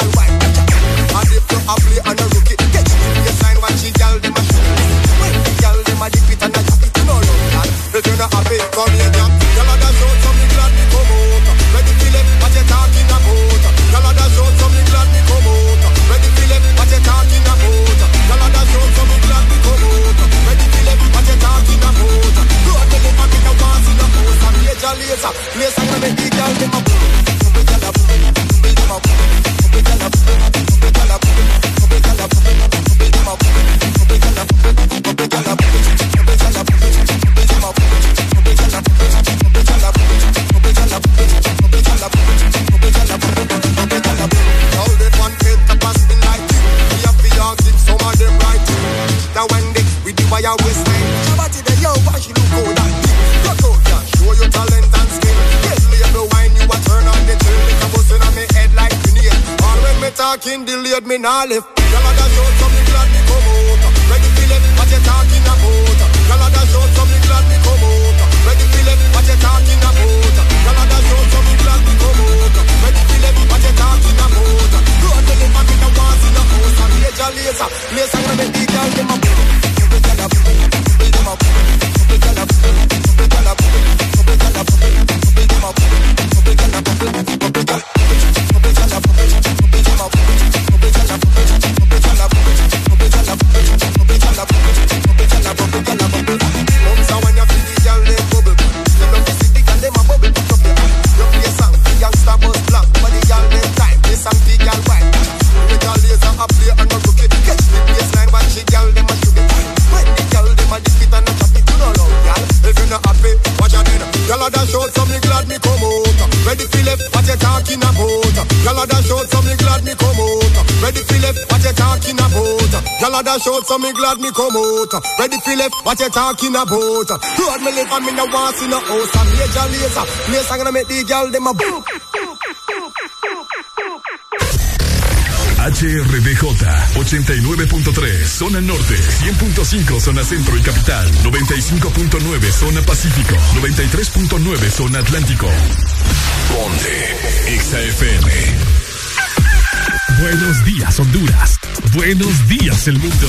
got right. What you talking about? Me live and HRDJ 89.3 Zona Norte 100.5 Zona Centro y Capital 95.9 Zona Pacífico 93.9 Zona Atlántico. Ponte XAFM Buenos días Honduras. Buenos días el mundo.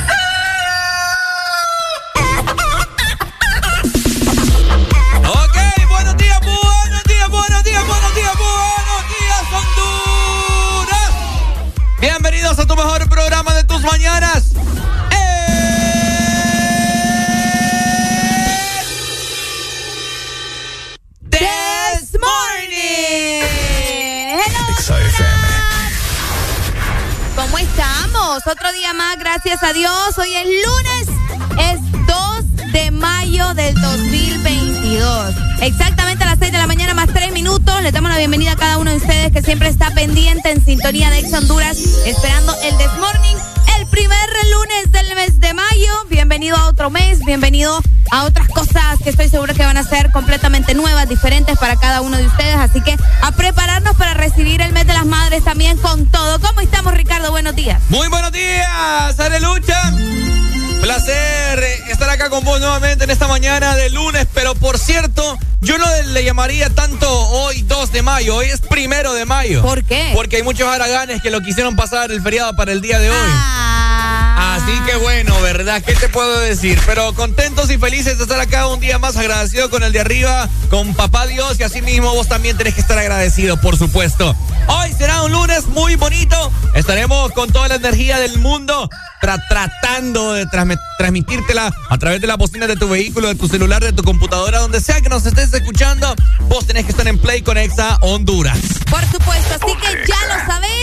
gracias a Dios. Hoy es lunes, es 2 de mayo del 2022. Exactamente a las 6 de la mañana más 3 minutos. Les damos la bienvenida a cada uno de ustedes que siempre está pendiente en sintonía de Ex Honduras, esperando el Desmorning, el primer lunes del mes de mayo. Bienvenido a otro mes, bienvenido a otras cosas que estoy segura que van a ser completamente nuevas, diferentes para cada uno de ustedes. Así que a prepararnos para recibir el mes de las madres también con todo. ¿Cómo estamos, Ricardo? Buenos días. Muy buenos días, Arelucha. Placer estar acá con vos nuevamente en esta mañana de lunes, pero por cierto, yo no le llamaría tanto hoy 2 de mayo, hoy es primero de mayo. ¿Por qué? Porque hay muchos haraganes que lo quisieron pasar el feriado para el día de hoy. Ah. Así que bueno, ¿verdad? ¿Qué te puedo decir? Pero contentos y felices de estar acá un día más, agradecido con el de arriba, con papá Dios y así mismo vos también tenés que estar agradecido, por supuesto. Hoy será un lunes muy bonito, estaremos con toda la energía del mundo tra tratando de transmitírtela a través de las bocinas de tu vehículo, de tu celular, de tu computadora, donde sea que nos estés escuchando, vos tenés que estar en Play Conexa Honduras. Por supuesto, así que ya lo sabés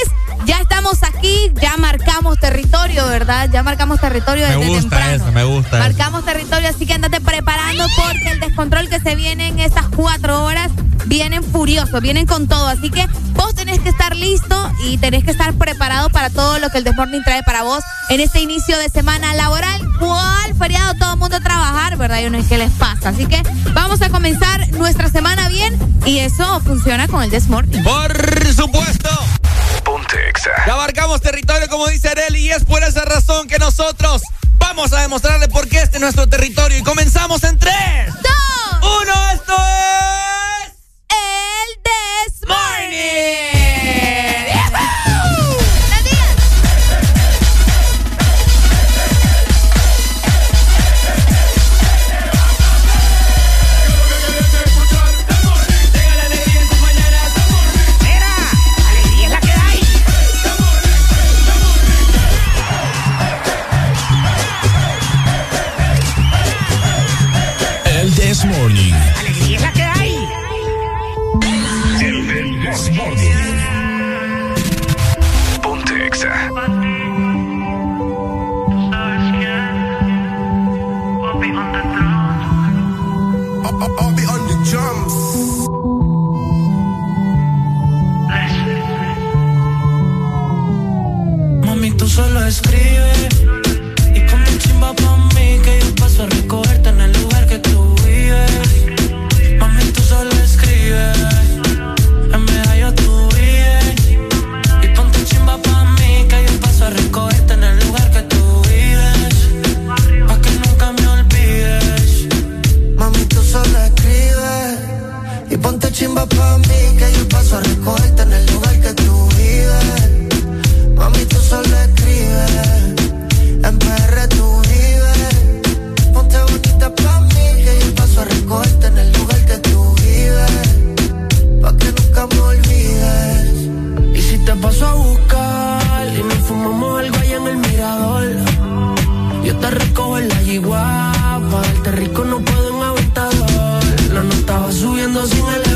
ya estamos aquí, ya marcamos territorio, ¿verdad? Ya marcamos territorio desde me gusta temprano. Eso, me gusta. Marcamos territorio, así que andate preparando porque el descontrol que se viene en estas cuatro horas vienen furiosos, vienen con todo. Así que vos tenés que estar listo y tenés que estar preparado para todo lo que el Desmorning trae para vos en este inicio de semana laboral. ¿Cuál feriado? Todo el mundo a trabajar, ¿verdad? Yo no sé qué les pasa. Así que vamos a comenzar nuestra semana bien y eso funciona con el Desmorning. Por supuesto. Territorio, como dice Areli, y es por esa razón que nosotros vamos a demostrarle por qué este es nuestro territorio. Y comenzamos en 3, 2, 1. Esto es. Chimba pa' mí que yo paso a recogerte en el lugar que tú vives. Mami, tú solo en PR tú vives. Ponte bonita pa' mí que yo paso a recogerte en el lugar que tú vives. Pa' que nunca me olvides. Y si te paso a buscar y nos fumamos algo allá en el mirador. Yo te recojo en la yigua. Pa' darte rico no puedo en aventador. La no estaba subiendo sin elevador.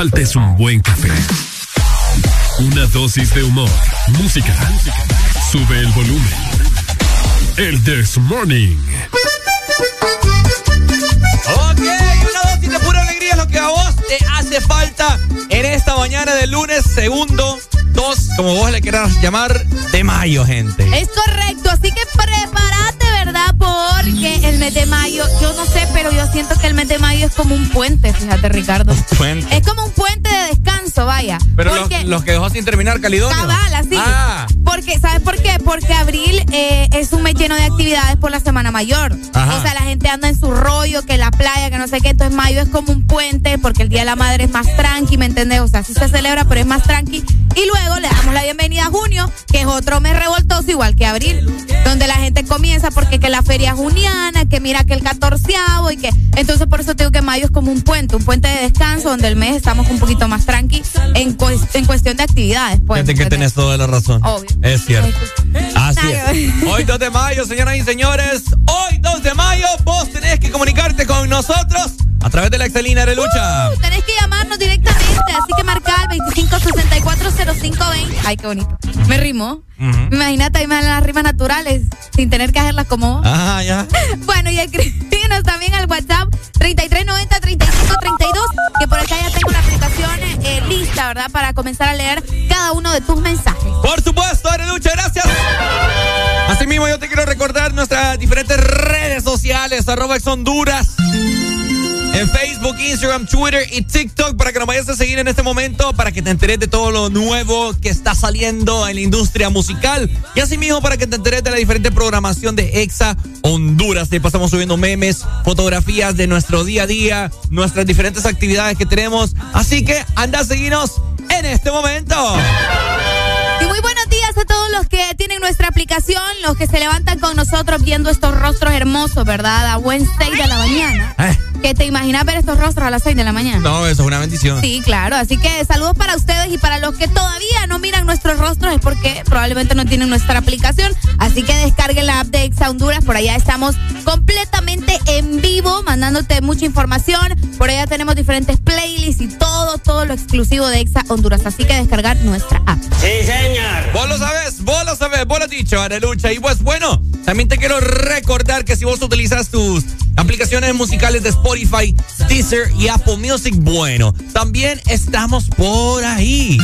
Falta es un buen café. Una dosis de humor, música. Sube el volumen. El This Morning. Ok, una dosis de pura alegría es lo que a vos te hace falta en esta mañana de lunes, segundo, dos, como vos le quieras llamar, de mayo, gente. Es correcto, así que prepárate, ¿verdad? Porque el mes de mayo, yo no sé, pero yo siento que el mes de mayo es como un puente, fíjate, Ricardo. Sin terminar Calidonio. Cabal, así. Ah. Porque, ¿sabes por qué? Porque abril eh, es un mes lleno de actividades por la Semana Mayor. O sea, la gente anda en su rollo, que la playa, que no sé qué. Entonces mayo es como un puente porque el Día de la Madre es más tranqui, ¿me entendés? O sea, sí se celebra, pero es más tranqui. Y luego le damos la bienvenida a junio, que es otro mes revoltoso, igual que abril, donde la gente comienza porque que la feria juniana, que mira que el catorceavo y que... Entonces por eso digo que mayo es como un puente, un puente de descanso donde el mes estamos un poquito más tranqui en, en cuestión de actividades. Pues, Fíjate que tenés toda la razón. Obvio. Es cierto. Así es. Hoy 2 de mayo, señoras y señores, hoy 2 de mayo vos tenés que comunicarte con nosotros a través de la Excelina de Lucha. Uh, tenés que llamarnos directamente, así que marca el 25640520. Ay, qué bonito. Me rimó. Imagínate, ahí me dan las rimas naturales, sin tener que hacerlas como Ah, ya. bueno, y escríbenos también al WhatsApp 3390-3532, que por acá ya tengo la aplicación eh, lista, ¿verdad? Para comenzar a leer cada uno de tus mensajes. Por supuesto, Lucha, gracias. Asimismo, yo te quiero recordar nuestras diferentes redes sociales, arroba ex Honduras. En Facebook, Instagram, Twitter y TikTok para que nos vayas a seguir en este momento, para que te enteres de todo lo nuevo que está saliendo en la industria musical y así mismo para que te enteres de la diferente programación de Exa Honduras. Te pasamos subiendo memes, fotografías de nuestro día a día, nuestras diferentes actividades que tenemos. Así que anda a en este momento. Y muy buenos días a todos los que tienen nuestra aplicación, los que se levantan con nosotros viendo estos rostros hermosos, ¿verdad? A buen 6 de la mañana. Eh. ¿Que te imaginas ver estos rostros a las 6 de la mañana? No, eso es una bendición. Sí, claro. Así que saludos para ustedes y para los que todavía no miran nuestros rostros es porque probablemente no tienen nuestra aplicación. Así que descarguen la app de Exa Honduras. Por allá estamos completamente en vivo, mandándote mucha información. Por allá tenemos diferentes playlists y todo, todo lo exclusivo de Exa Honduras. Así que descargar nuestra app. Sí, señor. Vos lo sabes, vos lo sabes, vos lo has dicho, Arelucha. Y pues bueno, también te quiero recordar que si vos utilizas tus aplicaciones musicales de Spotify, Deezer y Apple Music, bueno, también estamos por ahí.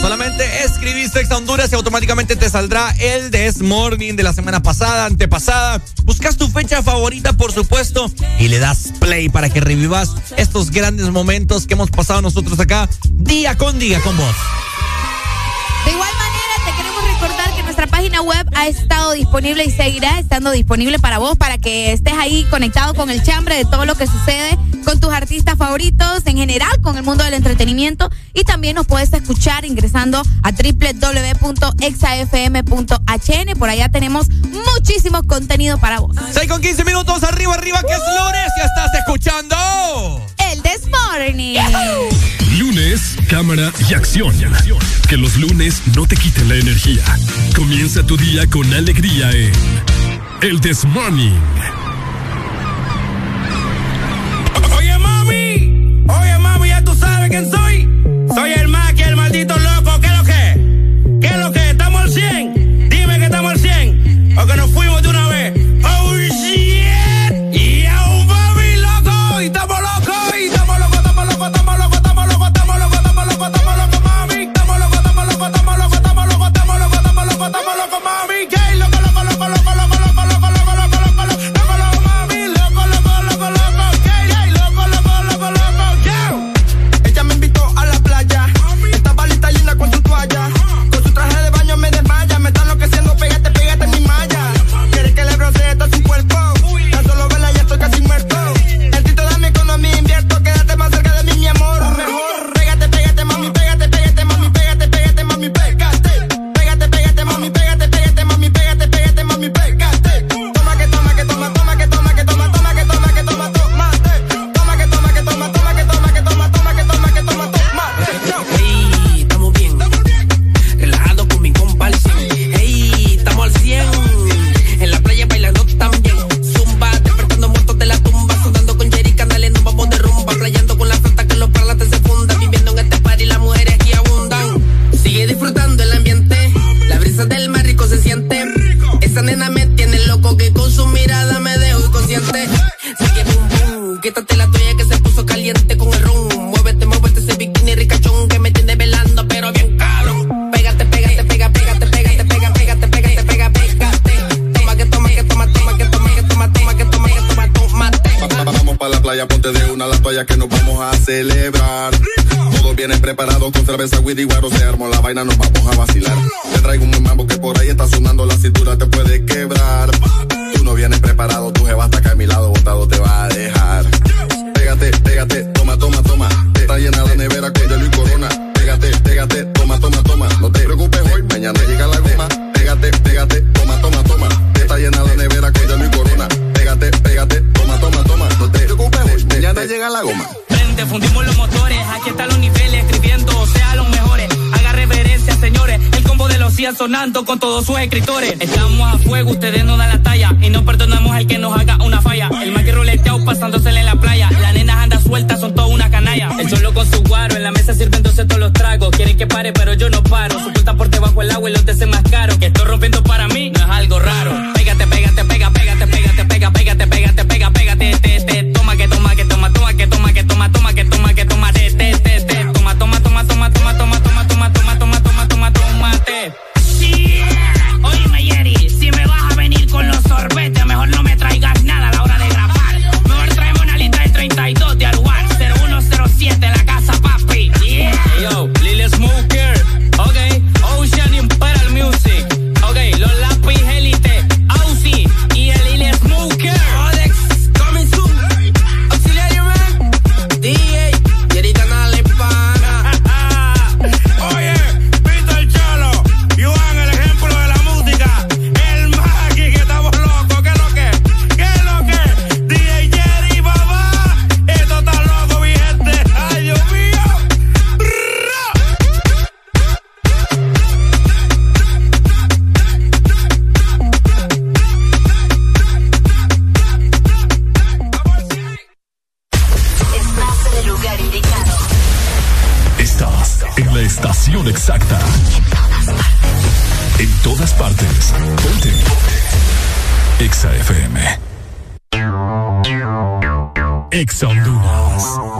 Solamente escribiste Exa Honduras y automáticamente te saldrá el This Morning de la semana pasada, antepasada. Buscas tu fecha favorita, por supuesto, y le das play para que revivas estos grandes momentos que hemos pasado nosotros acá día con día con vos. De igual manera, página web ha estado disponible y seguirá estando disponible para vos, para que estés ahí conectado con el chambre de todo lo que sucede con tus artistas favoritos, en general con el mundo del entretenimiento. Y también nos puedes escuchar ingresando a www.exafm.hn. Por allá tenemos muchísimo contenido para vos. 6 con 15 minutos, arriba, arriba, que es lunes y estás escuchando. El This Morning. Lunes, cámara y acción. Que los lunes no te quiten la energía. Comienza tu día con alegría en El This Morning. Oye, mami, oye, mami, ya tú sabes quién soy. Soy el más que el maldito loco. Quítate la toalla que se puso caliente con el rum. Muévete, muévete ese bikini ricachón que me tiene velando, pero bien cabrón. Pégate, pégate, pega, pégate, pégate, pega, pégate, pégate, pega, pégate. Toma que toma, que toma, toma, que toma, que toma, toma, que toma, que toma, tómate. Vamos para la playa, ponte de una la toalla que nos vamos a celebrar. Todos vienen preparados con cerveza, weed y guaro, se armó la vaina, nos vamos a vacilar. Te traigo un mambo que por ahí está sonando, la cintura te puede quebrar. Tú no vienes preparado, tu jeva está acá a mi lado, botado te va a dejar. Pégate, pégate, toma, toma, toma. Está llena la nevera con hielo y corona. Pégate, pégate, toma, toma, toma. No te preocupes hoy, mañana llega la goma. Pégate, pégate, toma, toma, toma. Está llena la nevera con hielo y corona. Pégate, pégate, toma, toma, toma. No te preocupes hoy, mañana llega la goma. Vente, fundimos los motores, aquí están los niveles, escribiendo, sea los mejores. Señores, el combo de los 100 sonando con todos sus escritores. Estamos a fuego, ustedes no dan la talla y no perdonamos al que nos haga una falla. El más que roleteado pasándosele en la playa, las nenas andan sueltas, son toda una canalla. El solo con su guaro, en la mesa sirviéndose todos los tragos. Quieren que pare, pero yo no paro. Su puta por debajo el agua y los te más caro. Que estoy rompiendo para Exa Honduras.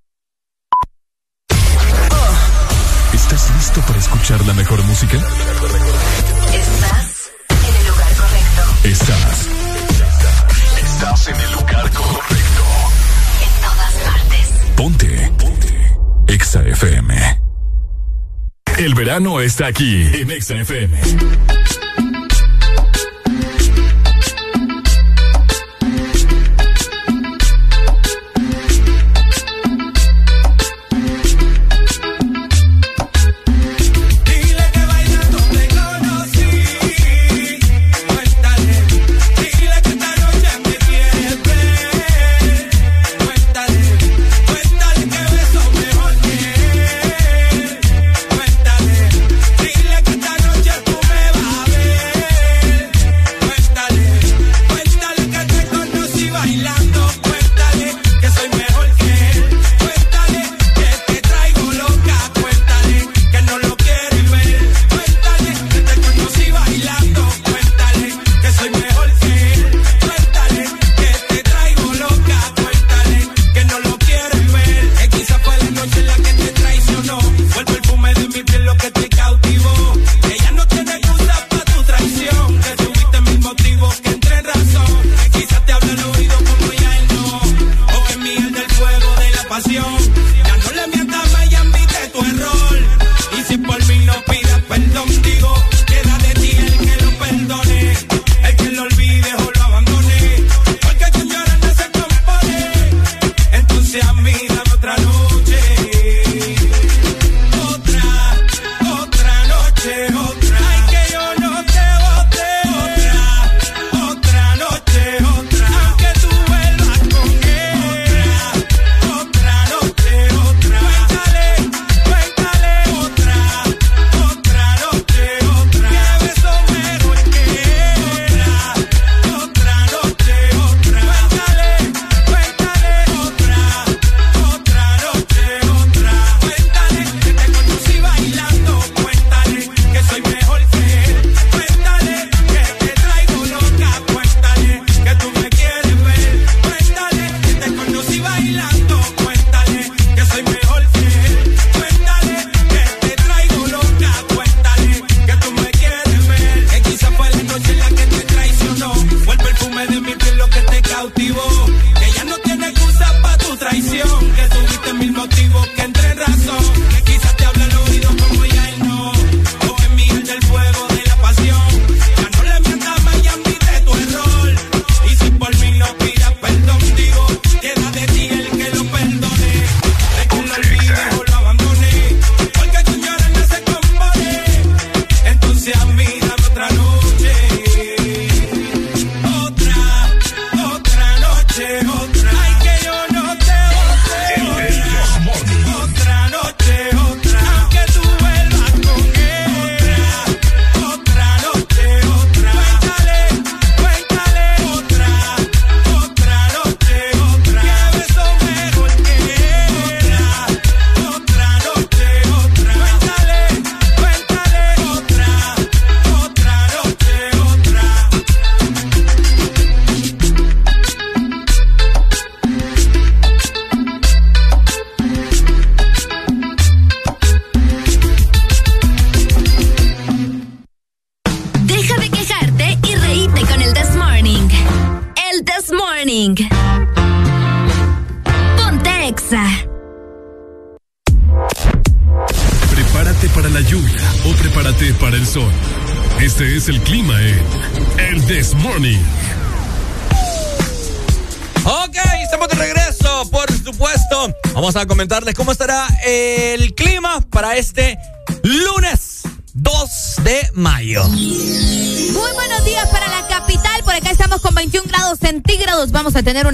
Listo para escuchar la mejor música? Estás en el lugar correcto. Estás. Estás en el lugar correcto. En todas partes. Ponte. Ponte. Exa FM. El verano está aquí en Exa FM.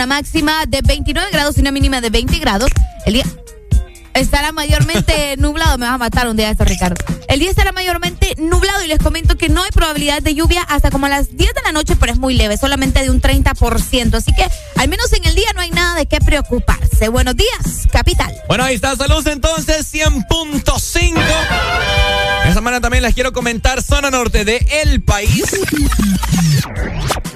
Máxima de 29 grados y una mínima de 20 grados. El día estará mayormente nublado. Me vas a matar un día esto, Ricardo. El día estará mayormente nublado y les comento que no hay probabilidad de lluvia hasta como a las 10 de la noche, pero es muy leve, solamente de un 30%. Así que al menos en el día no hay nada de qué preocuparse. Buenos días, capital. Bueno, ahí está, salud entonces, 100.5. Esta semana también les quiero comentar zona norte de el país.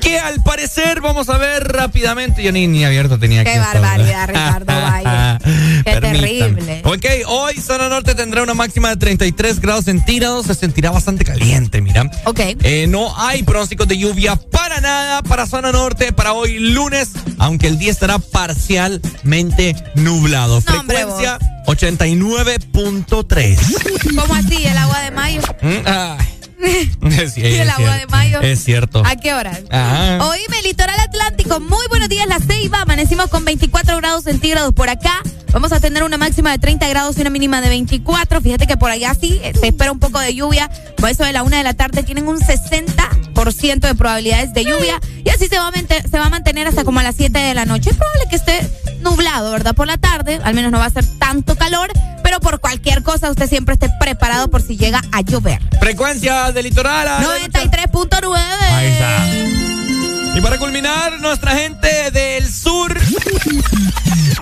Que al parecer, vamos a ver rápidamente. Yo ni, ni abierto tenía Qué aquí esto, barbaridad, Ricardo, vaya. Qué terrible. Ok, hoy zona norte tendrá una máxima de 33 grados centígrados. Se sentirá bastante caliente, mira. Ok. Eh, no hay pronósticos de lluvia para nada para zona norte para hoy lunes, aunque el día estará parcialmente nublado. No, Frecuencia 89.3. ¿Cómo así? ¿El agua de mayo? Mm. Es, ¿Y el agua de cierto. mayo? Es cierto. ¿A qué hora? Ajá. Oíme, litoral atlántico. Muy buenos días, La Ceiba. Amanecimos con 24 grados centígrados por acá. Vamos a tener una máxima de 30 grados y una mínima de 24. Fíjate que por allá sí se espera un poco de lluvia. Por eso de la una de la tarde tienen un 60% de probabilidades de lluvia. Y así se va, a se va a mantener hasta como a las 7 de la noche. Es probable que esté nublado, ¿verdad? Por la tarde. Al menos no va a ser tanto calor. Pero por cualquier cosa, usted siempre esté preparado por si llega a llover. Frecuencia del litoral. a- 93.9. Ahí está. Y para culminar, nuestra gente del sur.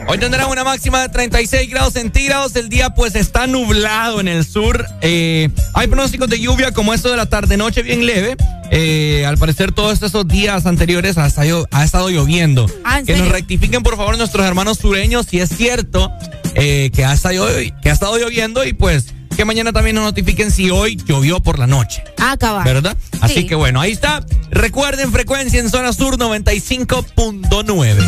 Hoy tendrán una máxima de 36 grados centígrados. El día pues está nublado en el sur. Eh, hay pronósticos de lluvia como esto de la tarde-noche bien leve. Eh, al parecer todos esos días anteriores ha estado, ha estado lloviendo. Ah, ¿en que nos rectifiquen por favor nuestros hermanos sureños si es cierto eh, que, ha estado, que ha estado lloviendo y pues que mañana también nos notifiquen si hoy llovió por la noche. Ah, cabal. ¿Verdad? Así Sí. que bueno, ahí está. Recuerden frecuencia en zona sur 95.9.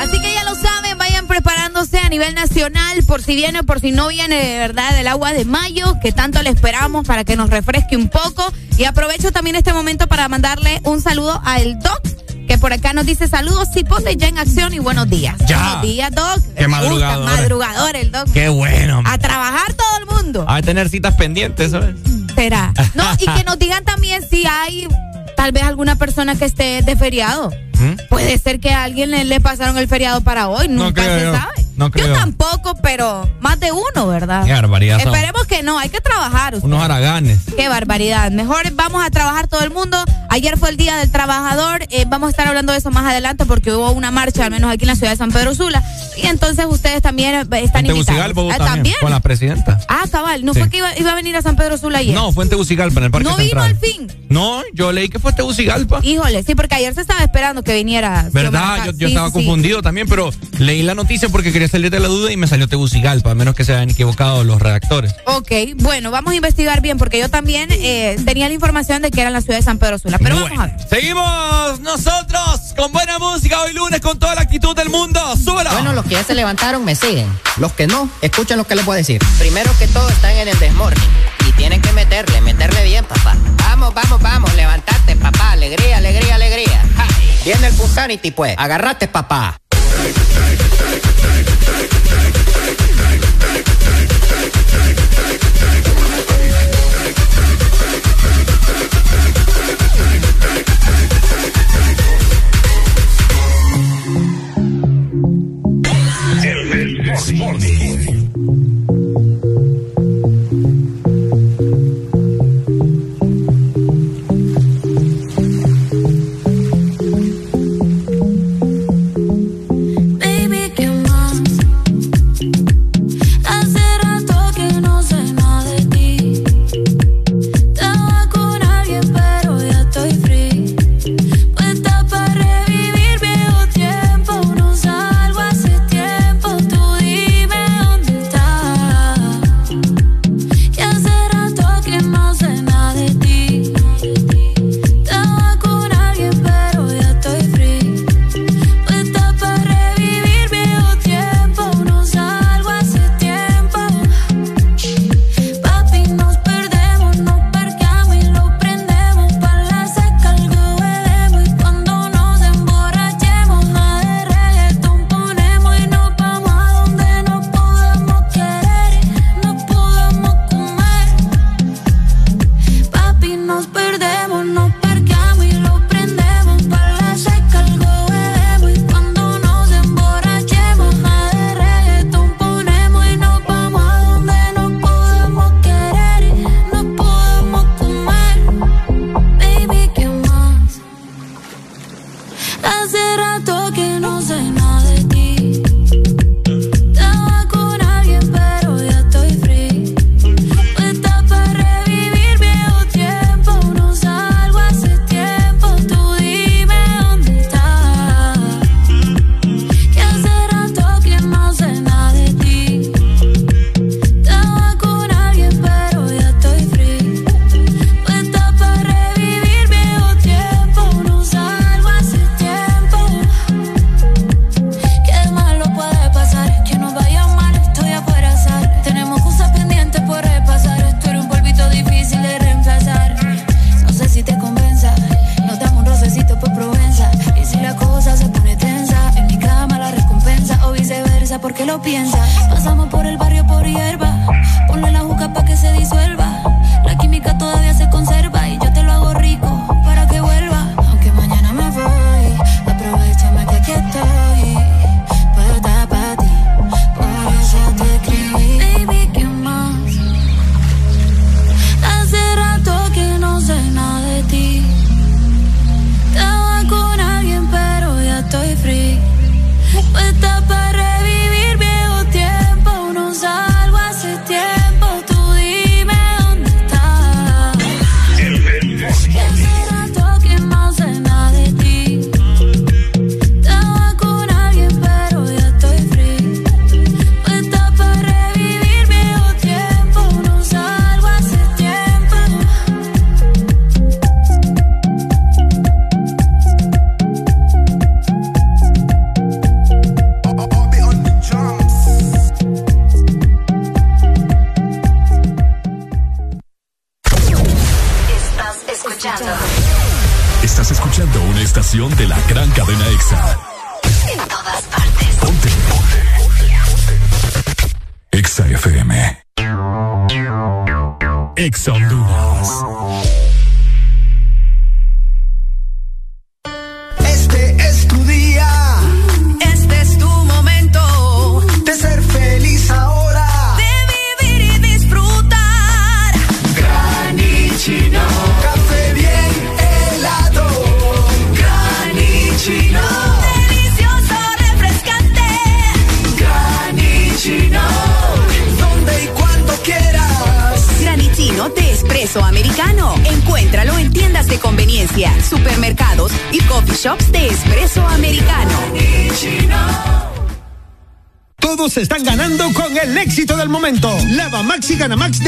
Así que ya lo saben, vayan preparándose a nivel nacional por si viene o por si no viene de verdad el agua de mayo, que tanto le esperamos para que nos refresque un poco. Y aprovecho también este momento para mandarle un saludo a el Doc, que por acá nos dice saludos, cipote ya en acción y buenos días. Ya. Buenos días, Doc. Qué Me gusta, madrugador. madrugador el Doc. Qué bueno. A trabajar todo el mundo. A tener citas pendientes, ¿sabes? Será. No, y que nos digan también si hay tal vez alguna persona que esté de feriado. ¿Mm? Puede ser que a alguien le, le pasaron el feriado para hoy, nunca creo se yo. sabe. No creo. Yo tampoco, pero más de uno, ¿verdad? Qué barbaridad. Esperemos que no, hay que trabajar. usted. Unos haraganes. Qué barbaridad. Mejor vamos a trabajar todo el mundo. Ayer fue el Día del Trabajador. eh, vamos a estar hablando de eso más adelante porque hubo una marcha, al menos aquí en la ciudad de San Pedro Sula. Y entonces ustedes también eh, están En invitados. Vos Ah, también, Con la presidenta. Ah, cabal. ¿No Sí. fue que iba, iba a venir a San Pedro Sula ayer? No, fue en Tegucigalpa, en el Parque ¿No vino Central. al fin? No, yo leí que fue Tegucigalpa. Híjole, sí, porque ayer se estaba esperando que viniera. ¿Verdad? Yo, yo Sí, estaba sí. confundido también, pero leí la noticia porque quería salir de la duda y me salió Tegucigalpa, a menos que se hayan equivocado los redactores. Ok, bueno, vamos a investigar bien porque yo también eh, tenía la información de que era en la ciudad de San Pedro Sula. Pero Bueno, vamos a ver. Seguimos nosotros con buena música hoy lunes con toda la actitud del mundo. ¡Súbela! Bueno, los que ya se levantaron me siguen. Los que no, escuchen lo que les voy a decir. Primero que todo están en el desmorning. Y tienen que meterle, meterle bien, papá. Vamos, vamos, vamos, levantate, papá. Alegría, alegría, alegría. Ja. Viene el Punsanity, pues. Agarrate, papá.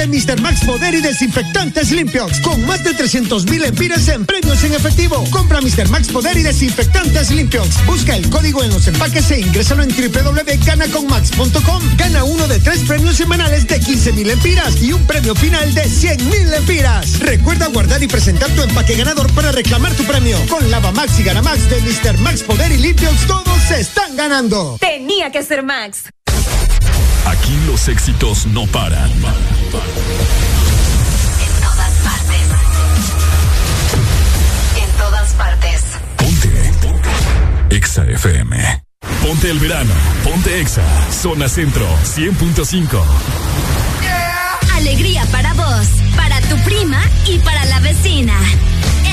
De Mr. Max Poder y Desinfectantes Limpios. Con más de 300 mil empiras en premios en efectivo. Compra Mr. Max Poder y Desinfectantes Limpios. Busca el código en los empaques e ingrésalo en www.ganaconmax.com. Gana uno de tres premios semanales de 15 mil empiras y un premio final de 100 mil empiras. Recuerda guardar y presentar tu empaque ganador para reclamar tu premio. Con Lava Max y Gana Max de Mr. Max Poder y Limpios, todos están ganando. Tenía que ser Max. Los éxitos no paran. En todas partes. En todas partes. EXA FM. Ponte el verano. Ponte EXA. Zona Centro 100.5. Alegría para vos, para tu prima y para la vecina.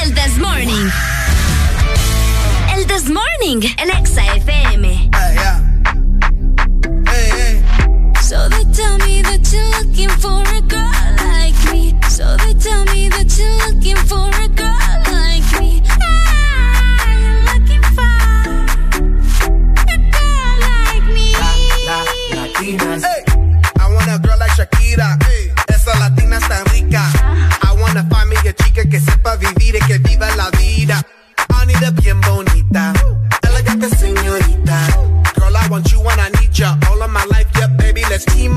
El This Morning. El This Morning, el Exa FM. So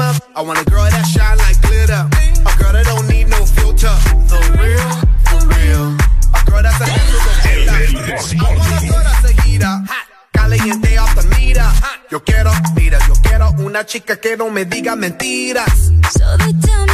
up. I want a girl that shine like glitter. A girl that don't need no filter. The real, the real. A girl that's a I want a girl that's a heater. Caliente off the meter. Yo quiero, mira, yo quiero una chica que no me diga mentiras. So they tell me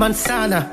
manzana.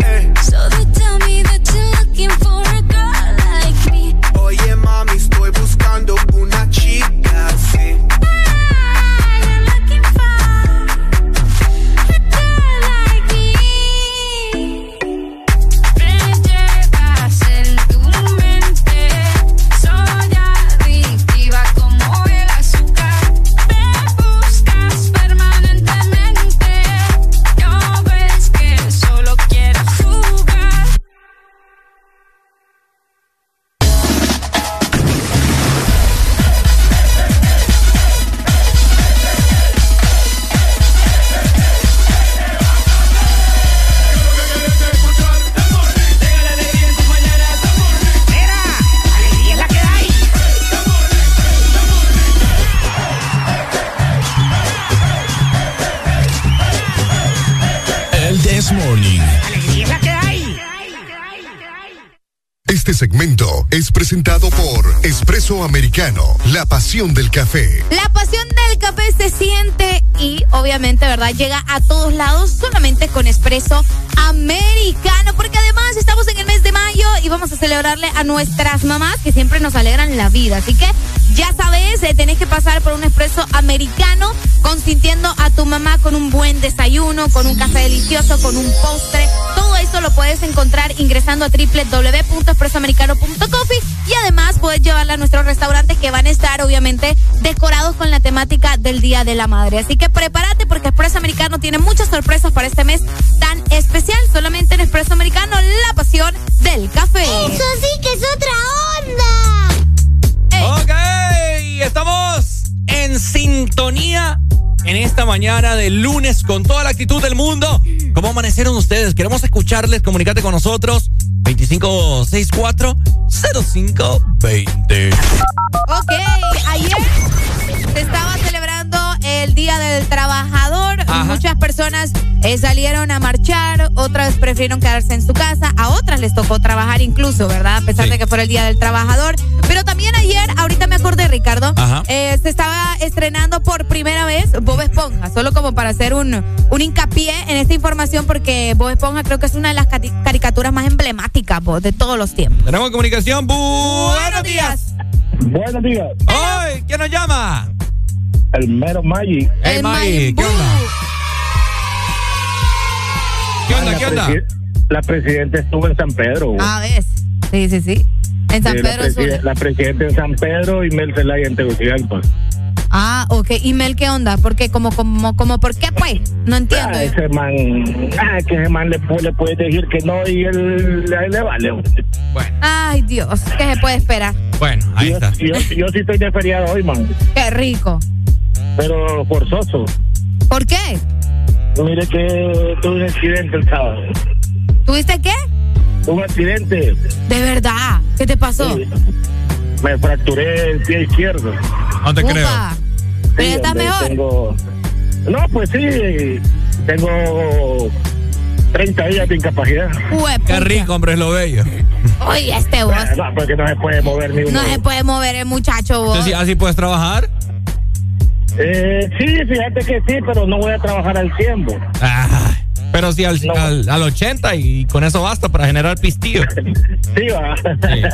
Americano, la pasión del café. La pasión del café se siente y obviamente, ¿verdad? Llega a todos lados solamente con espresso americano, porque además estamos en el mes de mayo y vamos a celebrarle a nuestras mamás que siempre nos alegran la vida. Así que ya sabes, eh, tenés que pasar por un espresso americano consintiendo a tu mamá con un buen desayuno, con un café delicioso, con un postre. Todo eso lo puedes encontrar ingresando a www.espressoamericano.coffee y además puedes llevarla a nuestros restaurantes que van a estar obviamente decorados con la temática del Día de la Madre. Así que prepárate porque Espresso Americano tiene muchas sorpresas para este mes tan especial. Solamente en Espresso Americano, la pasión del café. Eso sí que es otra onda. Ok, estamos en sintonía en esta mañana de lunes con toda la actitud del mundo. ¿Cómo amanecieron ustedes? Queremos escucharles, comunicate con nosotros. 2564-0520. Ok, ayer se estaba celebrando el Día del Trabajador. Ajá. Muchas personas eh, salieron a marchar, otras prefirieron quedarse en su casa, a otras les tocó trabajar incluso, ¿verdad? A pesar de que fuera el Día del Trabajador. Pero también ayer, ahorita me acordé, Ricardo, eh, se estaba estrenando por primera vez Bob Esponja, solo como para hacer un, un hincapié en esta información, porque Bob Esponja creo que es una de las caricaturas más emblemáticas De todos los tiempos. Tenemos comunicación. Buenos días. Buenos días. ¡Ay! ¿Quién nos llama? El mero Magic. Hey, Maggie, ¿qué onda? ¿Qué onda? La ¿Qué onda? La presidenta estuvo en San Pedro. güey. Ah, ves. Sí, sí, sí. En San Sí, Pedro la, preside- la presidenta en San Pedro y Mel Zelaya en Tegucigalpa. Ok. ¿Y Mel qué onda? Porque como, como, como, ¿por qué pues? No entiendo. Ah, ese man, ah, que ese man le, pu- le puede decir que no y él, le vale. güey. Ay, Dios, ¿qué se puede esperar? Bueno, ahí yo, está. Yo, yo sí estoy de feriado hoy, man, Qué rico. pero forzoso. ¿Por qué? Mire que tuve un accidente el sábado. ¿Tuviste qué? Un accidente. De verdad. ¿Qué te pasó? Sí. Me fracturé el pie izquierdo. No te creo. ¿Pero estás mejor? tengo- No, pues sí. Tengo 30 días de incapacidad. Qué rico, hombre, es lo bello. Oye, este vos. No, porque no se puede mover ni uno. No se puede mover el muchacho vos. Entonces, ¿así puedes trabajar? Eh, sí, fíjate que sí, pero no voy a trabajar al tiempo. Ay, Pero sí al, al, 80 y con eso basta para generar pistillo. sí, va.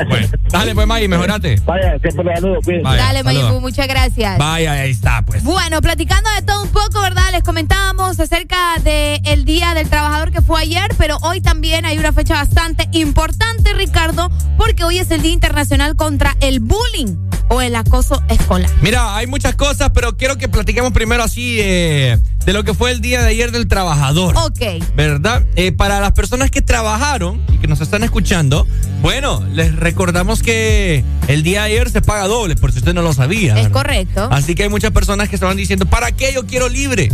bueno, dale pues, Maggie, mejorate. Vaya, siempre lo saludo, Dale, Mayibu, muchas gracias. Vaya, ahí está, pues. Bueno, platicando de todo un poco, ¿verdad? Les comentábamos acerca del Día del Trabajador que fue ayer, pero hoy también hay una fecha bastante importante, Ricardo, porque hoy es el Día Internacional contra el Bullying o el acoso escolar. Mira, hay muchas cosas, pero quiero que platiquemos primero así eh, de lo que fue el día de ayer del trabajador. Ok. ¿Verdad? Eh, para las personas que trabajaron y que nos están escuchando, bueno, les recordamos que el día de ayer se paga doble, por si usted no lo sabía. Es correcto. Así que hay muchas personas que estaban diciendo, ¿para qué yo quiero libre?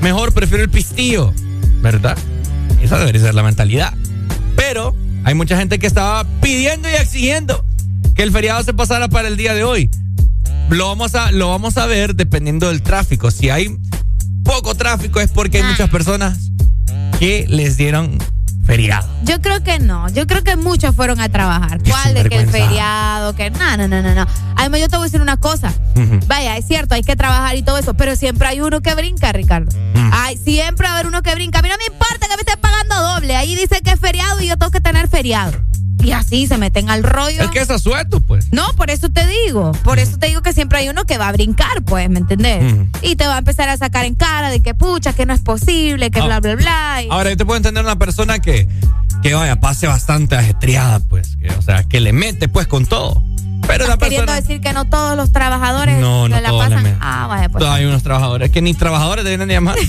Mejor prefiero el pistillo, ¿verdad? Esa debería ser la mentalidad. Pero hay mucha gente que estaba pidiendo y exigiendo que el feriado se pasara para el día de hoy. Lo vamos a, lo vamos a ver dependiendo del tráfico. Si hay poco tráfico es porque hay muchas personas que les dieron feriado. Yo creo que no. Yo creo que muchos fueron a trabajar. ¿Cuál de que el feriado? Que no, no, no, no, no. Además, yo te voy a decir una cosa. Vaya, es cierto, hay que trabajar y todo eso, pero siempre hay uno que brinca, Ricardo. Hay, siempre va a haber uno que brinca. A mí no me importa que me esté pagando doble. Ahí dice que es feriado y yo tengo que tener feriado. Y así se meten al rollo. Es que es suelto, pues. No, por eso te digo. Por eso te digo que siempre hay uno que va a brincar, pues, ¿me entendés? Y te va a empezar a sacar en cara de que pucha, que no es posible, que ah. bla, bla, bla. Ahora, yo te puedo entender una persona que, que vaya, pase bastante ajetreada, pues. Que, o sea, que le mete, pues, con todo. Pero la queriendo decir que no todos los trabajadores no, no la pasan. Ah, vaya, pues. hay unos trabajadores que ni trabajadores deben llamar.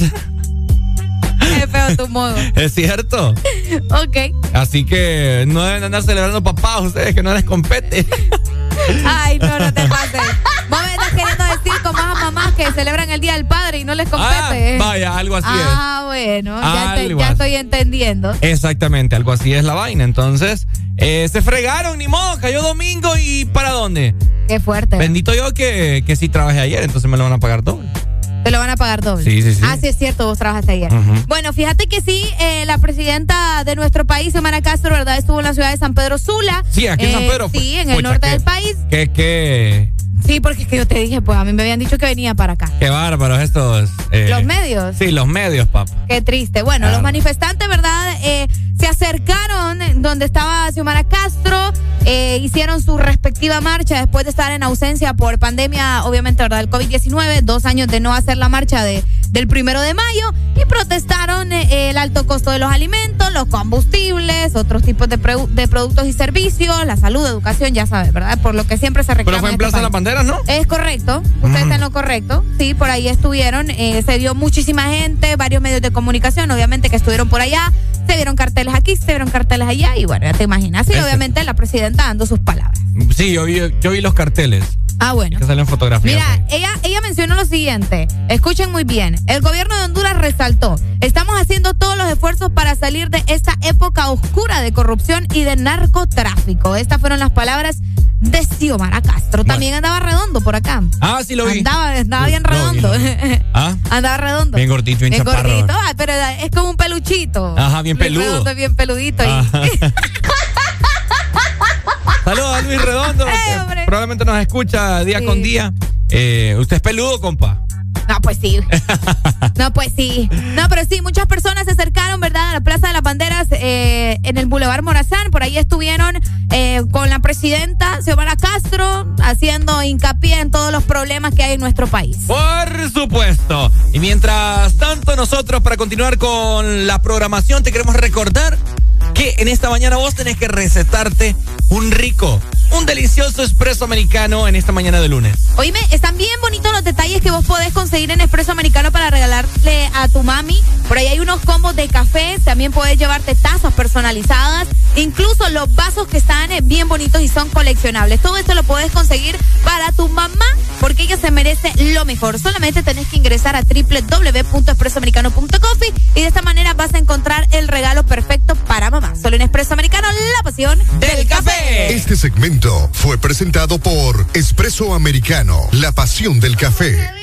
Es feo tu modo. Es cierto. ok. Así que no deben andar celebrando papás ustedes, que no les compete. Ay, no, no te pases. Vos me estás queriendo decir como a mamás que celebran el Día del Padre y no les compete. Ah, vaya, algo así es. Ah, bueno, ya, estoy entendiendo. Exactamente, algo así es la vaina. Entonces, eh, se fregaron, ni modo, cayó domingo y ¿para dónde? Qué fuerte. Bendito yo que, que sí trabajé ayer, entonces me lo van a pagar todo. Te lo van a pagar doble. Sí, sí, sí. Ah, sí, es cierto, vos trabajaste ayer. Bueno, fíjate que sí, eh, la presidenta de nuestro país, Semana Castro, ¿verdad? Estuvo en la ciudad de San Pedro Sula. Sí, aquí en San eh, Pedro. Sí, en el norte del país. ¿Qué, qué? Sí, porque es que yo te dije, pues a mí me habían dicho que venía para acá. Qué bárbaros estos. Eh, los medios. Sí, los medios, papá. Qué triste. Bueno, los manifestantes, ¿verdad? Eh, se acercaron donde estaba Xiomara Castro, eh, hicieron su respectiva marcha después de estar en ausencia por pandemia, obviamente, ¿verdad? El COVID-19, dos años de no hacer la marcha de, del primero de mayo y protestaron eh, el alto costo de los alimentos, los combustibles, otros tipos de, de productos y servicios, la salud, educación, ya sabes, ¿verdad? Por lo que siempre se reclama. Pero fue en Plaza de la ¿no? Es correcto, usted está en lo correcto, sí, por ahí estuvieron, eh, se dio muchísima gente, varios medios de comunicación, obviamente, que estuvieron por allá, se vieron carteles aquí, se vieron carteles allá y bueno, ya te imaginas. Y obviamente la presidenta dando sus palabras. Sí, yo vi, yo vi los carteles. Ah, bueno. Que salen fotografías. Mira, ella, ella mencionó lo siguiente. Escuchen muy bien. El gobierno de Honduras resaltó. Estamos haciendo todos los esfuerzos para salir de esta época oscura de corrupción y de narcotráfico. Estas fueron las palabras de Xiomara Castro. También andaba redondo por acá. Ah, sí lo vi. Andaba, andaba bien redondo. ¿Ah? Andaba redondo. Bien gordito, bien, bien gordito. Ah, pero es como un peluchito. Ajá, bien peludo. Redondo, bien peludito. Saludos a Luis Redondo. probablemente nos escucha día con día. Eh, ¿Usted es peludo, compa? No, pues sí. no, pues sí. No, pero sí, muchas personas se acercaron, ¿verdad? A la Plaza de las Banderas eh, en el Boulevard Morazán. Por ahí estuvieron eh, con la presidenta Xiomara Castro haciendo hincapié en todos los problemas que hay en nuestro país. Por supuesto. Y mientras tanto, nosotros, para continuar con la programación, te queremos recordar que en esta mañana vos tenés que recetarte un rico, un delicioso espresso americano en esta mañana de lunes. Oíme, están bien bonitos los detalles que vos podés conseguir en espresso americano para regalarle a tu mami. Por ahí hay unos combos de café, también puedes llevarte tazas personalizadas, incluso los vasos que están eh, bien bonitos y son coleccionables. Todo esto lo puedes conseguir para tu mamá porque ella se merece lo mejor. Solamente tenés que ingresar a www.expresoamericano.coffee y de esta manera vas a encontrar el regalo perfecto para mamá. Solo en Espresso Americano, la pasión del café. Este segmento fue presentado por Espresso Americano, la pasión del café.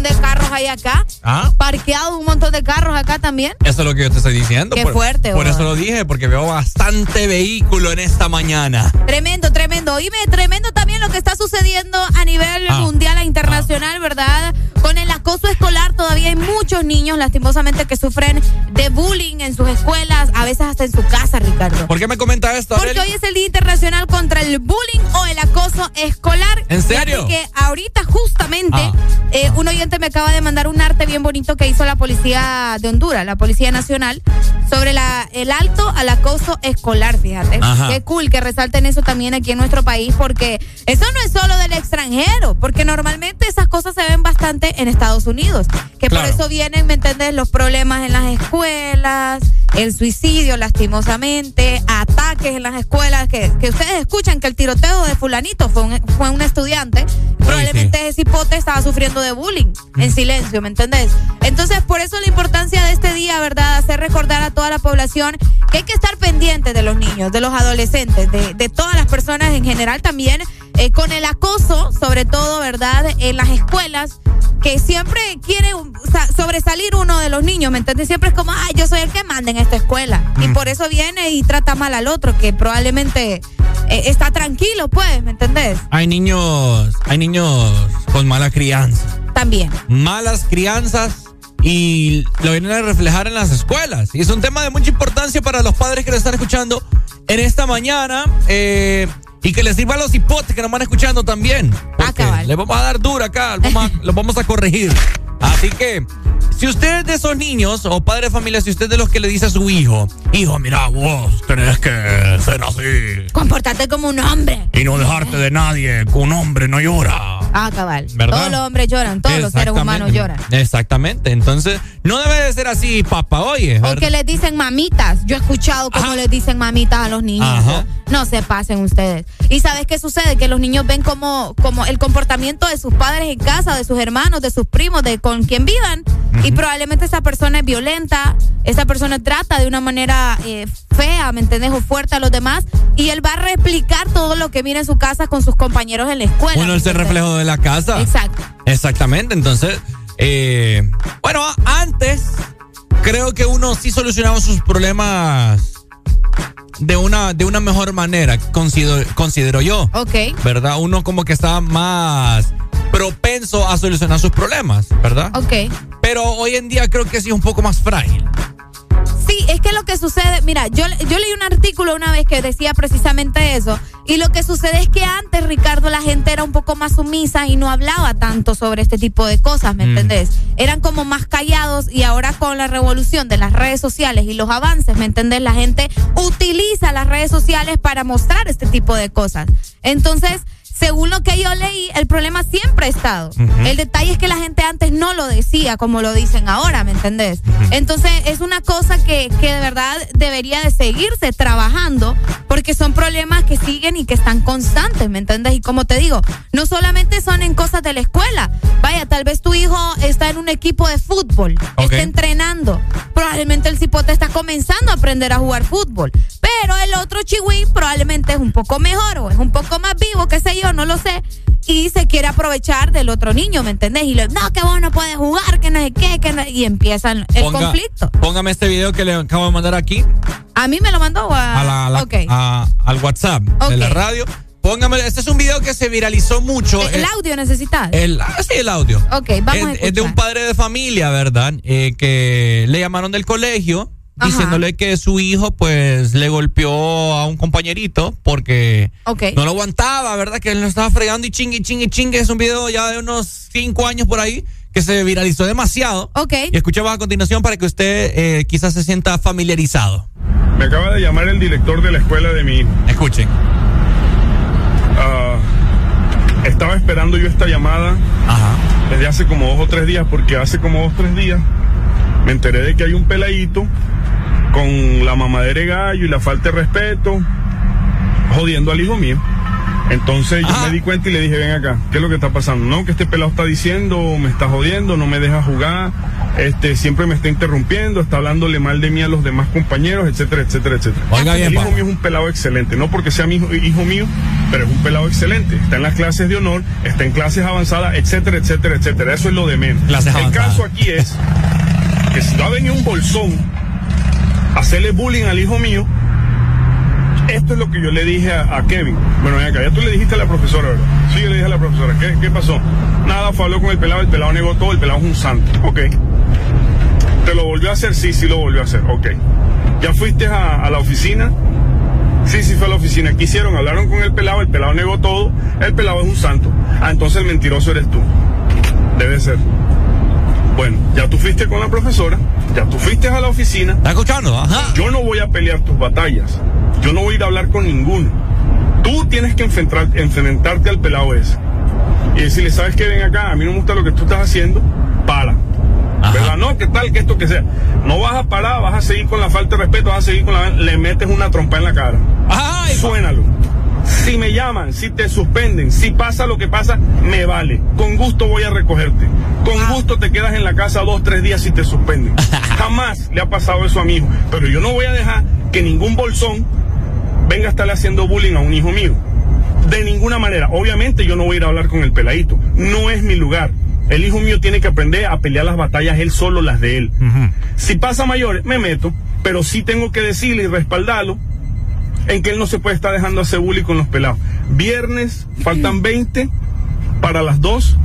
Montón de carros hay acá. ¿Ah? Parqueado un montón de carros acá también. Eso es lo que yo te estoy diciendo. Qué por, fuerte, Por eso lo dije, porque veo bastante vehículo en esta mañana. Tremendo, tremendo. Oíme, tremendo también lo que está sucediendo a nivel Ah. mundial e internacional, ¿verdad? Con el acoso escolar todavía hay muchos niños, lastimosamente, que sufren de bullying en sus escuelas, a veces hasta en su casa, Ricardo. ¿Por qué me comenta esto? Porque Arely? hoy es el Día Internacional contra el Bullying o el Acoso Escolar. ¿En serio? Que ahorita justamente Ah. eh, un oyente me acaba de mandar un arte bien bonito que hizo la Policía de Honduras, la Policía Nacional, sobre la, el alto al acoso escolar, fíjate. Ajá. Qué cool que resalten eso también aquí en nuestro país, porque eso no es solo del extranjero, porque normalmente esas cosas se ven bastante en Estados Unidos, que Claro. por eso vienen, ¿me entiendes?, los problemas en las escuelas, el suicidio, lastimosamente, ataques en las escuelas, que, que ustedes escuchan que el tiroteo de fulanito fue un, fue un estudiante, probablemente ese hipote estaba sufriendo de bullying en silencio, ¿me entendés? Entonces, por eso la importancia de este día, ¿verdad?, hacer recordar a toda la población que hay que estar pendientes de los niños, de los adolescentes, de, de todas las personas en general también, eh, con el acoso, sobre todo, ¿verdad?, en las escuelas, que siempre quiere sa- sobresalir uno de los niños, ¿me entiendes? Siempre es como, ay, yo soy el que manda en esta escuela. Y por eso viene y trata mal al otro, que probablemente eh, está tranquilo, pues, ¿me entendés? Hay niños, hay niños con mala crianza. También. Malas crianzas y lo vienen a reflejar en las escuelas. Y es un tema de mucha importancia para los padres que lo están escuchando en esta mañana. eh, y que les sirva a los hipotes que nos van escuchando también. Porque les vamos a dar dura acá, los vamos a, los vamos a corregir. Así que si usted es de esos niños o padre de familia, si usted es de los que le dice a su hijo, hijo, mira, vos tenés que ser así Comportarte como un hombre. y no dejarte de nadie, que un hombre no llora. Ah, cabal. ¿Verdad? Todos los hombres lloran, todos los seres humanos lloran. Exactamente. Entonces, no debe de ser así, papá, oye. O ¿verdad? que les dicen mamitas. Yo he escuchado cómo les dicen mamitas a los niños. Ajá. No se pasen ustedes. ¿Y sabes qué sucede? Que los niños ven como, como el comportamiento de sus padres en casa, de sus hermanos, de sus primos, de con quien vivan. Y probablemente esa persona es violenta, esa persona trata de una manera eh, fea, ¿me entendés? O fuerte a los demás. Y él va a replicar todo lo que mira en su casa con sus compañeros en la escuela. Uno es el reflejo de la casa. Exacto. Exactamente. Entonces, eh, bueno, antes creo que uno sí solucionaba sus problemas de una, de una mejor manera, considero, considero yo. Ok. ¿Verdad? Uno como que estaba más propenso a solucionar sus problemas, ¿verdad? Ok. Pero hoy en día creo que sí es un poco más frágil. Sí, es que lo que sucede, mira, yo, yo leí un artículo una vez que decía precisamente eso, y lo que sucede es que antes, Ricardo, la gente era un poco más sumisa y no hablaba tanto sobre este tipo de cosas, ¿me Mm. entendés? Eran como más callados y ahora con la revolución de las redes sociales y los avances, ¿me entendés? La gente utiliza las redes sociales para mostrar este tipo de cosas. Entonces, según lo que yo leí, el problema siempre ha estado. El detalle es que la gente antes no lo decía como lo dicen ahora, ¿me entendés? Entonces es una cosa que, que de verdad debería de seguirse trabajando porque son problemas que siguen y que están constantes, ¿me entendés? Y como te digo, no solamente son en cosas de la escuela. Vaya, tal vez tu hijo está en un equipo de fútbol, está entrenando. Probablemente el cipote está comenzando a aprender a jugar fútbol. Pero el otro chihuín probablemente es un poco mejor o es un poco más vivo, qué sé yo, no lo sé. Y se quiere aprovechar del otro niño, ¿me entendés? Y le, no, que vos no puedes jugar, que no sé qué, que no-", y empiezan el Ponga- conflicto. Póngame este video que le acabo de mandar aquí A mí me lo mandó a, a la, a la- Ok. a- al WhatsApp de la radio. Póngame, este es un video que se viralizó mucho. el Eh, audio necesitas. el, ah, sí, el audio. ok, vamos a es, es de un padre de familia, ¿verdad? Eh, que le llamaron del colegio Ajá. diciéndole que su hijo pues le golpeó a un compañerito porque no lo aguantaba, ¿verdad? Que él lo estaba fregando y chingue, chingue, chingue. Es un video ya de unos cinco años por ahí que se viralizó demasiado. Ok. Y escuchamos a continuación para que usted eh, quizás se sienta familiarizado. Me acaba de llamar el director de la escuela de mi hijo. Escuchen. Ah, estaba esperando yo esta llamada desde hace como dos o tres días, porque hace como dos o tres días me enteré de que hay un peladito con la mamadera de gallo y la falta de respeto, jodiendo al hijo mío. Entonces yo me di cuenta y le dije, ven acá, ¿qué es lo que está pasando? No, que este pelado está diciendo, me está jodiendo, no me deja jugar, este, siempre me está interrumpiendo, está hablándole mal de mí a los demás compañeros, etcétera, etcétera, etcétera. Oiga bien, El hijo mío es un pelado excelente, no porque sea mi hijo, hijo mío, pero es un pelado excelente. Está en las clases de honor, está en clases avanzadas, etcétera, etcétera, etcétera. Eso es lo de menos. Clases El avanzadas. caso aquí es que si va a venir un bolsón a hacerle bullying al hijo mío, esto es lo que yo le dije a, Kevin. Bueno, ven acá, ya tú le dijiste a la profesora, ¿verdad? Sí, yo le dije a la profesora. ¿Qué, qué pasó? Nada, fue habló con el pelado, el pelado negó todo, el pelado es un santo. Ok. ¿Te lo volvió a hacer? Sí, sí lo volvió a hacer. Ok. ¿Ya fuiste a, a la oficina? Sí, sí fue a la oficina. ¿Qué hicieron? Hablaron con el pelado, el pelado negó todo, el pelado es un santo. Ah, entonces el mentiroso eres tú. Debe ser. Bueno, ya tú fuiste con la profesora, ya tú fuiste a la oficina. ¿Estás escuchando? Ajá. Yo no voy a pelear tus batallas. Yo no voy a ir a hablar con ninguno. Tú tienes que enfrentar- enfrentarte al pelado ese. Y decirle, ¿sabes qué? Ven acá, a mí no me gusta lo que tú estás haciendo, para. ¿Verdad? No, que tal, que esto, que sea. No vas a parar, vas a seguir con la falta de respeto, vas a seguir con la... Le metes una trompa en la cara. Suénalo. Si me llaman, si te suspenden, si pasa lo que pasa, me vale. Con gusto voy a recogerte. Con gusto te quedas en la casa dos, tres días si te suspenden. Jamás le ha pasado eso a mi hijo. Pero yo no voy a dejar que ningún bolsón venga a estarle haciendo bullying a un hijo mío. De ninguna manera. Obviamente yo no voy a ir a hablar con el peladito. No es mi lugar. El hijo mío tiene que aprender a pelear las batallas él solo, las de él. Si pasa mayores, me meto, pero sí tengo que decirle y respaldarlo en que él no se puede estar dejando hacer bullying con los pelados. Viernes, faltan 20 para las 2.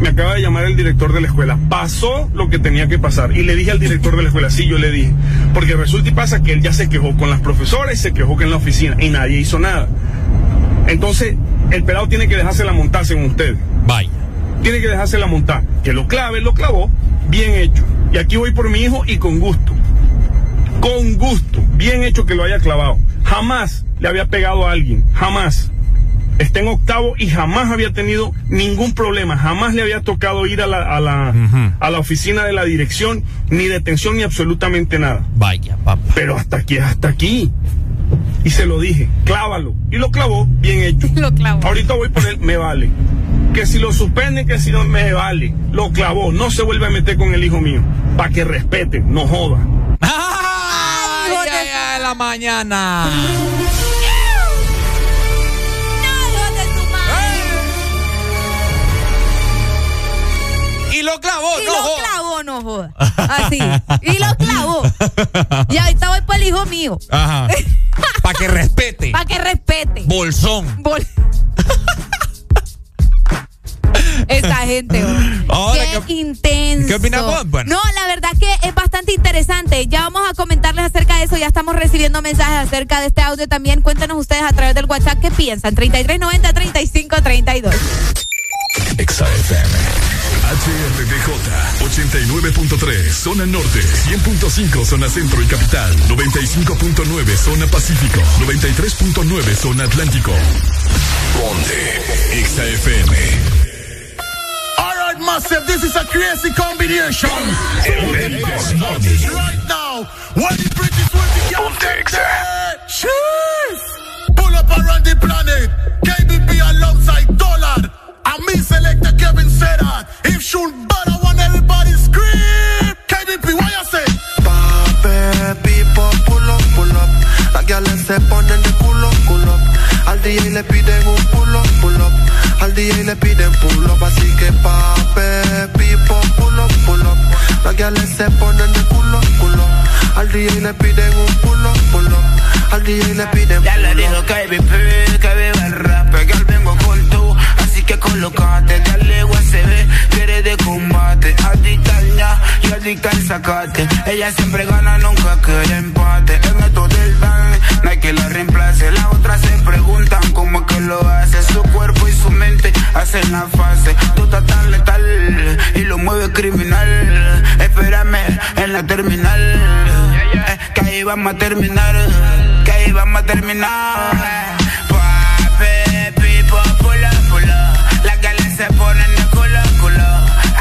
Me acaba de llamar el director de la escuela. Pasó lo que tenía que pasar. Y le dije al director de la escuela, sí, yo le dije. Porque resulta y pasa que él ya se quejó con las profesoras y se quejó que en la oficina y nadie hizo nada. Entonces, el pelado tiene que dejársela montar según ustedes. Vaya. Tiene que dejársela montar. Que lo clave, lo clavó. bien hecho. Y aquí voy por mi hijo y con gusto. Con gusto. Bien hecho que lo haya clavado. Jamás le había pegado a alguien. Jamás. Está en octavo y jamás había tenido ningún problema. Jamás le había tocado ir a la, a la, a la oficina de la dirección, ni detención, ni absolutamente nada. Vaya, papá. Pero hasta aquí, hasta aquí. Y se lo dije, clávalo. Y lo clavó, bien hecho. Lo clavó. Ahorita voy por él, me vale. Que si lo suspenden, que si no, me vale. Lo clavó, no se vuelve a meter con el hijo mío. Para que respete, no joda. ¡Ay, ay, ay, la mañana! Y lo clavó, Y no lo joda. clavó, no joda. Así. Y lo clavó. Y ahorita voy para el hijo mío. Ajá. Para que respete. Para que respete. Bolsón. Bol- Esa gente, oh. Ahora, qué ¿qué- intenso. qué opinas vos? Bueno. No, la verdad que es bastante interesante. Ya vamos a comentarles acerca de eso. Ya estamos recibiendo mensajes acerca de este audio también. Cuéntenos ustedes a través del WhatsApp qué piensan. 3390 3532. XAFM. HRDJ 89.3 zona norte, 100.5 zona centro y capital, 95.9 zona pacífico, 93.9 zona atlántico. Ponte XAFM. Alright, massive, this is a crazy combination. right now, what the British will be Cheers! Pull up around the planet. KBP alongside Dollar. And me selector Kevin said that. If shoot bad, I want everybody scream. KBP, what you say? Pape, people, pull up, pull up. Las gales se ponen de culo, culo. Al DJ le piden un pull up, pull up. Al DJ le piden pull up, así que pape, people, pull up, pull up. Las gales se ponen de culo, culo. Al DJ le piden un pull up, pull up. Al DJ le piden Ya le pull digo up. que vive, que vive el rap, que al que colocate, dale USB, que eres de combate, adicta al ña y adicta al sacate, ella siempre gana, nunca quiere empate, en esto del dan, no hay que la reemplace, las otras se preguntan cómo es que lo hace, su cuerpo y su mente hacen la fase, tú estás tan letal y lo mueve criminal, espérame en la terminal, eh, que ahí vamos a terminar, que ahí vamos a terminar. Se ponen de culo, culo.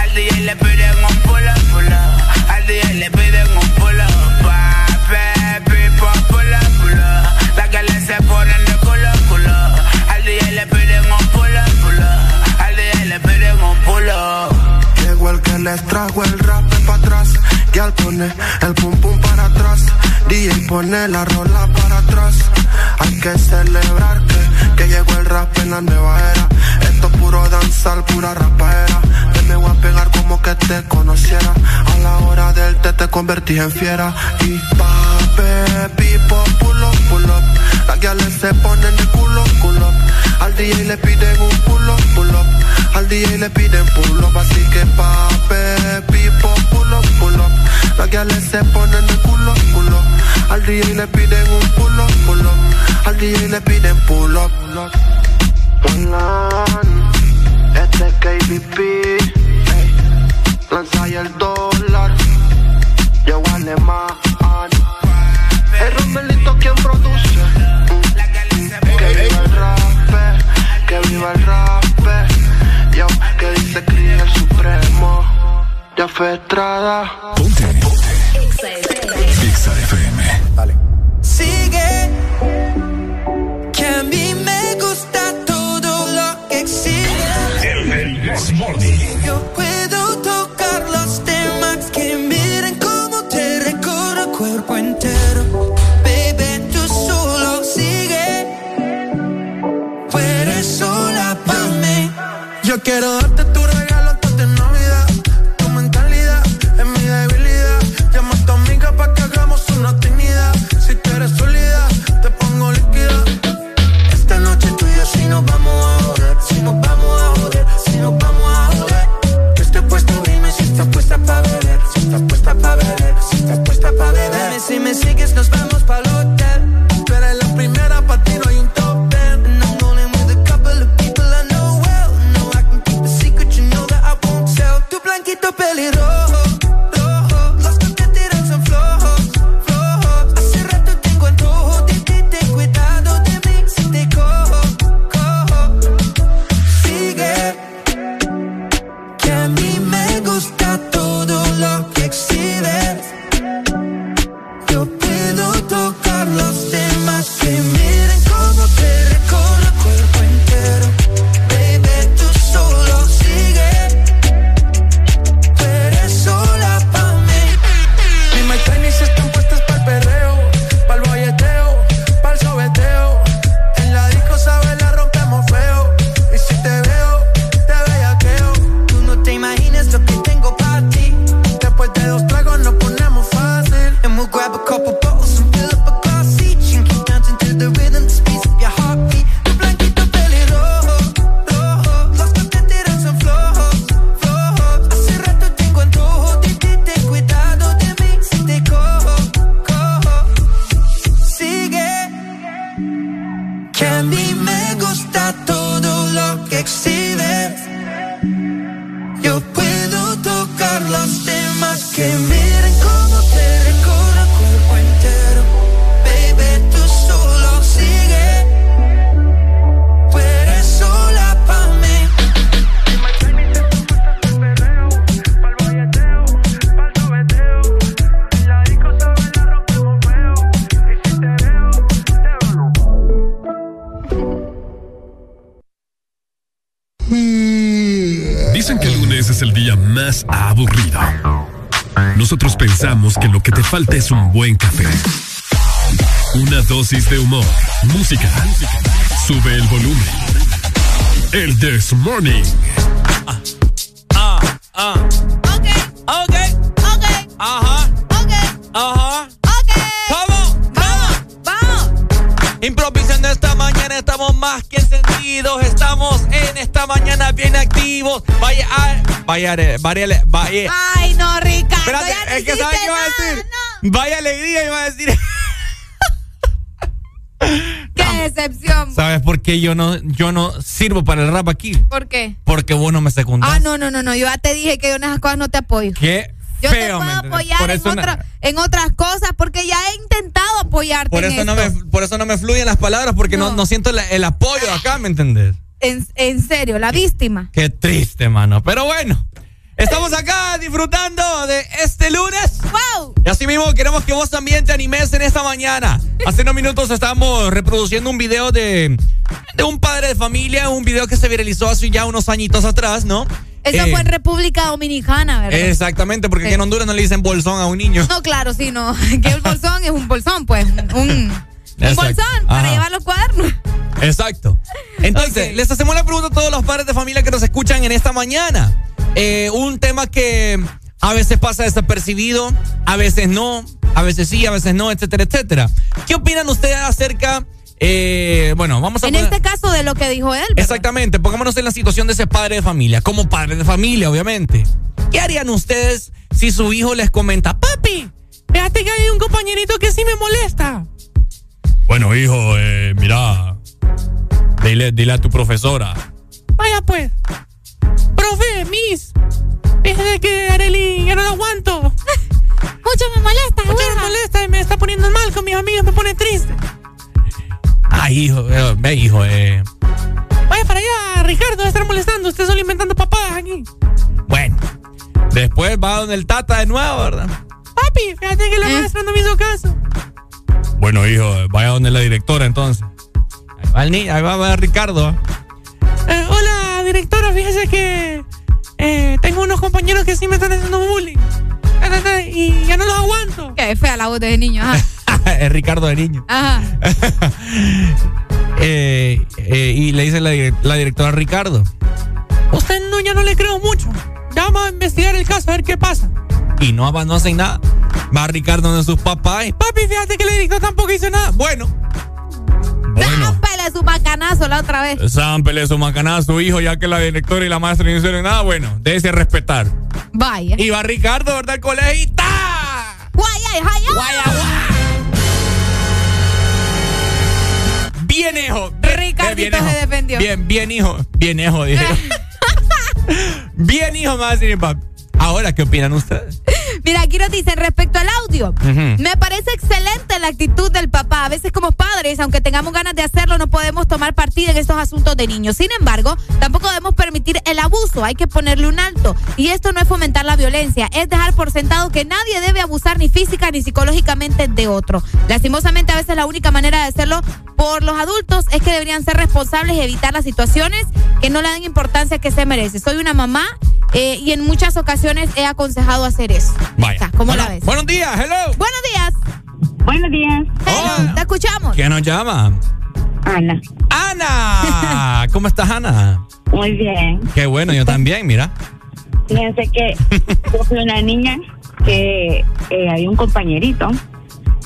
Al DJ le piden un pula, pula. Al DJ le piden un pula. Pape, pipo, pula, pula. Las galas se ponen de culo, culo. Al DJ le piden un pula, pula. Al DJ le piden un pula. Llegó el que les trajo el rap para atrás. Y al pone el pum pum para atrás. DJ pone la rola para atrás. Hay que celebrar que, que llegó el rap en la nueva era. Esto es puro danzar, pura rapaera. Te me voy a pegar como que te conociera. A la hora del té te convertí en fiera. Y pape, pipo, pull up, pull up. Las gales se ponen de culo, culo. Al DJ le piden un pull up, pull up. Al DJ le piden pull up, así que pape, pipo, pull up, pull up. Las gales se ponen de culo, culo. Al DJ le piden un pull up, pull up. Al DJ le piden pull up, pull up. Dolan, este es KBP, lanza ahí el dólar, yo alemán. El Romelito quien produce, que viva el rap, que viva el rap, yo que dice Cris el supremo, ya fue Estrada. XAFM. Sigue, quiero que te falta es un buen café. Una dosis de humor, música. Sube el volumen. El This Morning. Ah, ah. Ok. Vaya, vaya, vaya. Ay, no, Ricardo. Espérate, ya no es que ¿sabes qué iba a decir? Vaya alegría iba a decir. Qué decepción. ¿Sabes por qué yo no, yo no sirvo para el rap aquí? ¿Por qué? Porque vos no me secundás. Ah, no, no, no, no. Yo ya te dije que yo en esas cosas no te apoyo. Qué Yo te feo, puedo ¿me entiendes? apoyar en, en otras cosas porque ya he intentado apoyarte por en eso no esto. me, por eso no me fluyen las palabras porque no, No. no siento la- el apoyo acá, ¿me entendés? En, en serio, la víctima. Qué triste, mano. Pero bueno, estamos acá disfrutando de este lunes. ¡Wow! Y así mismo queremos que vos también te animes en esta mañana. Hace unos minutos estamos reproduciendo un video de, de un padre de familia, un video que se viralizó hace ya unos añitos atrás, ¿no? Eso Eh, fue en República Dominicana, ¿verdad? Exactamente, porque aquí Sí. en Honduras no le dicen bolsón a un niño. No, claro, sí, no. Que el bolsón es un bolsón, pues. Un, un bolsón para Ajá. llevar los cuadernos. Exacto. Entonces, les hacemos la pregunta a todos los padres de familia que nos escuchan en esta mañana. Eh, un tema que a veces pasa desapercibido, a veces no, a veces sí, a veces no, etcétera, etcétera. ¿Qué opinan ustedes acerca? eh, bueno, vamos a En poner- este caso de lo que dijo él. ¿verdad? Exactamente, pongámonos en la situación de ese padre de familia, como padre de familia, obviamente. ¿Qué harían ustedes si su hijo les comenta, papi, fíjate que hay un compañerito que sí me molesta? Bueno, hijo, eh, mira, dile, dile a tu profesora. Vaya pues, profe, miss, fíjate que Arely ya no lo aguanto. Mucho me molesta, Mucho me molesta y me está poniendo mal con mis amigos, me pone triste. Ay, hijo, eh, ve, hijo, eh. Vaya para allá, Ricardo, estar molestando. Usted solo inventando papadas aquí. Bueno, después va donde el tata de nuevo, ¿verdad? Papi, fíjate que la maestra no me hizo caso. Bueno, hijo, vaya donde la directora entonces. Ahí va el niño, ahí va, va Ricardo. Eh, hola, directora, fíjese que eh, tengo unos compañeros que sí me están haciendo bullying. Y ya no los aguanto. Qué fea la voz de ese niño. Ajá. es Ricardo de niño. Ajá. Eh, eh, y le dice la, dire- la directora a Ricardo. Usted no, yo no le creo mucho. Ya vamos a investigar el caso a ver qué pasa. Y no, va- no hacen nada. Va Ricardo donde sus papás. Papi, fíjate que la directora tampoco hizo nada. Bueno. Bueno. Zámpale su macanazo la otra vez. Zámpele su macanazo a hijo, ya que la directora y la maestra no hicieron nada. Bueno, déjese respetar. Vaya. Y va Ricardo, ¿verdad? Al colegio y ¡ta! Guaya, guaya. Bien, hijo. Bien, Ricardito bien, hijo. se defendió. Bien, bien, hijo. Bien, hijo, dije. bien, hijo, más decir mi papi. Ahora, ¿qué opinan ustedes? Mira, aquí nos dicen respecto al audio. Me parece excelente la actitud del papá. A veces como padres, aunque tengamos ganas de hacerlo, no podemos tomar partida en estos asuntos de niños. Sin embargo, tampoco debemos permitir el abuso. Hay que ponerle un alto. Y esto no es fomentar la violencia, es dejar por sentado que nadie debe abusar ni física ni psicológicamente de otro. Lastimosamente, a veces la única manera de hacerlo por los adultos es que deberían ser responsables y evitar las situaciones que no le dan importancia que se merece. Soy una mamá eh, y en muchas ocasiones he aconsejado hacer eso. Vaya. ¿Cómo Bueno, la ves? Buenos días, hello. Buenos días. Buenos días. Hello, te escuchamos. ¿Quién nos llama? Ana. Ana. ¿Cómo estás, Ana? Muy bien. Qué bueno, yo también, mira. Fíjense que yo fui una niña que eh, había un compañerito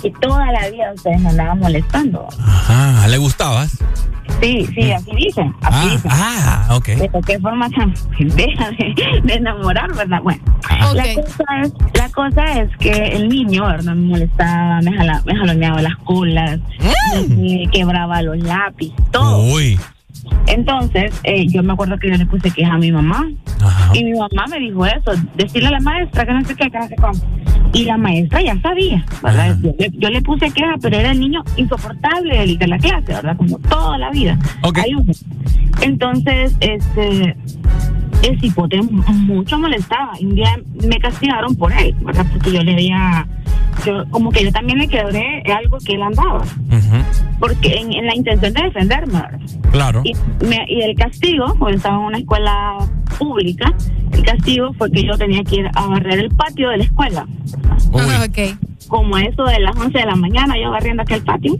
y toda la vida ustedes me andaban molestando. Ajá, ¿le gustabas? Sí, sí, así dicen. Así Ah, dicen. ah, ok. Pero qué forma tan pendeja de, de enamorar, ¿verdad? Bueno, Ah. la, cosa es, la cosa es que el niño, ¿verdad? Me molestaba, me, jala, me jaloneaba las colas, Mm. me, me quebraba los lápices, todo. Uy. Entonces, eh, yo me acuerdo que yo le puse queja a mi mamá. Y mi mamá me dijo eso, decirle a la maestra que no sé qué, que no sé cómo. Y la maestra ya sabía, ¿verdad? Yo, le- yo le puse queja, pero era el niño insoportable del- de, la clase, ¿verdad? Como toda la vida. Uno. Entonces, este, el cipote mucho molestaba. Un día me castigaron por él, ¿verdad? Porque yo le había, yo, como que yo también le quebré algo que él andaba. Porque en, en la intención de defenderme. Claro. Y, me- y el castigo, porque estaba en una escuela pública, el castigo fue que yo tenía que ir a barrer el patio de la escuela. Como a eso de las 11 de la mañana, yo barriendo aquel patio.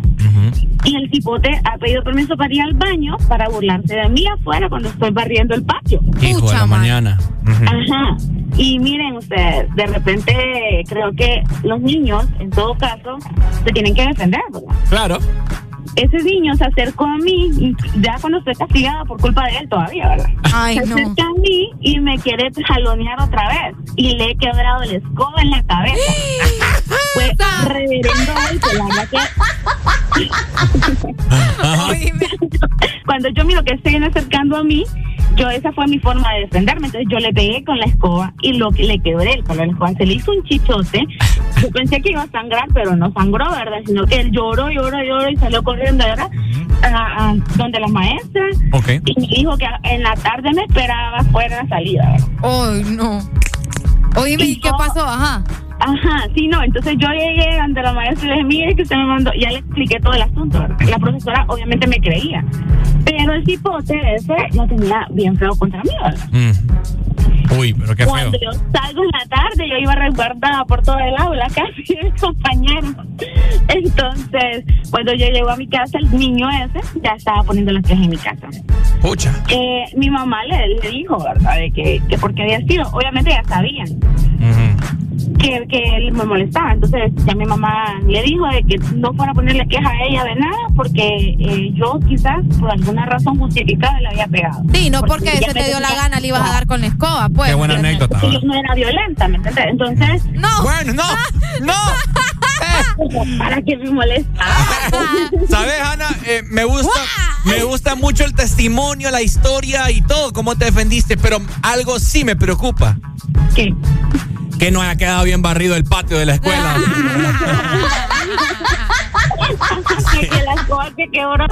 Y el cipote ha pedido permiso para ir al baño para burlarse de mí afuera cuando estoy barriendo el patio. Hijo de la mañana. Ajá. Y miren ustedes, de repente creo que los niños, en todo caso, se tienen que defender, ¿verdad? Claro. Ese niño se acercó a mí, y ya cuando estoy castigada por culpa de él todavía, ¿verdad? Ay, se no. acerca a mí y me quiere jalonear otra vez. Y le he quebrado la escoba en la cabeza. Fue reverendo que... Cuando yo miro que se viene acercando a mí, yo esa fue mi forma de defenderme. Entonces yo le pegué con la escoba y lo que le quebré el palo de la escoba. Se le hizo un chichote. Yo pensé que iba a sangrar, pero no sangró, ¿verdad? Sino que él lloró, lloró, lloró y salió corriendo, ¿verdad? A, a donde la maestra. Ok. Y me dijo que en la tarde me esperaba fuera de la salida. ¿verdad? Ay, no. Oíme, ¿y qué pasó? Ajá. Ajá, sí, no, entonces yo llegué ante la maestra y le dije, mire que usted me mandó, ya le expliqué todo el asunto. ¿verdad? La profesora obviamente me creía, pero el cipote ese lo tenía bien feo contra mí, ¿verdad? Mm. Uy, pero qué feo. Cuando yo salgo en la tarde, yo iba resguardada por todo el aula, casi el compañero. Entonces, cuando yo llego a mi casa, el niño ese ya estaba poniendo las quejas en mi casa. Pucha. Eh, mi mamá le, le dijo, ¿verdad? De que, que porque había sido. Obviamente ya sabían que, que él me molestaba. Entonces ya mi mamá le dijo de que no fuera a ponerle queja a ella de nada porque eh, yo quizás por alguna razón justificada le había pegado. Sí, no porque se te dio la gana le ibas a dar con la escoba, pues. Qué buena anécdota, yo no era violenta, ¿me entiendes? Entonces... No. Bueno, no, no. Para que me molestara. ¿Sabes, Ana? Eh, me gusta, me gusta mucho el testimonio, la historia y todo, cómo te defendiste, pero algo sí me preocupa. ¿Qué? Que no haya quedado bien barrido el patio de la escuela. que, que la escoba que quebró.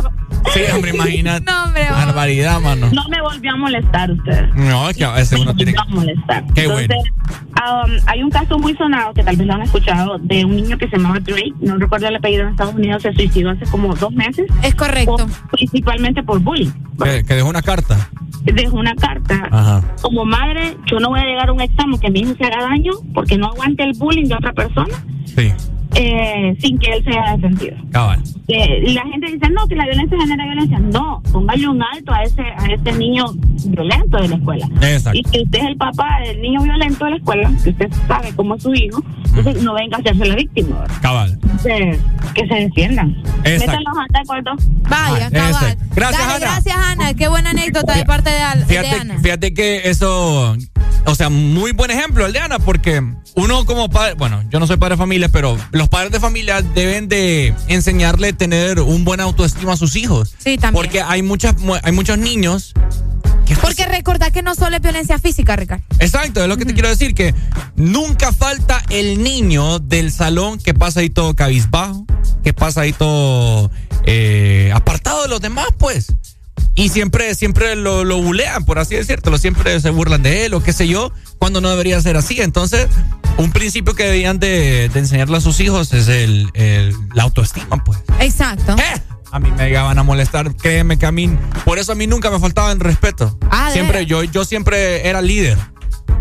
Sí, hombre, imagínate. No, hombre. Barbaridad, mano. No me volvió a molestar usted. No, es que a veces uno tiene que. a molestar. Qué Entonces, um, hay un caso muy sonado que tal vez lo han escuchado de un niño que se llamaba Drake, no recuerdo el apellido en Estados Unidos, se suicidó hace como dos meses. Es correcto. principalmente por bullying. Que, que dejó una carta. Dejó una carta. Ajá. Como madre, yo no voy a llegar a un examen que mi hijo se haga daño porque no aguante el bullying de otra persona Sí, eh, sin que él sea defendido. cabal. Que la gente dice, no, que la violencia genera violencia. No, póngale un alto a ese, a ese niño violento de la escuela. Exacto. Y que usted es el papá del niño violento de la escuela, que usted sabe cómo es su hijo, entonces no venga a hacerse la víctima. ¿verdad? Cabal. Entonces, que se defiendan. Exacto. Métanlos acuerdo. Vaya, cabal. Gracias, Dale, Ana. Gracias, Ana. Qué buena anécdota de parte de, Al- de Fíjate, Ana. fíjate que eso, o sea, muy buen ejemplo el de Ana, porque uno como padre, bueno, yo no soy padre de familia, pero los padres de familia deben de enseñarle a tener un buen autoestima a sus hijos. Sí, también. Porque hay muchas, mu- hay muchos niños. Porque recordad que no solo es violencia física, Ricardo. Exacto, es lo que te quiero decir, que nunca falta el niño del salón que pasa ahí todo cabizbajo, que pasa ahí todo eh, apartado de los demás, pues. Y siempre, siempre lo, lo bulean, por así decirlo, siempre se burlan de él o qué sé yo, cuando no debería ser así. Entonces, un principio que deberían de, de enseñarle a sus hijos es el, el- la autoestima, pues. Exacto. A mí me llegaban a molestar, créeme que a mí, por eso a mí nunca me faltaba el respeto. Ah, ¿de siempre, yo, yo siempre era líder.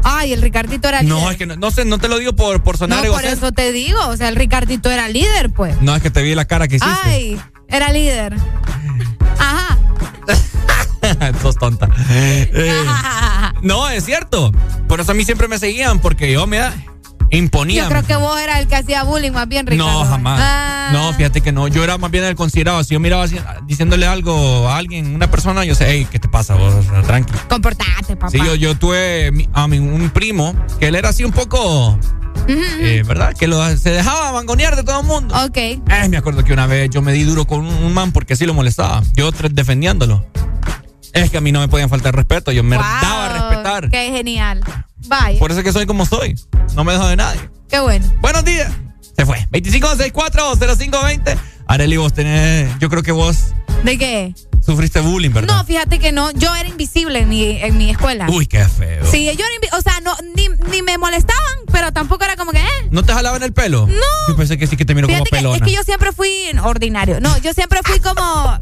Ay, el Ricardito era No, líder. es que no, no sé, no te lo digo por, por sonar No, por eso te digo. O sea, el Ricardito era líder, pues. No, es que te vi la cara que hiciste. Ay, era líder. Ajá. Sos tonta. Eh, no, es cierto. Por eso a mí siempre me seguían, porque yo, mira, imponía. Yo creo que vos eras el que hacía bullying más bien, Ricardo. No, jamás. Ah. No, fíjate que no. Yo era más bien el considerado. Si yo miraba así, diciéndole algo a alguien, una persona, yo sé, hey, ¿qué te pasa vos? Tranqui. Comportate, papá. Sí, yo, yo tuve a mi, un primo que él era así un poco, eh, ¿verdad? Que lo, se dejaba mangonear de todo el mundo. Ok. Eh, me acuerdo que una vez yo me di duro con un, un man porque sí lo molestaba. Yo defendiéndolo. Es que a mí no me podían faltar respeto, yo me Wow, daba a respetar. Qué genial. Vaya. Por eso es que soy como soy. No me dejo de nadie. Qué bueno. Buenos días. Se fue. 25640520. Areli, vos tenés. Yo creo que vos ¿De qué? sufriste bullying, ¿verdad? No, fíjate que no. Yo era invisible en mi, en mi escuela. Uy, qué feo. Sí, yo era invi- O sea, no, ni, ni me molestaban, pero tampoco era como que, eh. ¿No te jalaban el pelo? No. Yo pensé que sí que te miro como que pelona. es que yo siempre fui ordinario. No, yo siempre fui como.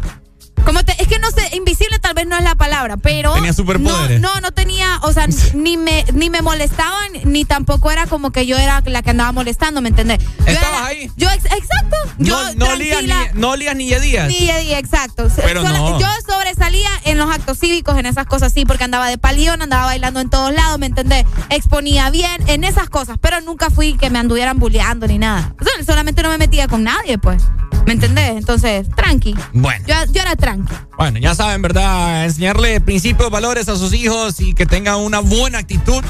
Como te, es que no sé, invisible tal vez no es la palabra, pero. Tenía superpoderes. No, no, no tenía, o sea, ni me, ni me molestaban, ni tampoco era como que yo era la que andaba molestando, ¿me entendés? Yo Estabas era- ahí. Yo, ex- exacto. Yo no, no olías ni, no olías ni yedías. ni de día, exacto. Pero Sola- no. Yo sobresalía en los actos cívicos, en esas cosas sí, porque andaba de palión, andaba bailando en todos lados, ¿me entendés? Exponía bien en esas cosas, pero nunca fui que me anduvieran bulleando ni nada. O sea, solamente no me metía con nadie, pues. ¿Me entendés? Entonces, tranqui. Bueno. Yo, yo era tranqui. Bueno, ya saben, ¿verdad? Enseñarle principios, valores a sus hijos y que tengan una buena actitud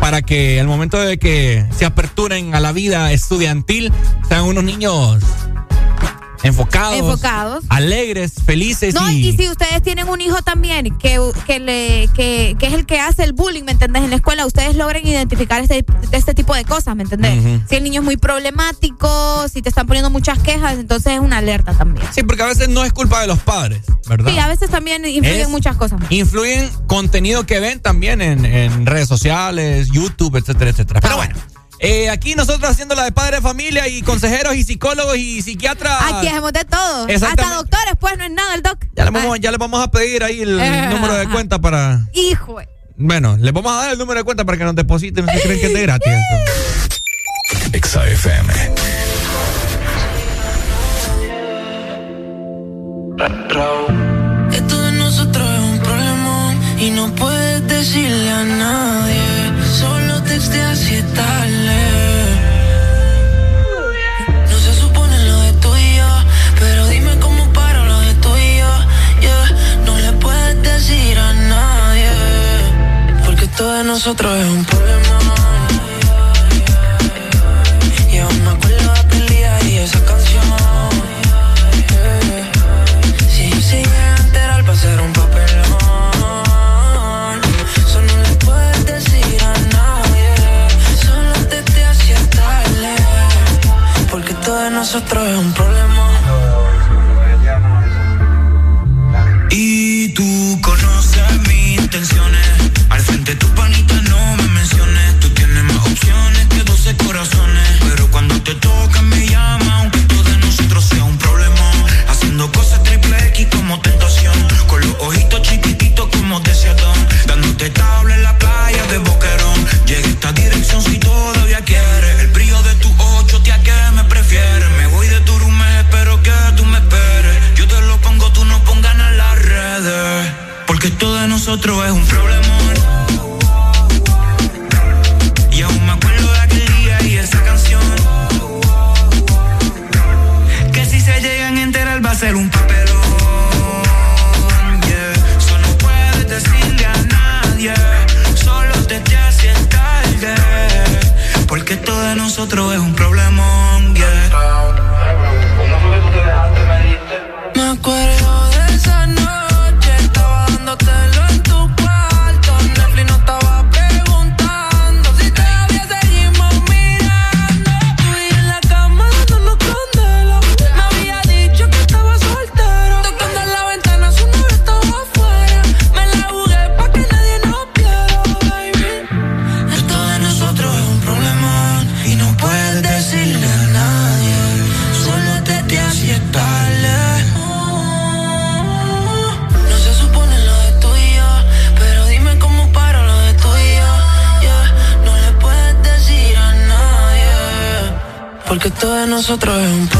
para que al momento de que se aperturen a la vida estudiantil sean unos niños enfocados, Enfocados. alegres, felices No, y, y si ustedes tienen un hijo también que, que, le, que, que es el que hace el bullying, ¿me entendés? En la escuela, ustedes logren identificar este, este tipo de cosas, ¿me entendés? Si el niño es muy problemático, si te están poniendo muchas quejas, entonces es una alerta también. Sí, porque a veces no es culpa de los padres, ¿verdad? Sí, a veces también influyen Es- muchas cosas. Influyen contenido que ven también en, en redes sociales, YouTube, etcétera, etcétera. Pero bueno, eh, aquí nosotros haciendo la de padre de familia y consejeros y psicólogos y psiquiatras. Aquí hacemos de todo. Hasta doctores, pues no es nada el doc. Ya le vamos, ya le vamos a pedir ahí el Eh, número de ajá. cuenta para. Hijo. Bueno, le vamos a dar el número de cuenta para que nos depositen. ¿Ustedes creen que es de gratis? Exa FM. Esto de nosotros es un problema y no puedes nosotros es un problema. Y aún me acuerdo de aquel día y esa canción. Si yo se llega a enterar va a ser un papelón Eso no le puedes decir a nadie Solo te te hacía tarde Porque todo de nosotros es un problema nosotros es un problema. Nosotros es un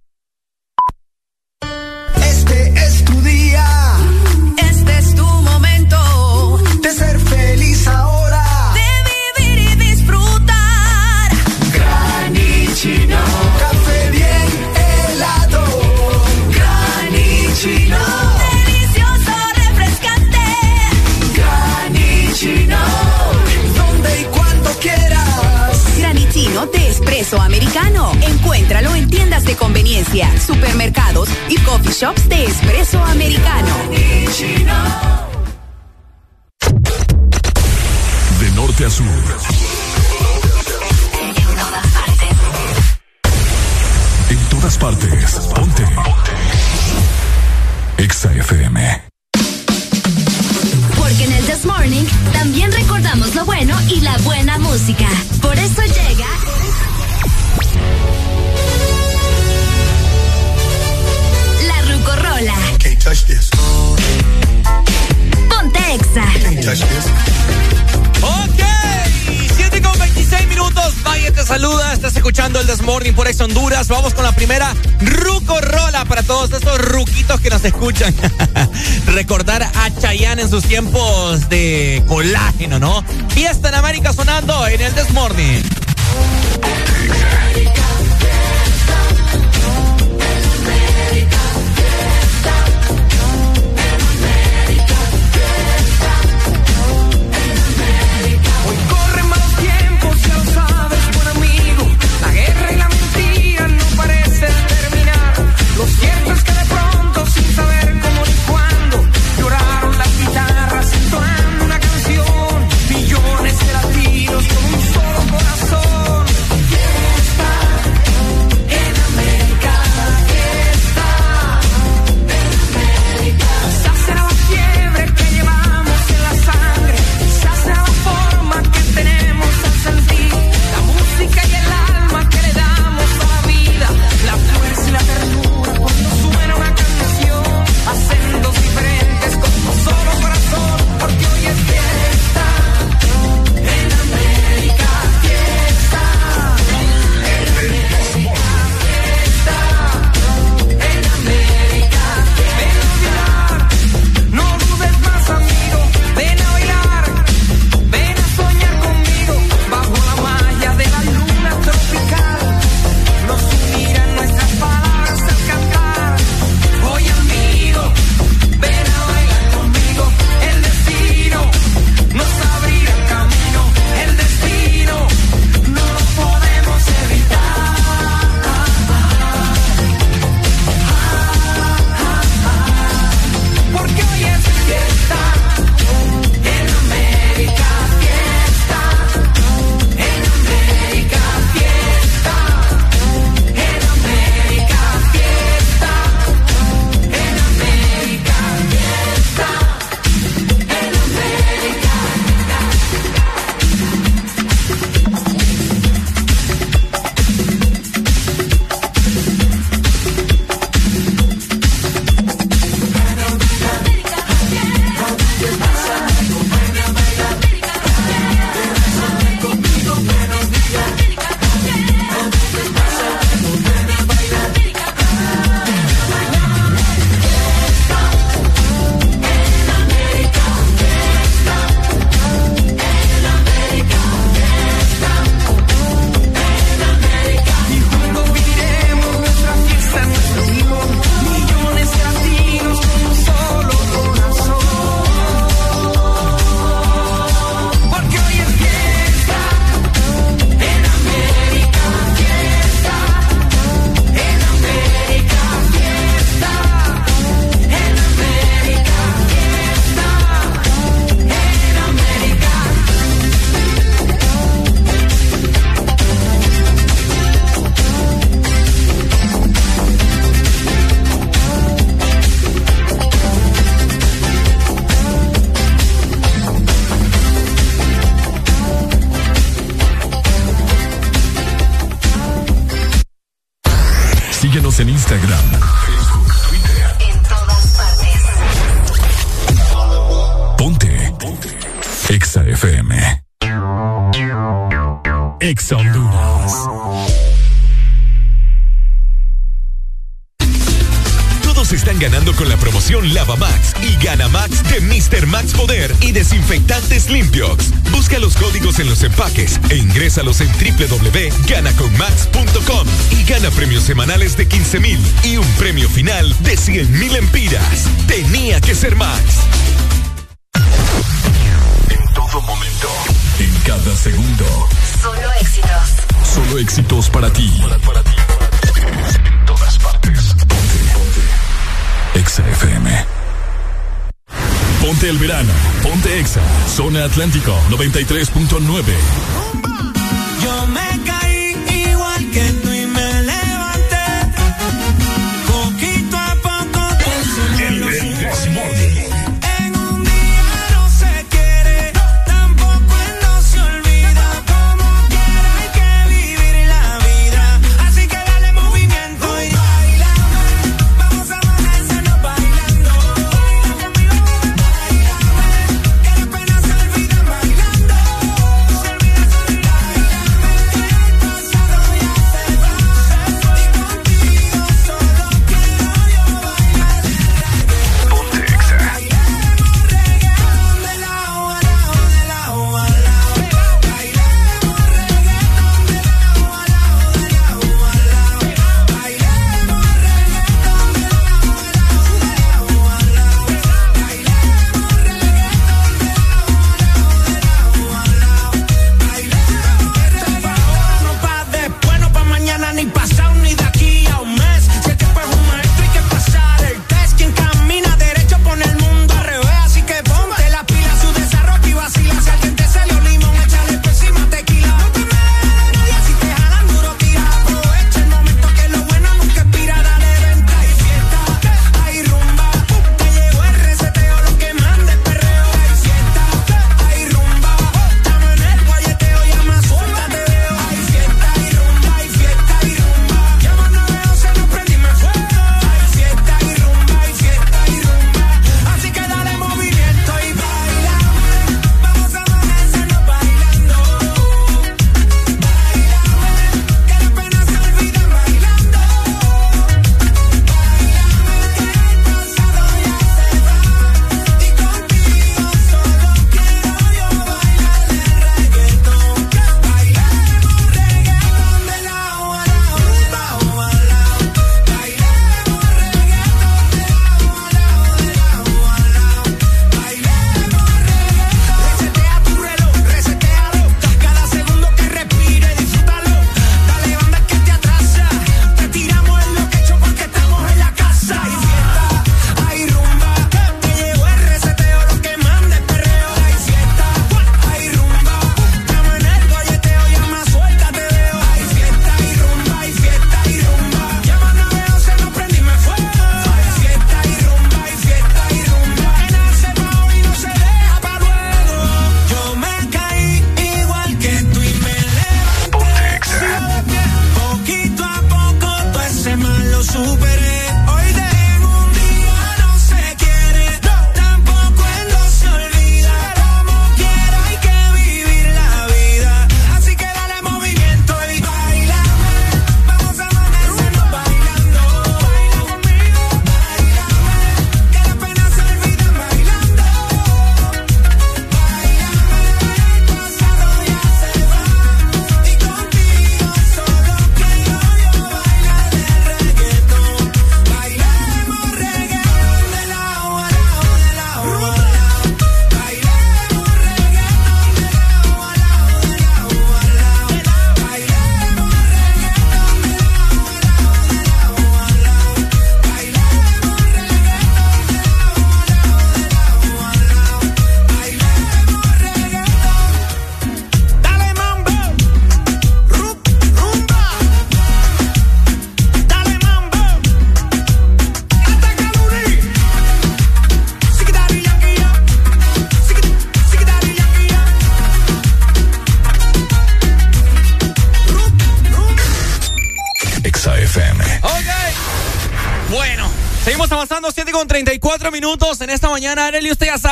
De ser feliz ahora. de vivir y disfrutar. Granichino. Café bien helado. Granichino. Delicioso, refrescante. Granichino. Donde y cuando quieras. Granichino de espresso americano. Encuéntralo en tiendas de conveniencia, supermercados y coffee shops de espresso americano. De norte a sur. En todas partes. Ponte. Exa FM. Porque en el This Morning también recordamos lo bueno y la buena música. Por eso llega. La Rucorola. Can't touch this. Ponte Exa. Can't touch this. Ok, 7 con 26 minutos. Vaya te saluda. Estás escuchando el Desmorning por Ex Honduras. Vamos con la primera Ruco Rola para todos estos ruquitos que nos escuchan. Recordar a Chayanne en sus tiempos de colágeno, ¿no? Fiesta en América sonando en el Desmorning.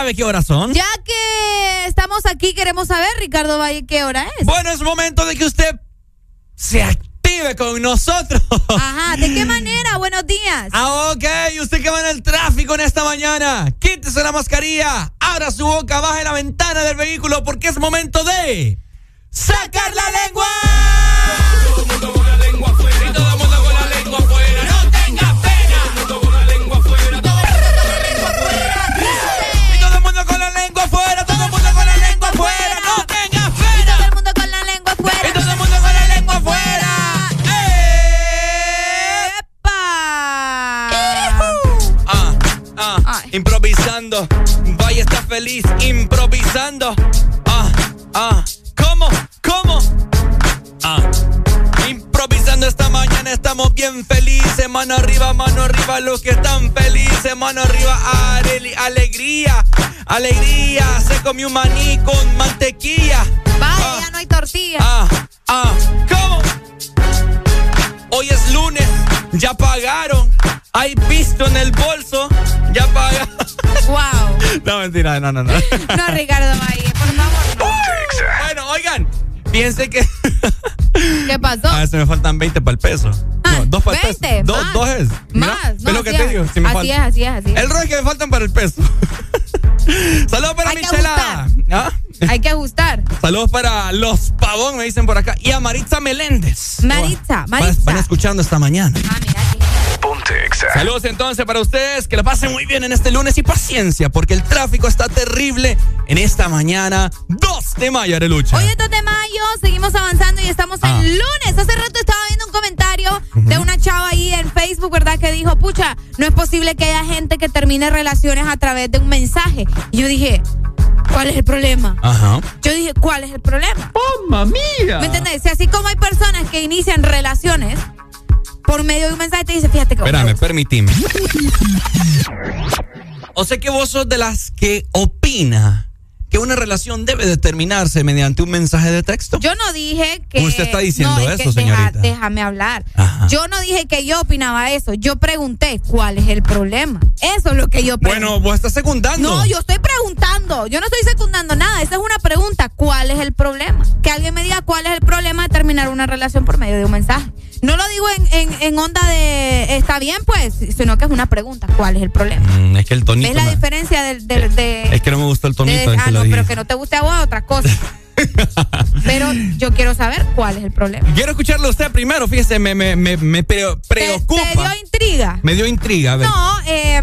Sabe qué horas son. Ya que estamos aquí, queremos saber, Ricardo Valle, qué hora es. Bueno, es momento de que usted se active con nosotros. Ajá, ¿de qué manera? Buenos días. Ah, ok. Usted que va en el tráfico en esta mañana, quítese la mascarilla, abra su boca, baje la ventana del vehículo porque es momento de sacar la lengua. Ah, ah, ¿cómo? ¿Cómo? Ah, improvisando esta mañana estamos bien felices. Mano arriba, mano arriba, los que están felices. Mano arriba, areli- alegría, alegría. Se comió un maní con mantequilla. Vaya, ya no hay tortilla. Ah, ah, ¿cómo? Hoy es lunes, ya pagaron. Hay pisto en el bolso, ya pagaron. Wow. No, mentira, no, no, no. No, Ricardo Valle, por favor. Bueno, oigan, piensen que. ¿Qué pasó? A ver, se me faltan 20 para el peso. No, dos para el peso. 20, Dos, más. dos es. Mira, Más, ¿ves no, lo que te es. digo? Si me así falta- es, así es, así es. El rollo que me faltan para el peso. Saludos para Hay Michela. ¿Ah? Hay que ajustar. Saludos para los pavón, me dicen por acá. Y a Maritza Meléndez. Maritza, Maritza. van escuchando esta mañana. Ponte Exa. Saludos entonces para ustedes, que la pasen muy bien en este lunes y paciencia, porque el tráfico está terrible en esta mañana 2 de mayo, Arelucha. Hoy es 2 de mayo, seguimos avanzando y estamos Ah. en lunes. Hace rato estaba viendo un comentario de una chava ahí en Facebook, ¿verdad? Que dijo, pucha, no es posible que haya gente que termine relaciones a través de un mensaje. Y yo dije, ¿cuál es el problema? Ajá. Yo dije, ¿cuál es el problema? ¡Mamma mía! ¿Me entendés? Si así como hay personas que inician relaciones por medio de un mensaje, te dice, fíjate que... Espérame, permitime. O sea que vos sos de las que opina que una relación debe determinarse mediante un mensaje de texto. Yo no dije que. Usted está diciendo no, es eso, que deja- señorita. déjame hablar. Yo no dije que yo opinaba eso. Yo pregunté cuál es el problema. Eso es lo que yo pregunté. Bueno, vos estás secundando. No, yo estoy preguntando. Yo no estoy secundando nada. Esa es una pregunta. ¿Cuál es el problema? Que alguien me diga cuál es el problema de terminar una relación por medio de un mensaje. No lo digo en, en- en onda de está bien, pues, sino que es una pregunta. ¿Cuál es el problema? Mm, es que el tonito. ¿Ves la no- diferencia del- del- de, Es que no me gustó el tonito. de- ah, no, pero que no te guste a vos, otra cosa. pero yo quiero saber cuál es el problema. Quiero escucharlo a usted primero, fíjese, me, me, me, me pre- preocupa. ¿Te dio intriga? Me dio intriga, a ver. No, eh,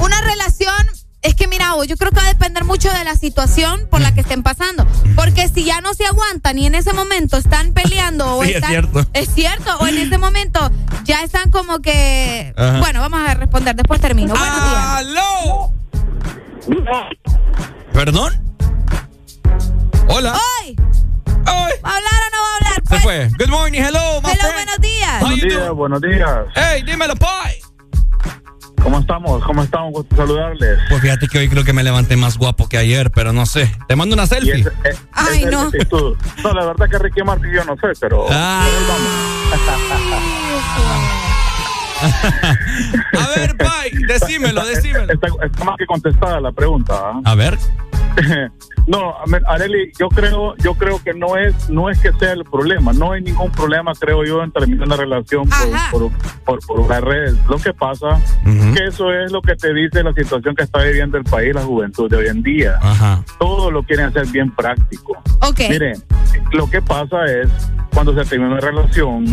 una relación, es que mira, yo creo que va a depender mucho de la situación por la que estén pasando. Porque si ya no se aguantan y en ese momento están peleando o Sí, es están. cierto. Es cierto, o en ese momento ya están como que. Ajá. Bueno, vamos a responder, después termino. Buenos días. ¡Aló! ¿Perdón? Hola. ¡Hoy! ¿Va a hablar o no va a hablar? Se fue. Good morning, hello, my Hello, friend. buenos días. How Buenos días, doing? buenos días. Hey, dímelo, Pai. ¿Cómo estamos? ¿Cómo estamos? Gusto saludarles. Pues fíjate que hoy creo que me levanté más guapo que ayer, pero no sé. Te mando una selfie. eh, Ay, es no. No, la verdad que Ricky Martin yo no sé, pero. Ah. A ver, Pai, decímelo, decímelo. Está, está más que contestada la pregunta. ¿ah? A ver. No, a ver, Areli, yo creo, yo creo que no es, no es que sea el problema, no hay ningún problema, creo yo, en terminar una relación por, por, por, por una red. Lo que pasa que eso es lo que te dice la situación que está viviendo el país, la juventud de hoy en día. Ajá. Todo lo quieren hacer bien práctico. Ok. Miren, lo que pasa es cuando se termina una relación,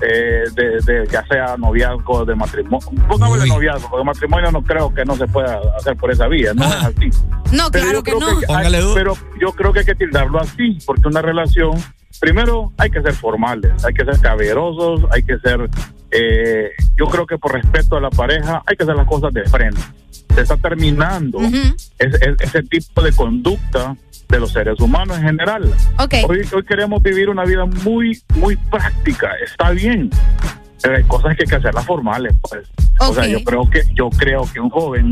eh, de, de- ya sea noviazgo, de matrimonio, pongámosle noviazgo, porque matrimonio no creo que no se pueda hacer por esa vía, no es así. No, Pero claro que no. hay- pero yo creo que hay que tildarlo así, porque una relación, primero hay que ser formales, hay que ser caballerosos, hay que ser, eh, yo creo que por respeto a la pareja hay que hacer las cosas de frente. Se está terminando ese, ese- ese tipo de conducta de los seres humanos en general. Hoy, hoy queremos vivir una vida muy, muy práctica, está bien. Pero hay cosas que hay que hacerlas formales, pues. O sea, yo creo que, yo creo que un joven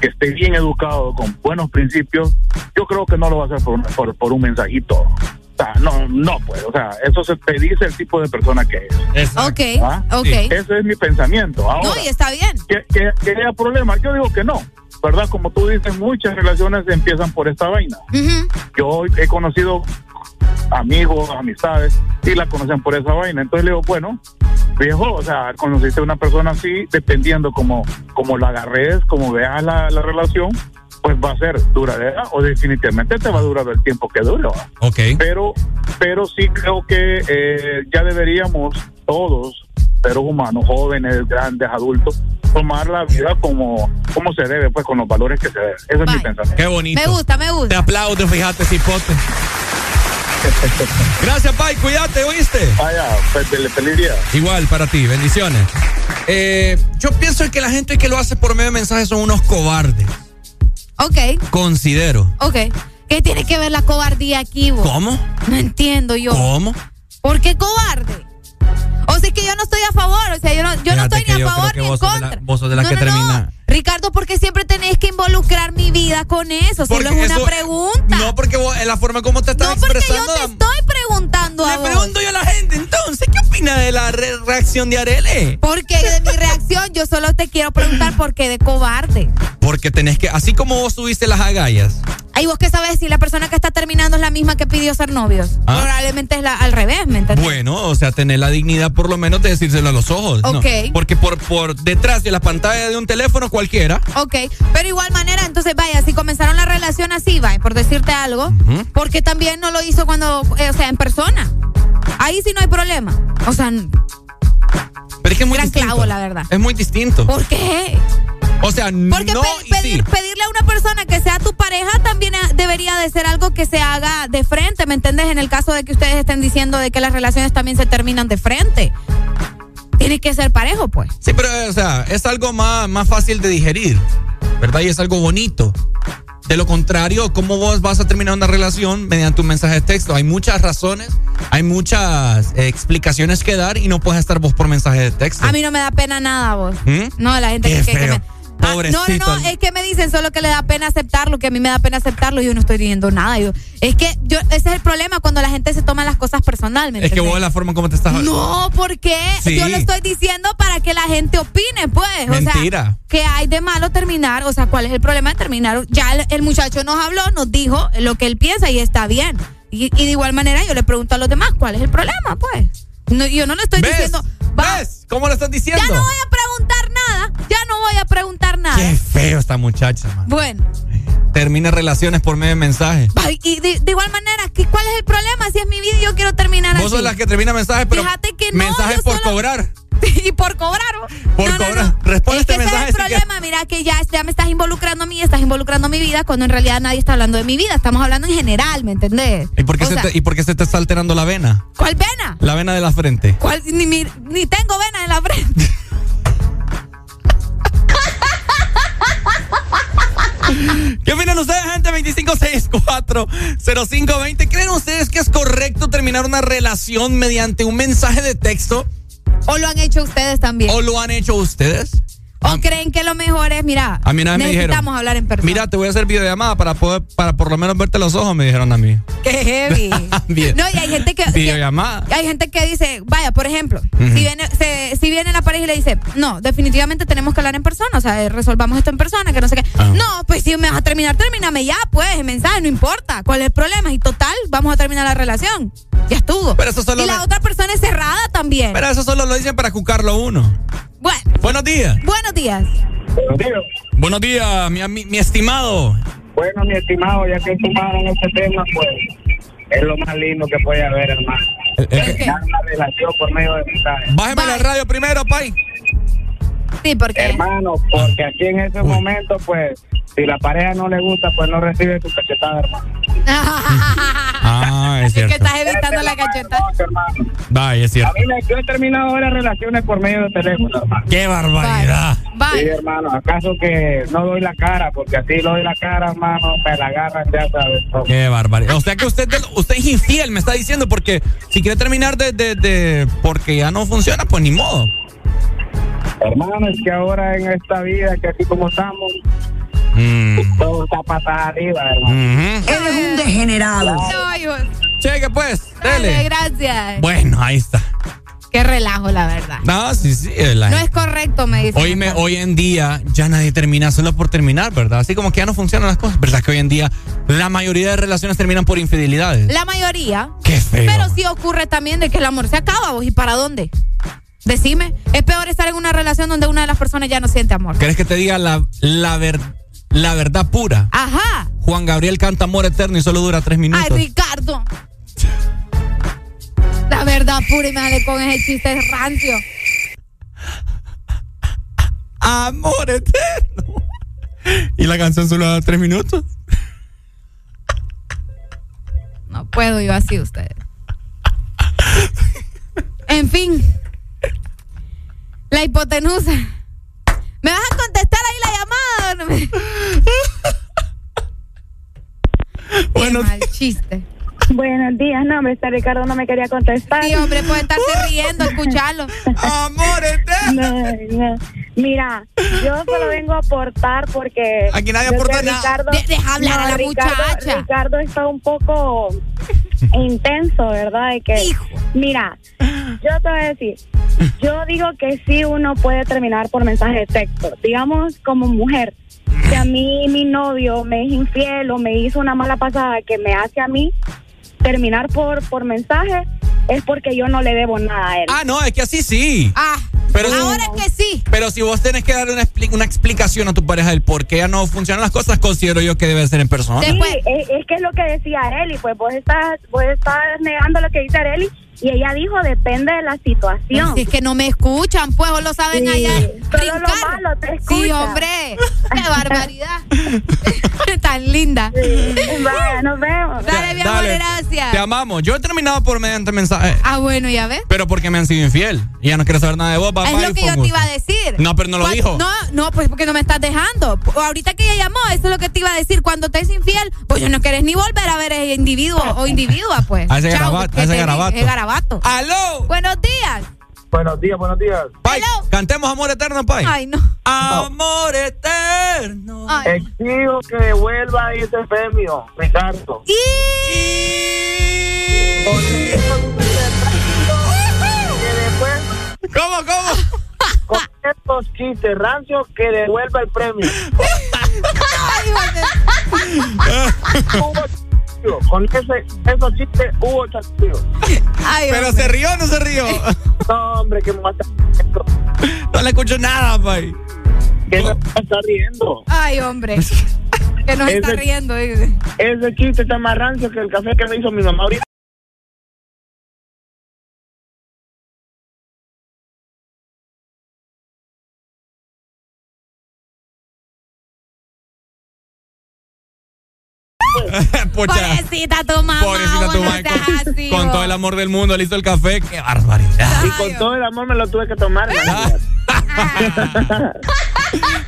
que esté bien educado, con buenos principios, yo creo que no lo va a hacer por un, por, por un mensajito. O sea, no, no, pues, o sea, eso se te dice el tipo de persona que es. Ok, ¿Ah? ok. Ese es mi pensamiento. Ahora, No, y está bien. ¿que, que, que haya problema? Yo digo que no, ¿verdad? Como tú dices, muchas relaciones empiezan por esta vaina. Yo he conocido amigos, amistades, y la conocen por esa vaina. Entonces le digo, bueno, viejo, o sea, conociste a una persona así, dependiendo como, como la agarres, como veas la, la relación, pues va a ser duradera o definitivamente te va a durar el tiempo que dure. ¿va? Ok. Pero, pero sí creo que eh, ya deberíamos todos, seres humanos, jóvenes, grandes, adultos, tomar la vida como, como se debe, pues con los valores que se deben. Ese es mi pensamiento. Qué bonito. Me gusta, me gusta. Te aplaudo, fíjate, cipote. Gracias, Pai. Cuídate, ¿oíste? Vaya, pues, feliz día. Igual para ti, bendiciones. Eh, yo pienso que la gente que lo hace por medio de mensajes son unos cobardes. Ok, Considero. ok. ¿Qué tiene que ver la cobardía aquí, vos? ¿Cómo? No entiendo yo. ¿Cómo? ¿Por qué cobarde? O sea, es que yo no estoy a favor, o sea, yo no, yo no estoy ni a favor ni en la- contra. vos sos de las No, que no. termina- Ricardo, ¿por qué siempre tenéis que involucrar mi vida con eso? Solo es una eso- pregunta. No, porque vos, la forma como te estás No, porque yo expresando. te estoy preguntando a Le vos. pregunto yo a la gente, entonces, ¿qué opina de la re- reacción de Arele? Porque de mi reacción yo solo te quiero preguntar por qué de cobarde. Porque tenés que, así como vos subiste las agallas, Ay, vos qué sabes si la persona que está terminando es la misma que pidió ser novios. Ah. Probablemente es la, al revés, ¿me entiendes? bueno, o sea, tener la dignidad por lo menos de decírselo a los ojos. ¿no? Ok. Porque por, por detrás de la pantalla de un teléfono cualquiera. Ok, pero igual manera, entonces vaya, si comenzaron la relación así, vaya, por decirte algo, porque también no lo hizo cuando, eh, o sea, en persona. Ahí sí no hay problema. O sea, Pero es que es muy Gran distinto. clavo, la verdad. Es muy distinto. ¿por qué? O sea, Porque no pe- pedir- sí. pedirle a una persona que sea tu pareja también eh, debería de ser algo que se haga de frente, ¿me entiendes? En el caso de que ustedes estén diciendo de que las relaciones también se terminan de frente. Tiene que ser parejo, pues. Sí, pero, o sea, es algo más, más fácil de digerir, ¿verdad? Y es algo bonito. De lo contrario, ¿cómo vos vas a terminar una relación mediante un mensaje de texto? Hay muchas razones, hay muchas eh, explicaciones que dar y no puedes estar vos por mensaje de texto. A mí no me da pena nada, vos. ¿Mm? No, la gente Qué que, que- que feo. Ah, no, no, no, es que me dicen solo que le da pena aceptarlo, que a mí me da pena aceptarlo, yo no estoy diciendo nada. Yo, es que yo, ese es el problema cuando la gente se toma las cosas personalmente. es que vos la forma como te estás No, porque Sí. yo lo estoy diciendo para que la gente opine, pues. O sea, Mentira. que hay de malo terminar, o sea, ¿cuál es el problema de terminar? Ya el, el muchacho nos habló, nos dijo lo que él piensa y está bien. Y, y de igual manera yo le pregunto a los demás, ¿cuál es el problema, pues? No, yo no le estoy ¿Ves? diciendo, va, ¿Ves? ¿Cómo lo estás diciendo? ya no voy a preguntar nada, ya no voy a preguntar nada. Qué feo esta muchacha, man. Bueno, Termina relaciones por medio de mensaje. va, y de, de igual manera, ¿qué, ¿cuál es el problema? Si es mi vida y yo quiero terminar Vos así. sos la que termina mensajes, pero Fíjate que no, mensajes por solo- cobrar. y por cobrar. Por No, cobrar. no. Responde es que este ese mensaje es el problema, mira que ya, ya me estás involucrando a mí, estás involucrando mi vida, cuando en realidad nadie está hablando de mi vida, estamos hablando en general, ¿me entendés? ¿Y por qué, O se sea, te, ¿Y por qué se te está alterando la vena? ¿Cuál vena? La vena de la frente. ¿Cuál? Ni, ni tengo vena en la frente. ¿Qué opinan ustedes, gente? 2564-0520. ¿Creen ustedes que es correcto terminar una relación mediante un mensaje de texto? ¿O lo han hecho ustedes también? ¿O lo han hecho ustedes? ¿O creen que lo mejor es, mira, A mí me dijeron. necesitamos hablar en persona? Mira, te voy a hacer videollamada para poder, para por lo menos verte los ojos, me dijeron a mí. ¡Qué heavy! Bien. no, y hay gente que... que- Videollamada. hay gente que dice, vaya, por ejemplo, si, viene, se- si viene la pareja y le dice, no, definitivamente tenemos que hablar en persona, o sea, eh, resolvamos esto en persona, que no sé qué. Ah. No, pues si me vas a terminar, termíname ya, pues, el mensaje, no importa. ¿Cuál es el problema? Y total, vamos a terminar la relación. Ya estuvo. Pero eso solo y la me- otra persona es cerrada también. Pero eso solo lo dicen para cucarlo uno. Bueno, Buenos días. buenos días. Buenos días, mi, ami- mi estimado. Bueno, mi estimado, ya que tomaron este tema, pues es lo más lindo que puede haber, hermano. Una relación por medio de mensajes. Bájeme la radio primero, Pai. Sí, porque. Hermano, porque aquí en ese momento, pues, si la pareja no le gusta, pues no recibe tu cachetada, hermano. Ah, es que cierto. estás evitando la cacheta. Vaya, es A cierto. mí me, yo he terminado varias relaciones por medio de teléfono, hermano. Qué barbaridad. Sí, hermano, acaso que no doy la cara, porque así doy la cara, hermano, me la agarran, ya sabes. todo. Qué barbaridad. O sea que usted, usted es infiel, me está diciendo, porque si quiere terminar de, de, de- porque ya no funciona, pues ni modo. Hermano, es que ahora en esta vida, que así como estamos, Mm. todo está patada arriba, hermano. Ujú. Eres un degenerado. No, hijo. Cheque, pues. Dale, Dele. gracias. Bueno, ahí está. Qué relajo, la verdad. No, sí, sí. eh, la- No es correcto, me dice. Hoy, me, hoy en día ya nadie termina solo por terminar, ¿verdad? Así como que ya no funcionan las cosas. ¿Verdad que hoy en día la mayoría de relaciones terminan por infidelidades? La mayoría. Qué feo. Pero sí ocurre también de que el amor se acaba, vos. ¿Y para dónde? Decime. Es peor estar en una relación donde una de las personas ya no siente amor. ¿Querés que te diga la, la, ver- la verdad pura? Ajá. Juan Gabriel canta Amor Eterno y solo dura tres minutos. Ay, Ricardo. La verdad pura y me sale con ese chiste rancio. Amor Eterno. Y la canción solo da tres minutos. No puedo yo así, ustedes. En fin. La hipotenusa. ¿Me vas a contestar ahí la llamada? o no me- Bueno. Mal chiste. Buenos días, no, hombre, este Ricardo no me quería contestar. Sí, hombre, puede estarse riendo, escucharlo. Amor No, no. Mira, yo solo vengo a aportar porque. Aquí nadie aporta nada. Ricardo, De- deja hablar a la Ricardo- muchacha. Ricardo está un poco intenso, ¿verdad? De que, mira, yo te voy a decir, yo digo que sí uno puede terminar por mensaje de texto. Digamos, como mujer, si a mí mi novio me es infiel o me hizo una mala pasada que me hace a mí terminar por, por mensaje, es porque yo no le debo nada a él. Ah, no, es que así sí. Ah, Pero- ahora es que sí. Pero si vos tenés que dar una, expli- una explicación a tu pareja del por qué ya no funcionan las cosas, considero yo que debe ser en persona. Sí, es, es que es lo que decía Areli, pues vos estás, vos estás negando lo que dice Areli y ella dijo depende de la situación. Si es que no me escuchan, pues, o lo saben Sí, allá. solo lo malo te Sí, escucha. hombre. Qué barbaridad. Tan linda. Vaya, nos vemos. Dale, mi amor, gracias. Te amamos. Yo he terminado por mediante mensaje. Ah, bueno, ya ves. Pero porque me han sido infiel. Y ya no quiero saber nada de vos, papá. Es lo que yo te iba a decir. No, pero no lo dijo. No, no, pues porque no me estás dejando. Ahorita que ella llamó, eso es lo que te iba a decir. Cuando te es infiel, pues yo no querés ni volver a ver ese individuo o individua, pues. A ese garabato, que a ese garabato. Garabato. ¡Aló! Buenos días. Buenos días, buenos días. Pai, cantemos Amor Eterno, Pai. Ay, no. Amor Eterno. Ay. Exijo que devuelva ese premio, Ricardo. Que después, ¿Cómo, cómo? con estos chistes rancios, que devuelva el premio. chasquido. Con ese, esos chistes hubo chasquido. Ay, ¿Pero hombre. se rió o no se rió? No, hombre, que me va a estar No le escucho nada, Pai. que se está riendo. Ay, hombre. Que nos está riendo. dice. Ese chiste está más rancio que el café que me hizo mi mamá ahorita. Pocha. Pobrecita tu mamá. Pobrecita vos tu mamá. Con, así, con vos. todo el amor del mundo le hizo el café. ¡Qué barbaridad! Y con todo el amor me lo tuve que tomar. imagínate.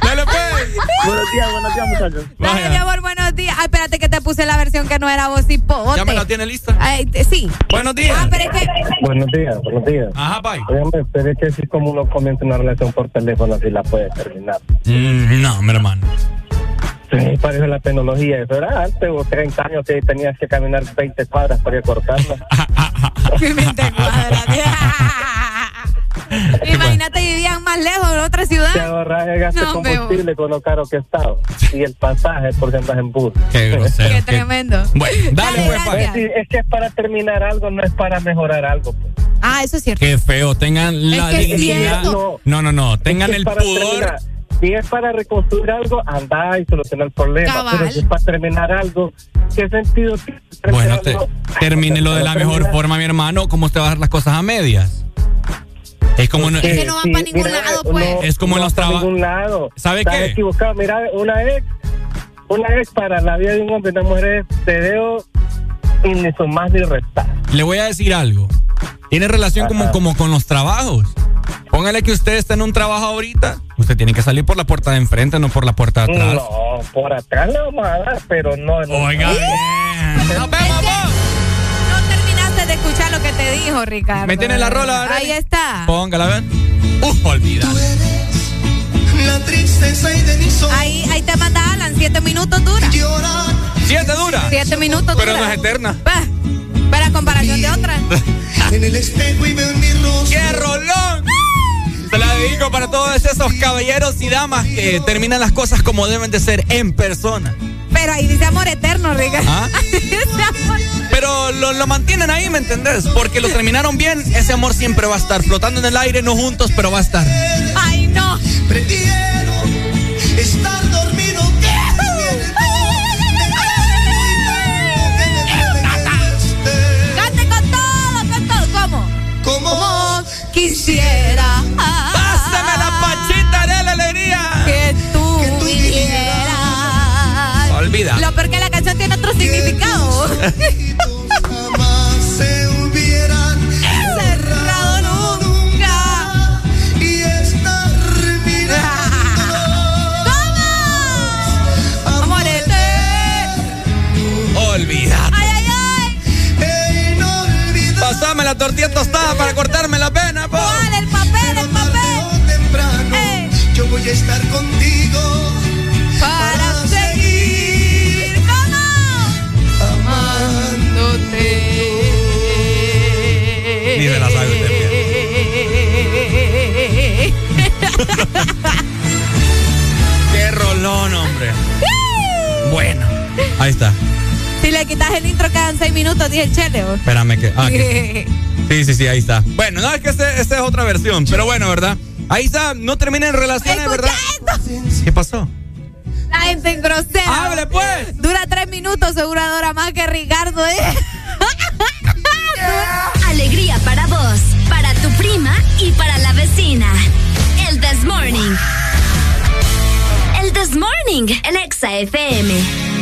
Dale, pues. buenos días, buenos días, muchachos. Dale, mi amor, buenos días. Ay, espérate que te puse la versión que no era voz y pote. Ya me la tiene lista. Ay, te- sí. Buenos días. Ah, pero es que. Buenos días, buenos días. Ajá, Pai. Óigame, pero es que si como uno comienza una relación por teléfono, así la puede terminar. Mm, no, mi hermano. Sí, parece la tecnología. Eso era antes, o 30 años que tenías que caminar 20 cuadras para ir a cortarla. Imagínate, vivían más lejos de otra ciudad. Te ahorras el gasto No, combustible con lo caro que está. Y el pasaje porque andas en bus. Qué grosero. Qué tremendo. Bueno, dale, pues, Pai. Es, decir, es que es para terminar algo, no es para mejorar algo. pues. Ah, eso es cierto. Qué feo. Tengan la que es dignidad. cierto. No, no, no. Tengan Es que el pudor. terminar. Si es para reconstruir algo, anda y soluciona el problema. Cabal. Pero si es para terminar algo, ¿qué sentido tiene? Bueno, te, termínelo de la mejor forma, mi hermano. ¿Cómo usted va a dar las cosas a medias? Es como no, Es que no van para ningún mira, lado, pues. no- Es como en los para traba- ningún lado. ¿Sabe qué? equivocado. Mira, una ex, una ex para la vida de un hombre y una mujer es te veo y ni más ni restar. le voy a decir algo. Tiene relación como, como con los trabajos. Póngale que usted está en un trabajo ahorita. Usted tiene que salir por la puerta de enfrente, no por la puerta de atrás. No, por atrás le vamos a dar, pero no. no Oiga, bien. Nos vemos. No terminaste de escuchar lo que te dijo, Ricardo. ¿Me tiene la rola, Arely? Ahí está. Póngala, ven. Uh, olvida. La tristeza y de mi sol. Ahí, ahí te manda Alan. Siete minutos dura. Siete dura. Siete minutos Pero dura. no es eterna. Espérame, comparación de otra. en el espejo y veo mi rostro. ¡Qué rolón! Se la dedico para todos esos caballeros y damas que terminan las cosas como deben de ser en persona. Pero ahí dice amor eterno, Ricardo. ¿Ah? Pero lo, lo, mantienen ahí, ¿me entendés? Porque lo terminaron bien, ese amor siempre va a estar flotando en el aire, no juntos, pero va a estar. ¡Ay, no! Prefiero estar quisiera. Pásame la pachita de la alegría. Que tú, que tú vinieras. Olvida. Lo peor que la canción tiene otro significado. jamás se hubieran cerrado nunca. Y estar mirando. ¿Cómo? Amor eterno. Olvida. Ay, ay, ay. Pásame la tortilla tostada para cortarme Estar contigo. Para seguir. ¿Cómo? Amándote. Ni me la sabe usted Qué rolón, hombre. Bueno, ahí está. Si le quitas el intro quedan seis minutos, dije el chele. Espérame que. ah, que- Sí, sí, sí, ahí está. Bueno, no es que esta este es otra versión, pero bueno, ¿verdad? Ahí está, no terminen relaciones, ¿verdad? esto. ¿Qué pasó? La gente en grosera. ¡Hable, pues! Dura tres minutos, segura dura más que Ricardo, ¿eh? Alegría para vos, para tu prima y para la vecina. El This Morning. El This Morning, el Exa FM.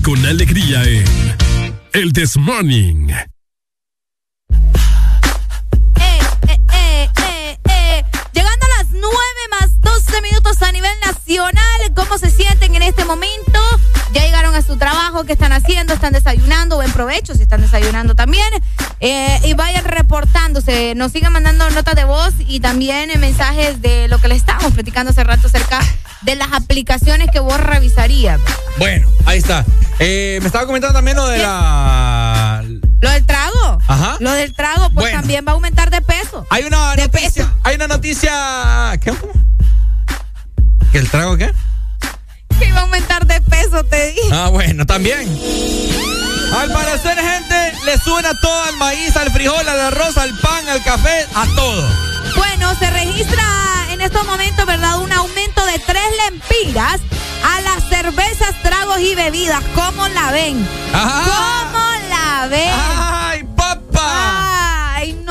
Con alegría en El This Morning. Eh, eh, eh, Llegando a las 9 más 12 minutos a nivel nacional. ¿Cómo se sienten en este momento? Ya llegaron a su trabajo, ¿qué están haciendo? ¿Están desayunando? Buen provecho si están desayunando también. Y vayan reportándose. Nos siguen mandando notas de voz y también mensajes de lo que les estábamos platicando hace rato acerca de las aplicaciones que vos revisarías. Bueno, ahí está. me estaba comentando también lo de la. ¿Lo del trago? Ajá. Lo del trago, pues también va a aumentar de peso. Hay una de noticia. peso. Hay una noticia. ¿Qué? ¿Que el trago qué? Que iba a aumentar de peso, te dije. Ah, bueno, también. Al parecer, gente, le suena todo al maíz, al frijol, al arroz, al pan, al café, a todo. Bueno, se registra en estos momentos, ¿verdad? Un aumento de tres lempiras a las cervezas, tragos y bebidas. ¿Cómo la ven? ¿Cómo la ven? ¡Ay, papá!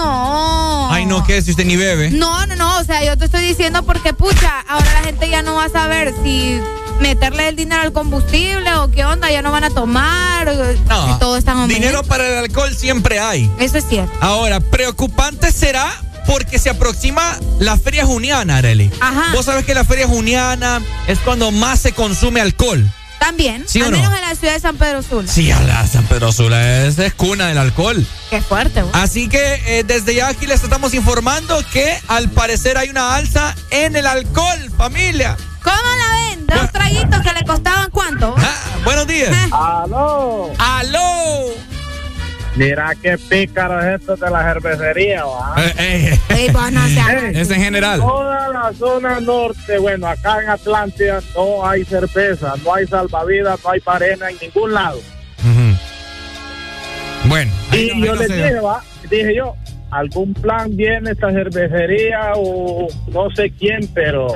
¡Ay, no! Ay, no, ¿qué? Si usted ni bebe. No, no, no. O sea, yo te estoy diciendo porque, pucha, ahora la gente ya no va a saber si meterle el dinero al combustible o qué onda, ya no van a tomar. No. Todo está en Dinero para el alcohol siempre hay. Eso es cierto. Ahora, preocupante será porque se aproxima la feria juniana, Areli. Ajá. Vos sabés que la feria juniana es cuando más se consume alcohol. También, ¿Sí o al no? menos en la ciudad de San Pedro Sula. Sí, a la San Pedro Sula es, es cuna del alcohol. Qué fuerte, güey. Así que eh, desde ya aquí les estamos informando que al parecer hay una alza en el alcohol, familia. ¿Cómo la ven? Dos traguitos que le costaban cuánto. Ah, buenos días. ¡Aló! ¡Aló! Mira qué pícaro es esto de la cervecería, ¿va? Eh, eh, Ey, vos no seas- Ey, Es en general. Toda la zona norte, bueno, acá en Atlántida no hay cerveza, no hay salvavidas, no hay parena en ningún lado. Bueno. Y no- yo no les se- dije, va, dije yo, algún plan viene esta cervecería o no sé quién, pero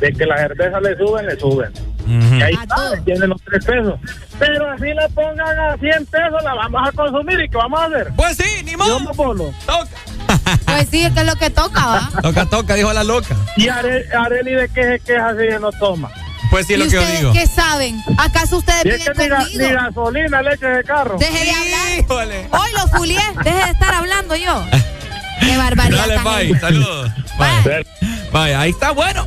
de que la cerveza le suben, le suben. Y ahí está, tienen los tres pesos. Pero así le pongan a 100 pesos, la vamos a consumir y ¿qué vamos a hacer? Pues sí, ni modo. Yo. Toca. Pues sí, es que es lo que toca, ¿va? Toca, toca, dijo la loca. Y Are- Areli de qué se queja si ella no toma. Pues sí, es ¿Y lo que yo ustedes digo. qué saben? ¿Acaso ustedes Y es que ni, ni gasolina, leche de carro. Deje de hablar. Híjole. Hoy lo fulié. Deje de estar hablando yo. Qué barbaridad. Dale, bye. Saludos. Bye. Bye, ahí está bueno.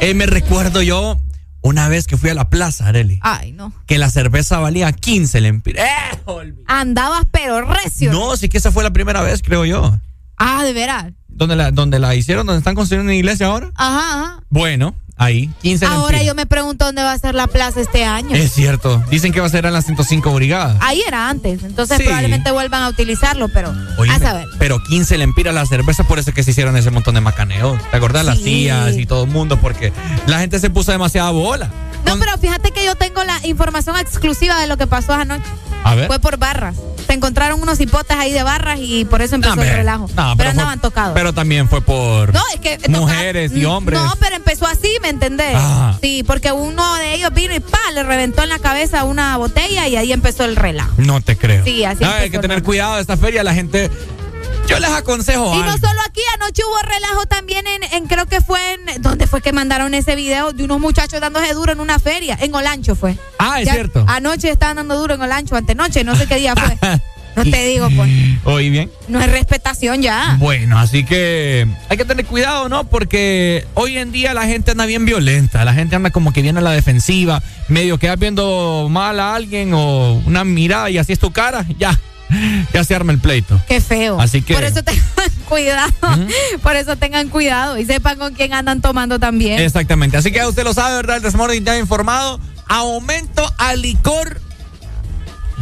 Eh, me recuerdo yo una vez que fui a la plaza, Areli, Ay, no. que la cerveza valía 15 lempiras. ¡Eh! Andabas pero recio. No, sí que esa fue la primera vez, creo yo. Ah, de veras. ¿Dónde la, donde la hicieron? ¿Dónde están construyendo una iglesia ahora? Ajá, ajá. Bueno, ahí, 15 Ahora yo me pregunto dónde va a ser la plaza este año. Es cierto. Dicen que va a ser en las 105 brigadas. Ahí era antes, entonces Sí. probablemente vuelvan a utilizarlo, pero Oíme, a saber. Pero 15 lempiras la cerveza, por eso es que se hicieron ese montón de macaneos. ¿Te acordás? Las tías y todo el mundo, porque la gente se puso demasiada bola. No, pero fíjate que yo tengo la información exclusiva de lo que pasó anoche. A ver. Fue por barras. Se encontraron unos hipotes ahí de barras y por eso empezó el relajo. No, pero fue- andaban tocados. Pero también fue por No, es que toca- mujeres y hombres. No, pero empezó así, ¿me entendés? Ah. Sí, porque uno de ellos vino y pa, le reventó en la cabeza una botella y ahí empezó el relajo. No te creo. Sí, así hay que tener cuidado de esta feria. La gente. Yo les aconsejo Y no solo aquí, anoche hubo relajo también en, en- creo que fue en, ¿dónde fue que mandaron ese video de unos muchachos dándose duro en una feria? En Olancho fue. Ah, es Ya- cierto. Anoche estaban dando duro en Olancho, antenoche, no sé qué día fue. No te digo, pues. Oí bien. No es respetación ya. Bueno, así que hay que tener cuidado, ¿no? Porque hoy en día la gente anda bien violenta, la gente anda como que viene a la defensiva, medio que vas viendo mal a alguien o una mirada y así es tu cara, ya, ya se arma el pleito. Qué feo. Así que- Por eso tengan cuidado. Por eso tengan cuidado y sepan con quién andan tomando también. Exactamente, así que usted lo sabe, ¿verdad? El Desmorning ya ha informado, aumento al licor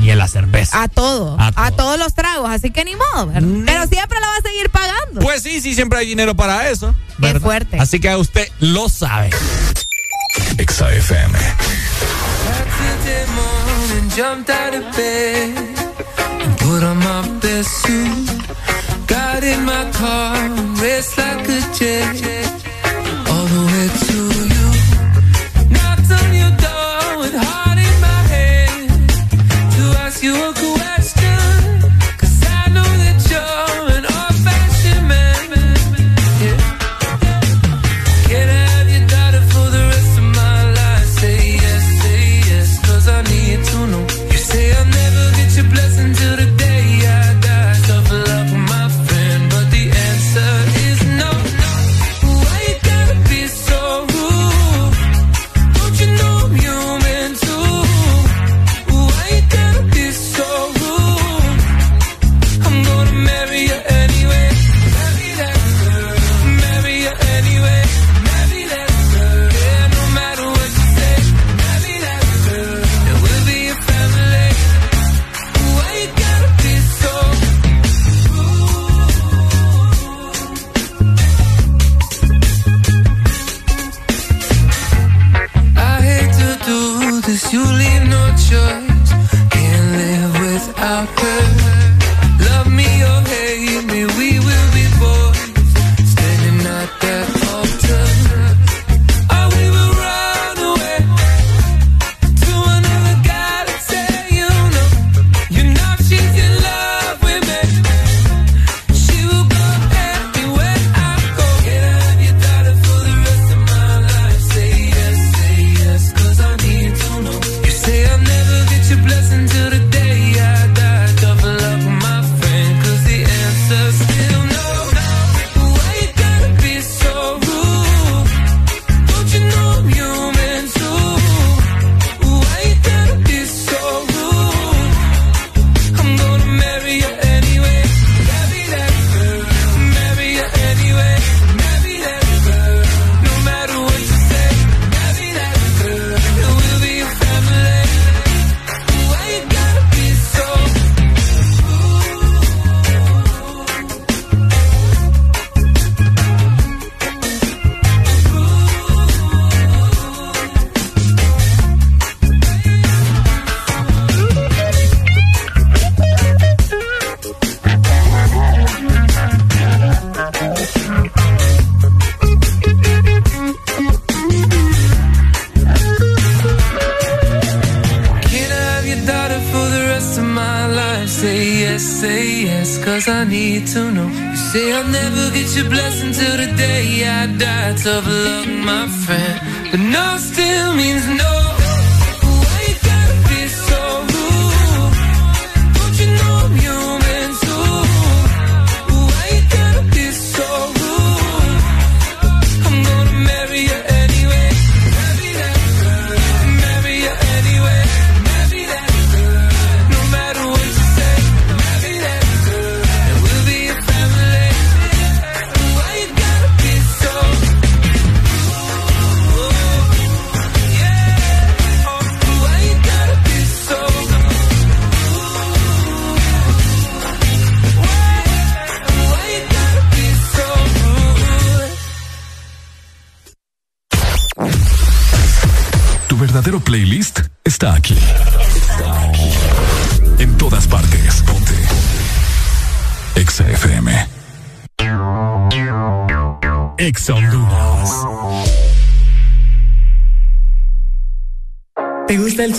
y a la cerveza. A todo, A a, todo. todos los tragos, así que ni modo. Mm. Pero siempre la va a seguir pagando. Pues sí, sí, siempre hay dinero para eso. Qué ¿verdad? fuerte. Así que usted lo sabe. Exa FM. Saturday morning, jumped out of bed and put on my best suit. Got in my car, and raced like a jet all the way to you. You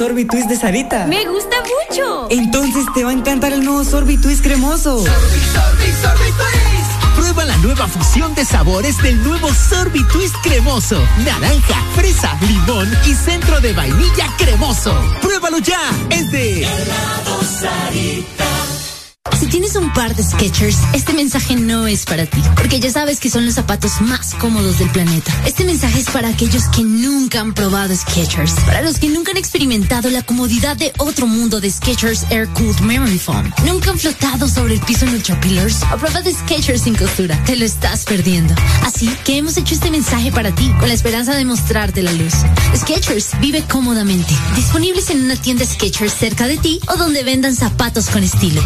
sorbitwist de Sarita? Me gusta mucho. Entonces te va a encantar el nuevo sorbitwist cremoso. Prueba la nueva fusión de sabores del nuevo Sorbi Twist cremoso. Naranja, fresa, limón y centro de vainilla cremoso. Pruébalo ya. Es de si tienes un par de Skechers, este mensaje no es para ti, porque ya sabes que son los zapatos más cómodos del planeta. Este mensaje es para aquellos que nunca han probado Skechers, para los que nunca han experimentado la comodidad de otro mundo de Skechers Air Cooled Memory Foam, nunca han flotado sobre el piso en Ultra Pillars o probado Skechers sin costura. Te lo estás perdiendo. Así que hemos hecho este mensaje para ti, con la esperanza de mostrarte la luz. Skechers vive cómodamente, disponibles en una tienda Skechers cerca de ti o donde vendan zapatos con estilo.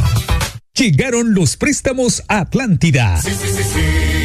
Llegaron los préstamos a Atlántida. Sí, sí, sí,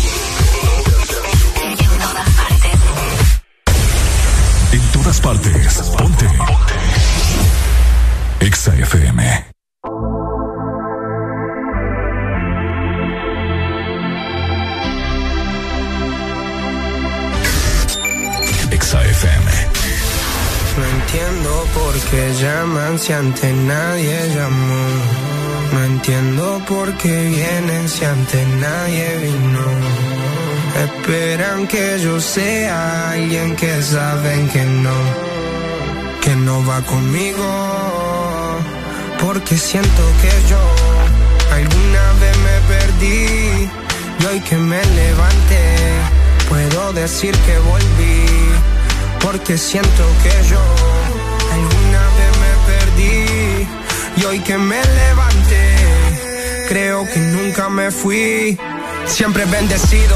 Partes. Ponte. Ponte. Exa FM. Exa FM. No entiendo por qué llaman si ante nadie llamó. No entiendo por qué vienen si antes nadie vino. Esperan que yo sea alguien que saben que no, que no va conmigo. Porque siento que yo alguna vez me perdí y hoy que me levanté puedo decir que volví. Porque siento que yo alguna vez me perdí y hoy que me levanté, creo que nunca me fui. Siempre bendecido,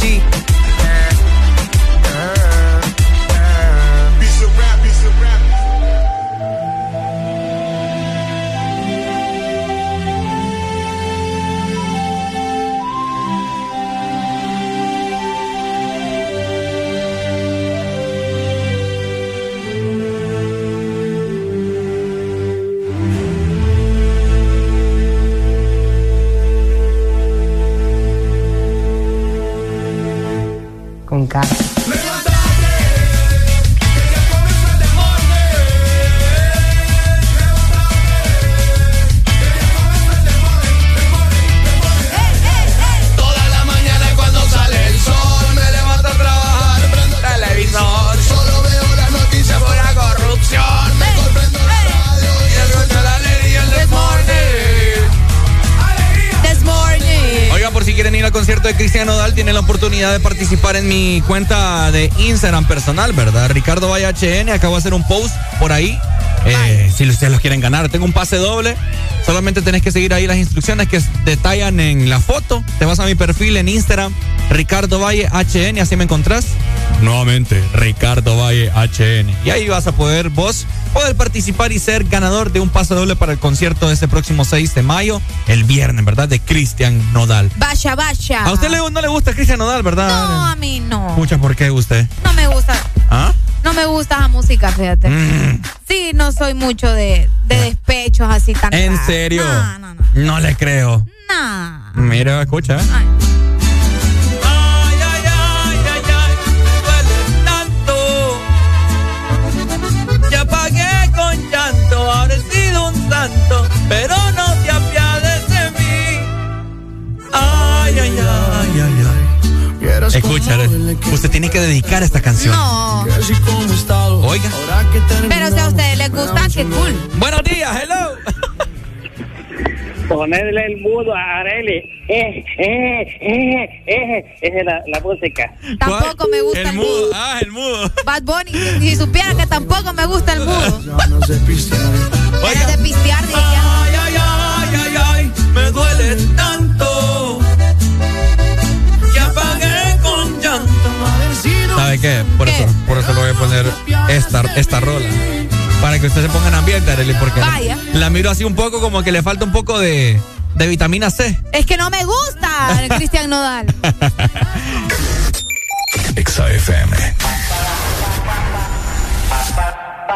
claro Con concierto de Cristian Nodal, tienen la oportunidad de participar en mi cuenta de Instagram personal, ¿verdad? Ricardo Valle HN, acabo de hacer un post por ahí. Eh, si ustedes los quieren ganar, tengo un pase doble. Solamente tenés que seguir ahí las instrucciones que detallan en la foto. Te vas a mi perfil en Instagram, Ricardo Valle HN, así me encontrás. Nuevamente, Ricardo Valle HN. Y ahí vas a poder vos poder participar y ser ganador de un pase doble para el concierto de este próximo 6 de mayo, el viernes, ¿verdad? De Cristian Nodal. Vaya, vaya. A usted le- no le gusta Cristian Nodal, ¿verdad? No, a mí no. Escucha, ¿por qué usted? No me gusta. ¿Ah? No me gusta la música, fíjate. Mm. Sí, no soy mucho de, de despechos así tan ¿En serio? No, no, no. No le creo. Nah. Mira, escucha. Ya santo, pero no te apiades de mí. Ay, ay, ay, ay, ay. Escucha, usted tiene que dedicar esta canción. No. Oiga. Pero si a ustedes les gusta, qué cool. Buenos días, hello. Ponerle el mudo a Areli. Eh, eh, eh, eh, esa es la, la música. Tampoco me gusta el, mudo. Ah, el mudo. Bad Bunny, si, si supiera que tampoco me gusta el mudo. Deja de pistear, diría. Ay, ay, ay, ay, ay, me duele tanto. Ya pagué con llanto. ¿Sabe qué? Por eso, por eso le voy a poner esta, esta rola. Para que usted se ponga en ambiente, Arely, porque Vaya. la, la miro así un poco como que le falta un poco de, de vitamina C. Es que no me gusta Cristian Nodal. XAFM.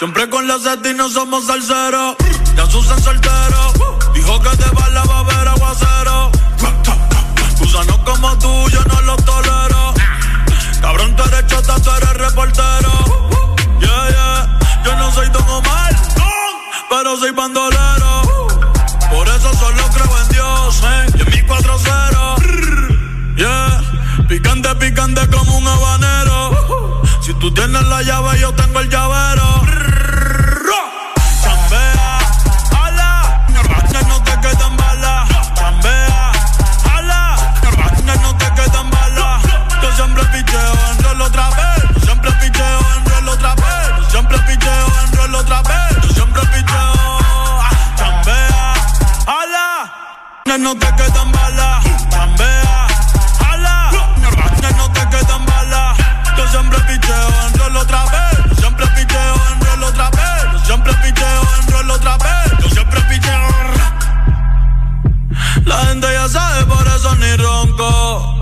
Siempre con la seta no somos salseros. Ya Susan soltero. Dijo que de bala va a haber agua trasero. Gusanos como tú, yo no los tolero. Cabrón, tú eres chota, tú eres reportero. Yeah, yeah. Yo no soy Don Omar, pero soy bandolero. Por eso solo creo en Dios, eh. Y en mi 4-0. Yeah. Picante, picante como un habanero. Si tú tienes la llave, yo tengo el llavero. No te quedan balas. Chambea, jala. no te quedan balas. Yo siempre picheo en rol otra vez. Siempre picheo en rol otra vez. Yo siempre picheo en rol otra vez. Yo siempre picheo. La gente ya sabe, por eso ni ronco.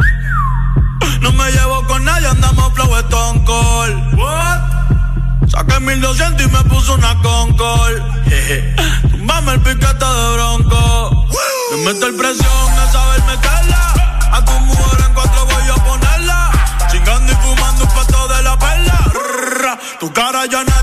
No me llevo con nadie, andamos flow stone cold. What? Saqué 1200 y me puso una Concord. Tumbame el piquete de bronco. Me meto el presión a saber meterla. A tu mujer en cuatro voy a ponerla. Chingando y fumando un pato de la perla. Tu cara ya nadie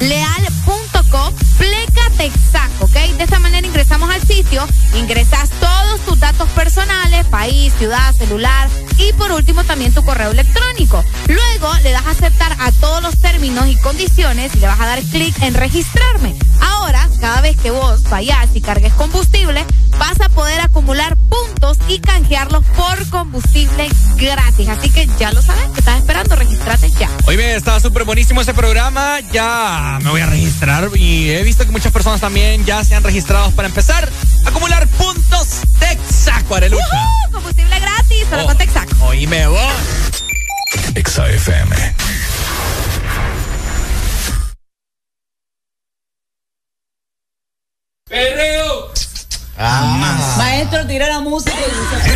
leal.co pleca Texaco, ¿ok? De esta manera ingresamos al sitio, ingresas todos tus datos personales, país, ciudad, celular y por último también tu correo electrónico. Luego le das a aceptar a todos los términos y condiciones y le vas a dar clic en registrarme. Ahora, cada vez que vos vayas y cargues combustible, vas a poder canjearlos por combustible gratis. Así que ya lo sabes, te estás esperando, registrate ya. Hoy me está súper buenísimo ese programa, ya me voy a registrar y he visto que muchas personas también ya se han registrado para empezar a acumular puntos Texaco, Arelucha. Uh combustible gratis, solo oh, con Texaco. Oíme vos. Exa FM. Música.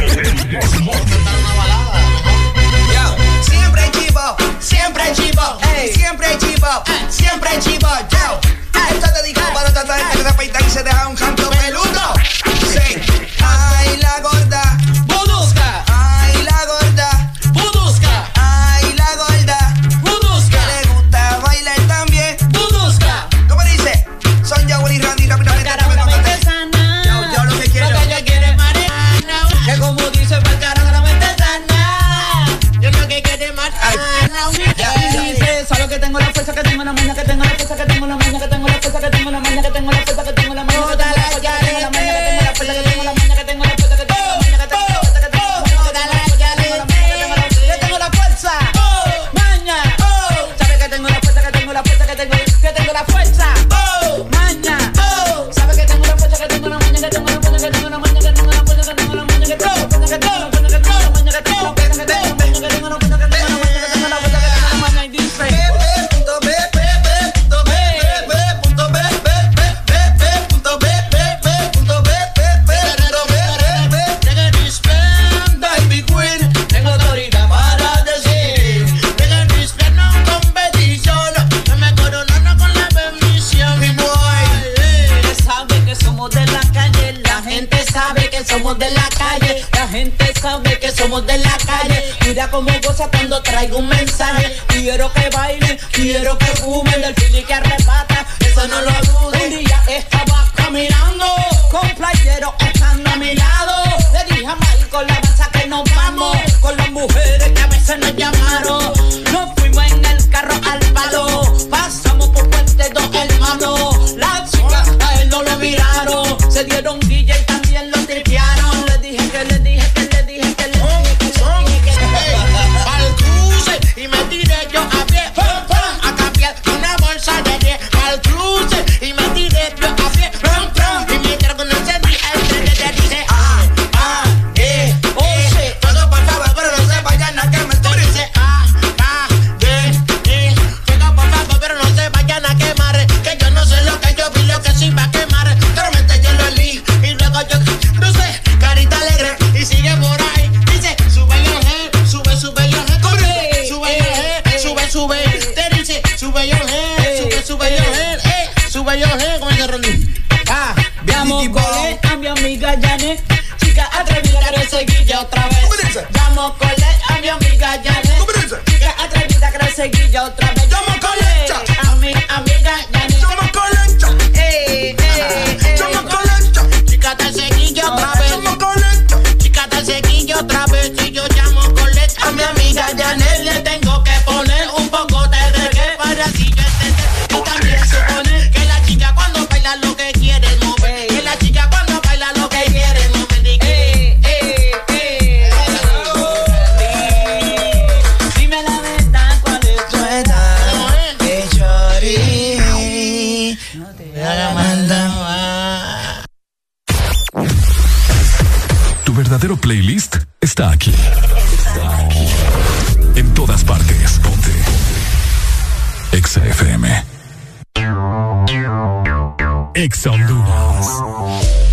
Ex Honduras.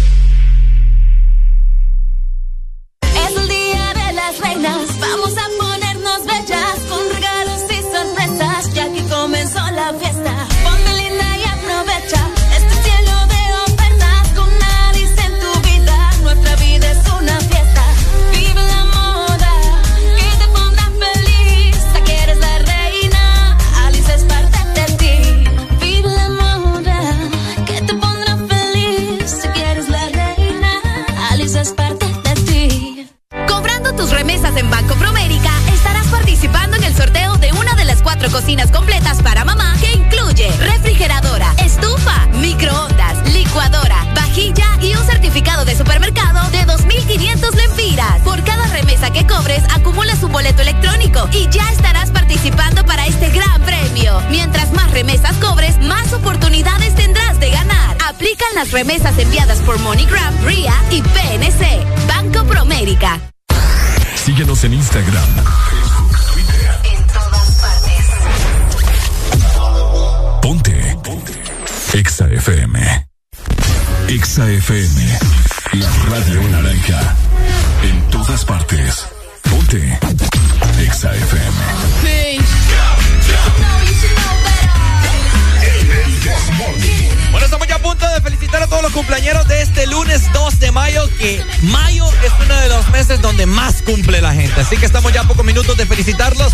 Cumple la gente. Así que estamos ya a pocos minutos de felicitarlos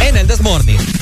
en el Desmorning.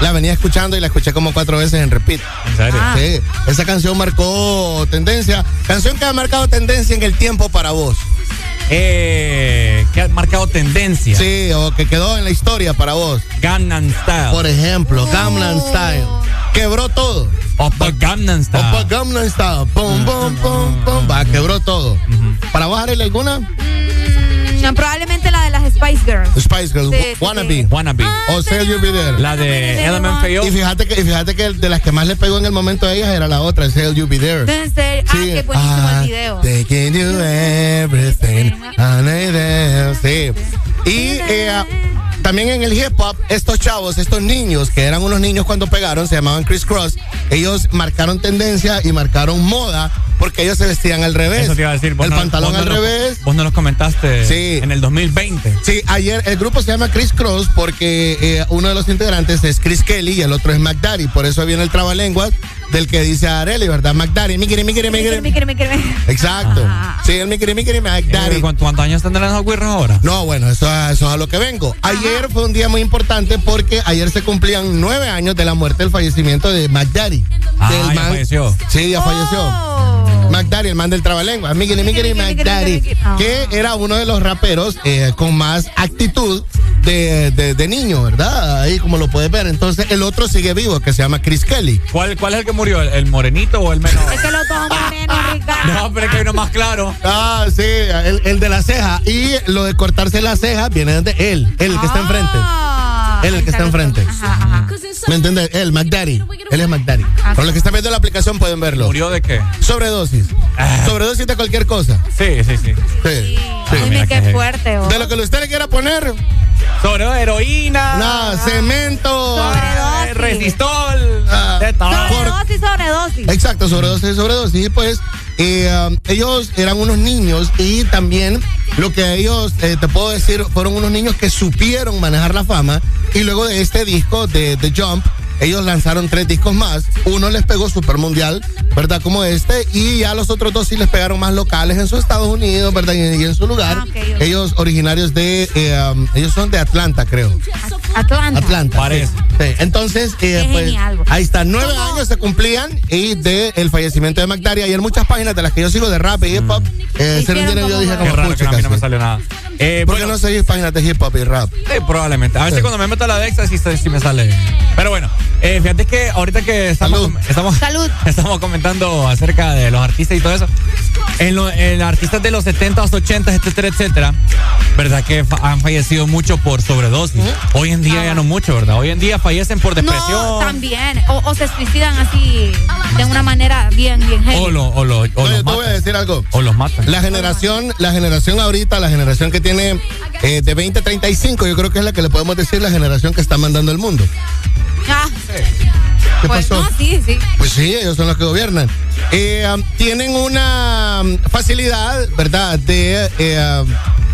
La venía escuchando y la escuché como cuatro veces en repeat. ¿En serio? Ah. Sí, esa canción marcó tendencia. Canción que ha marcado tendencia en el tiempo para vos. Eh, que ha marcado tendencia. Sí, o que quedó en la historia para vos. Gangnam Style. Por ejemplo, Gamlan Style. Quebró todo. Opa Gangnam Style. Opa Gamlan Style. Pum, pum, pum, pum. Va, quebró todo. ¿Para vos, Arely, alguna? Mm, probablemente la de las Spice Girls. Spice Girls, Sí, sí, Wannabe. sí. Wannabe. O Say You Be There. La de LMFAO. Y fíjate que, y fíjate que de las que más le pegó en el momento a ellas era la otra, Say You Be There. Deben ser- Ah, qué buenísimo Ah, el video. Taking you everything. I. Sí. Y eh, también en el hip hop, estos chavos, estos niños, que eran unos niños cuando pegaron, se llamaban Chris Cross, ellos marcaron tendencia y marcaron moda porque ellos se vestían al revés. Eso te iba a decir. vos el no- pantalón no al revés. Vos no los comentaste Sí. en el 2020. Sí, ayer el grupo se llama Chris Cross porque eh, uno de los integrantes es Chris Kelly y el otro es McDaddy. Por eso viene el trabalenguas del que dice Areli, ¿verdad? McDaddy, mi quiere, mi quiere, mi quiere. Exacto. Sí, el mi quiere, mi quiere, McDaddy. ¿Cuántos, años tendrán esos güirros ahora? No, bueno, eso, eso es a lo que vengo. Ayer fue un día muy importante porque ayer se cumplían nueve años de la muerte, del fallecimiento de McDaddy. Ah, Del ya man- falleció. Sí, ya falleció. McDaddy, el man del trabalengua. Miguel, Miguel, McDaddy. Que era uno de los raperos eh, con más actitud de, de, de niño, ¿verdad? Ahí como lo puedes ver. Entonces el otro sigue vivo, que se llama Chris Kelly. ¿Cuál, ¿Cuál es el que murió? ¿El, el morenito o el menor? Es que los dos morenos, cara. No, pero es que hay uno más claro. Ah, sí, el, el de la ceja. Y lo de cortarse la ceja viene de él, el que está enfrente. Ah, Él el que está enfrente. ¿Me entiendes? Él, McDaddy. Él es McDaddy. Por los que están viendo la aplicación pueden verlo. ¿Murió de qué? Sobredosis. Sobredosis de cualquier cosa. Sí, sí, sí. Sí. sí. Dime qué fuerte, oh. De lo que usted le quiera poner. Sobre heroína. Nada, cemento. Sobredosis. Resistol. Ah, de todo. Sobredosis, sobredosis. Exacto, sobredosis, sobredosis. Y pues eh, um, ellos eran unos niños y también lo que ellos, eh, te puedo decir, fueron unos niños que supieron manejar la fama y luego de este disco de The Jump, ellos lanzaron tres discos más. Uno les pegó super mundial, ¿verdad? Como este. Y ya los otros dos sí les pegaron más locales en sus Estados Unidos, ¿verdad? Y, y en su lugar. Ah. Ellos originarios de, eh, um, ellos son de Atlanta, creo. Atlanta. Atlanta. Parece. Sí. Sí. Entonces, eh, pues, genial. ahí está. Nueve años se cumplían y de el fallecimiento de McDaddy. Ayer muchas páginas de las que yo sigo de rap y hip hop eh, se. Yo dije como raro que a mí no me salió nada. Eh, ¿Por qué no seguís páginas de hip hop y rap? eh, probablemente. A veces Sí. cuando me meto a la Dexa sí, sí me sale. Pero bueno, eh, fíjate que ahorita que estamos, Salud. estamos, Salud. estamos comentando acerca de los artistas y todo eso. En, lo- en artistas de los 70s, 80s, etcétera, etcétera, ¿verdad? Que fa- han fallecido mucho por sobredosis. Hoy en día ya no mucho, ¿verdad? Hoy en día fallecen por depresión. No, también. O, o se suicidan así de una manera bien, bien heavy. o, lo- o lo- o Oye, los te voy a matan. decir algo. O los matan. La generación, la generación ahorita, la generación que tiene eh, de 20 a 35, yo creo que es la que le podemos decir la generación que está mandando el mundo. Ah, ¿Qué pues pasó? no, sí, sí. Pues sí, ellos son los que gobiernan. Eh, um, tienen una um, facilidad, ¿verdad? De eh,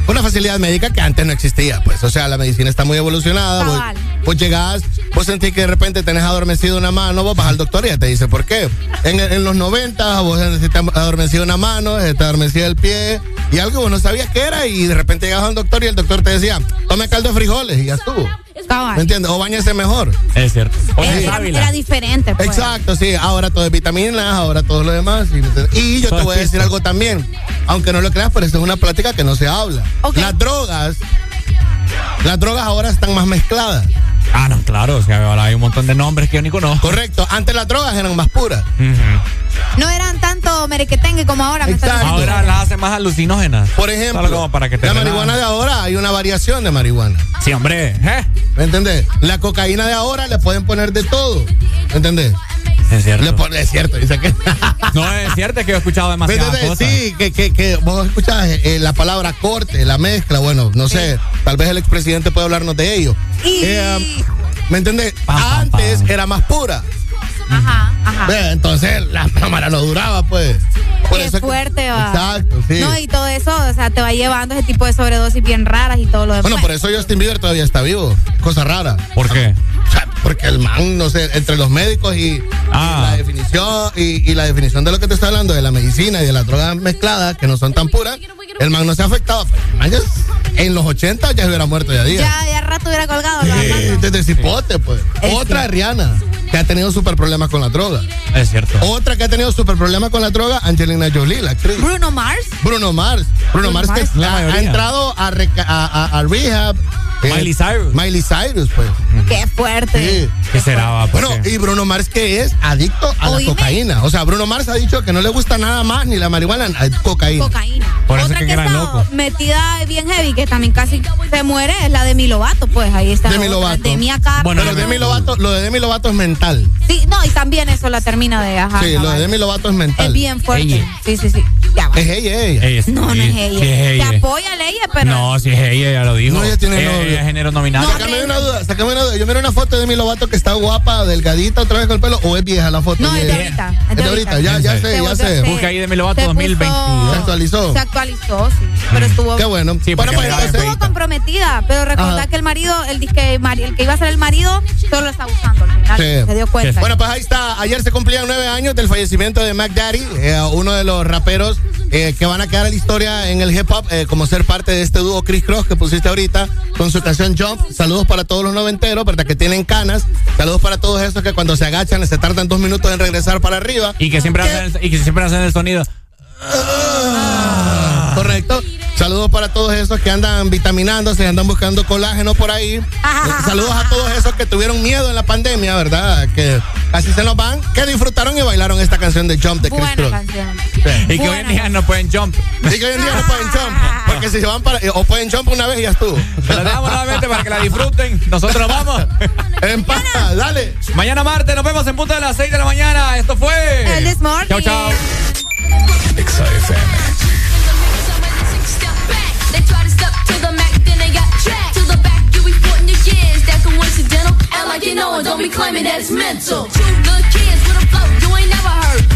una facilidad médica que antes no existía, pues. O sea, la medicina está muy evolucionada. Vos, vos llegás, vos sentís que de repente tenés adormecido una mano, vos vas al doctor y ya te dice por qué. En, en los 90 vos necesitas adormecido una mano, te adormecido el pie y algo vos no sabías qué era y de repente llegabas al doctor y el doctor te decía, tome caldo de frijoles y ya estuvo. Cabal. ¿Me entiendes? O bañese mejor. Es cierto. O Era, sea, era- diferente. Pues. Exacto, sí. Ahora todo es vitaminas, ahora todo lo demás. Y, y yo Todo te voy a es decir algo también. Aunque no lo creas, pero esto es una plática que no se habla. Las drogas, las drogas ahora están más mezcladas. Ah, no, claro. O sea, ahora hay un montón de nombres que yo ni conozco. Correcto. Antes las drogas eran más puras. No eran tanto merequetengue como ahora. me. Ahora las hacen más alucinógenas. Por ejemplo, como para que te la marihuana de ahora hay una variación de marihuana. Sí, hombre. ¿eh? ¿Me entendés? La cocaína de ahora le pueden poner de todo. ¿Me entendés? Es cierto. Le pone- es cierto, dice que. No, es cierto es que yo he escuchado cosas. Sí, que, que, que vos escuchás eh, la palabra corte, la mezcla, bueno, no sé, tal vez el expresidente puede hablarnos de ello. Eh, ¿Me entendés? Pam, pam, Antes era más pura. Ajá, ajá. Entonces la cámara no duraba, pues. Por Qué eso que- fuerte, va. Exacto, sí. No, y todo eso, o sea, te va llevando ese tipo de sobredosis bien raras y todo lo demás. Bueno, por eso Justin Bieber todavía está vivo. Cosa rara. ¿Por qué? Sea, porque el man, no sé, entre los médicos y, Ah. y la definición y, y la definición de lo que te estoy hablando de la medicina y de las drogas mezcladas que no son tan puras, el man no se ha afectado. Ya- en los 80 ya se hubiera muerto ya día. Ya, ya rato hubiera colgado. la Sí, mano. desde cipote, pues. Es Otra Rihanna, que ha tenido super problemas con la droga. Es cierto. Otra que ha tenido super problemas con la droga, Angelina Jolie, la actriz. Bruno Mars. Bruno Mars. Bruno, Bruno Mars, Mars. que La ha, entrado a, reca- a, a- a rehab. Eh, Miley Cyrus. Miley Cyrus, pues. Qué fuerte. Sí. ¿Qué será? Bueno, qué? y Bruno Mars que es adicto a la cocaína. O sea, Bruno Mars ha dicho que no le gusta nada más ni la marihuana, eh, cocaína. Cocaína. Por eso Otra que que, está locos. metida bien heavy, que también casi se muere, es la de Demi Lovato, pues ahí está. Demi otra. Lovato. Demi acá. Bueno, Pero no, Demi no, Lovato, lo de Demi Lovato es mental. Sí, no, y también eso la termina de ajá. Sí, lo de. Demi Lovato es mental. Es bien fuerte. Ella. Sí, sí, sí. Ya va. Es ella, ella. Ella No, no sí, es sí ella. es Te apoya a ella, pero. No, si es ella, ya lo dijo. No, ella tiene novio. Ella es género nominado. No, Sácame una duda, sácame una duda. Yo miro una foto de Demi Lovato que está guapa, delgadita, otra vez con el pelo, o es vieja la foto. No, es de ahorita. Es de ahorita, ya, ya sé, ya sé. Busca ahí Demi Lovato Se puso- 2022. Se actualizó. Se actualizó, sí. Pero estuvo. Qué bueno. Sí, bueno, pues Estuvo comprometida, pero recordá que el marido, el, disque, el que iba a ser el marido, solo lo está usando al final. Sí. Se dio cuenta. Bueno, pues ahí está. Ayer se cumplían nueve años del fallecimiento de Mac Daddy, eh, uno de los raperos eh, que van a quedar en la historia en el hip hop, eh, como ser parte de este dúo Chris Cross que pusiste ahorita con su Jump. Saludos para todos los noventeros, ¿verdad? Que tienen canas. Saludos para todos esos que cuando se agachan se tardan dos minutos en regresar para arriba. Y que siempre ¿Qué? hacen el, y que siempre hacen el sonido. Ah, Correcto. Saludos para todos esos que andan vitaminándose, andan buscando colágeno por ahí. Saludos a todos esos que tuvieron miedo en la pandemia, ¿verdad? Que así se nos van, que disfrutaron y bailaron esta canción de Jump de Chris Buena Y que hoy en día no pueden jump. Y que hoy en día no pueden jump. Porque si se van para. O pueden jump una vez y ya estuvo. Pero damos nuevamente para que la disfruten. Nosotros vamos. en paz, dale. Mañana martes nos vemos en punto de las 6 de la mañana. Esto fue. El This Morning. Chao, chao. you know, and don't be claiming that it's mental. Two good kids with a flow you ain't never heard.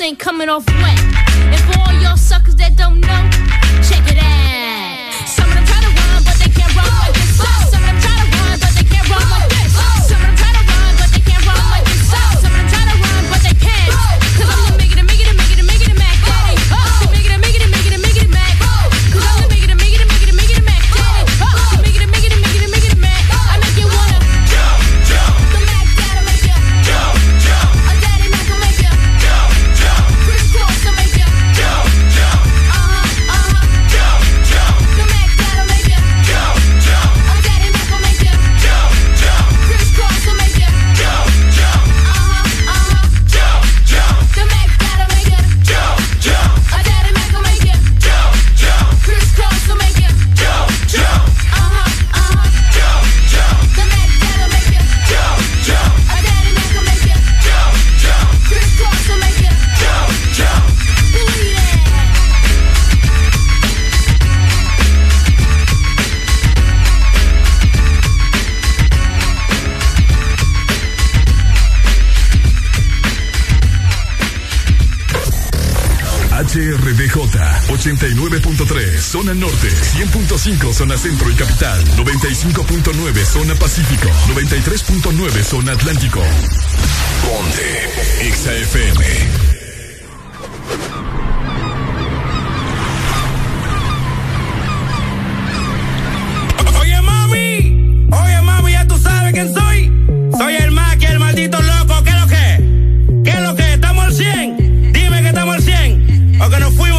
ain't coming off wet. 89.3, zona norte, 100.5, zona centro y capital, 95.9, zona pacífico, 93.9, zona atlántico. Ponte, XAFM. Oye mami, oye mami, ya tú sabes quién soy. Soy el Mac, el maldito loco, ¿qué es lo que? ¿Qué es lo que? ¿Estamos al 100? Dime que estamos al 100. ¿O que nos fuimos?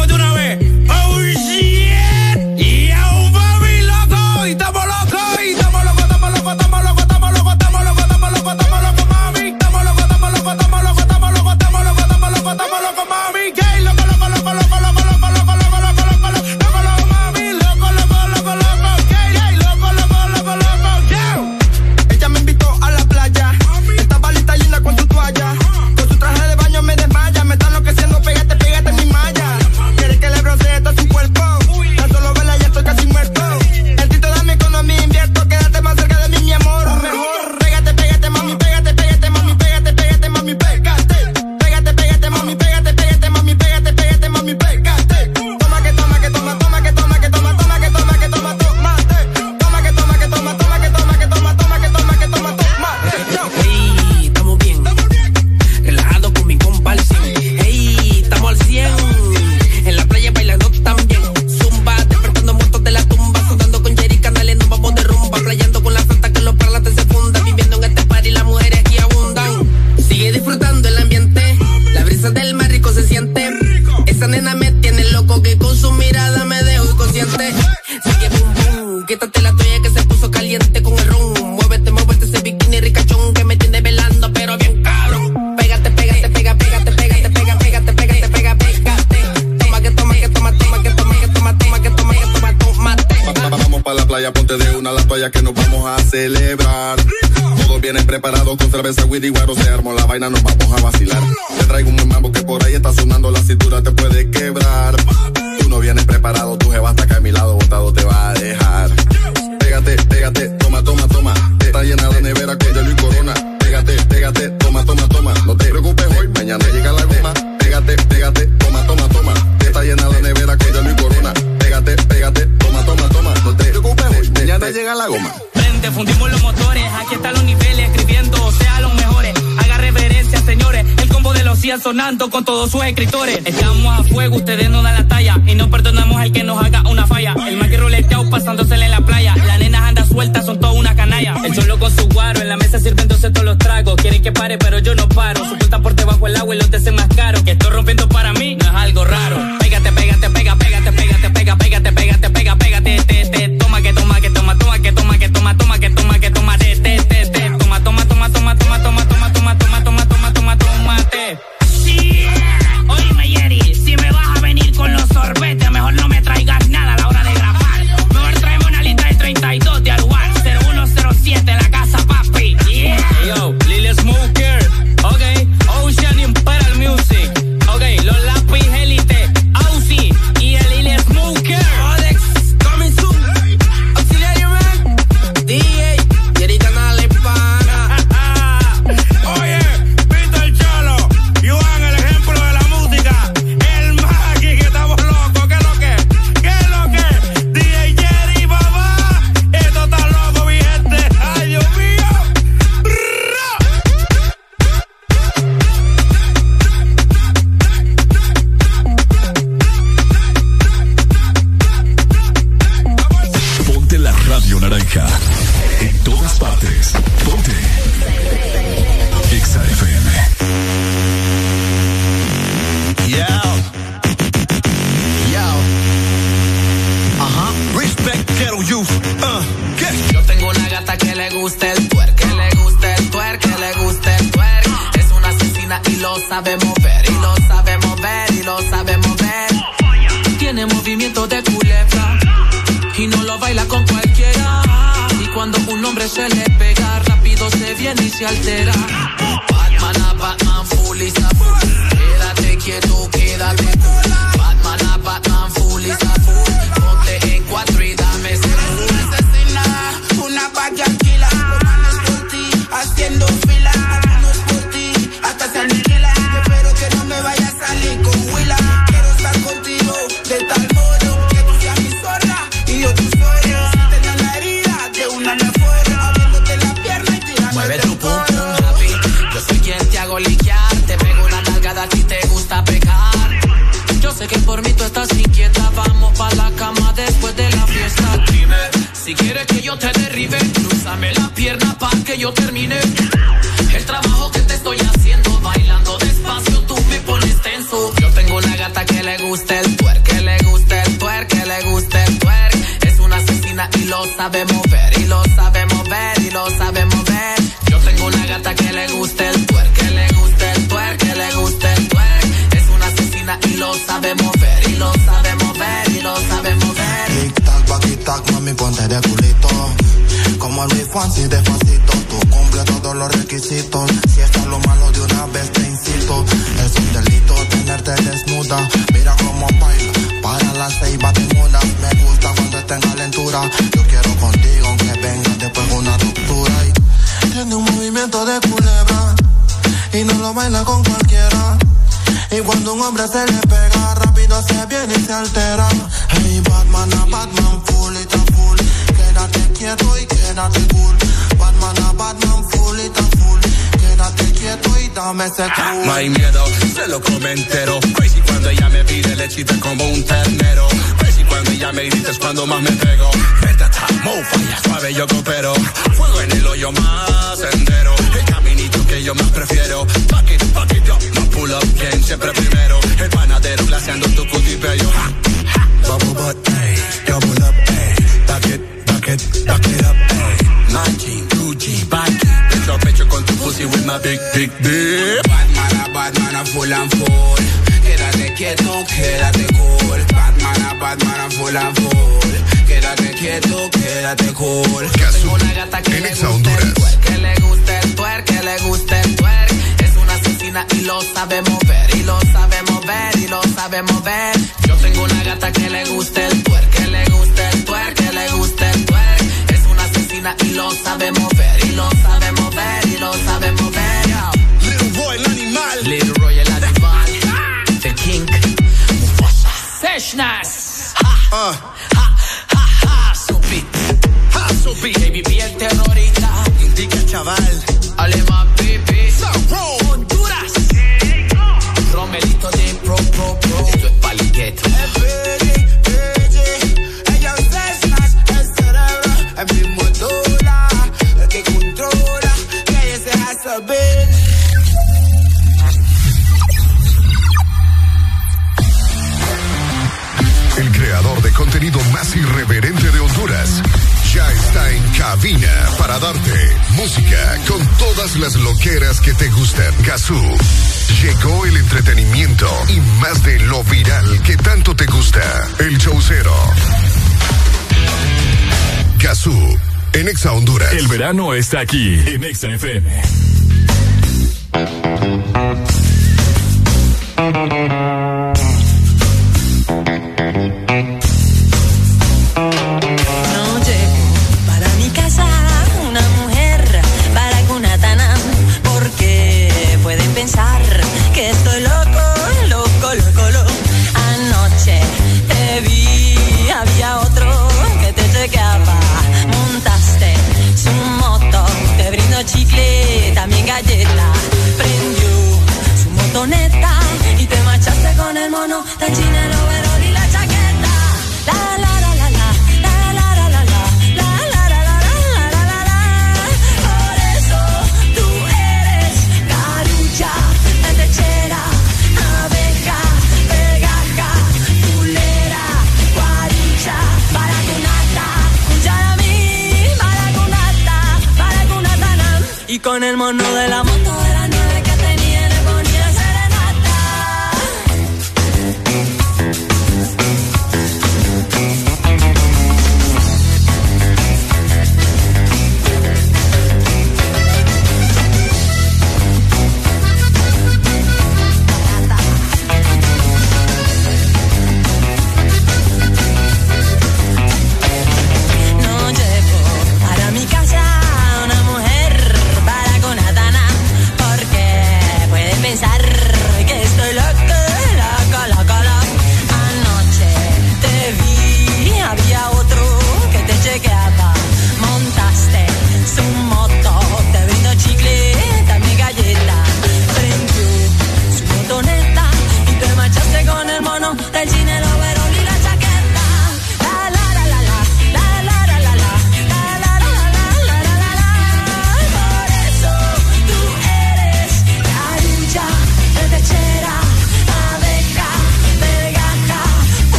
Está aquí en Exa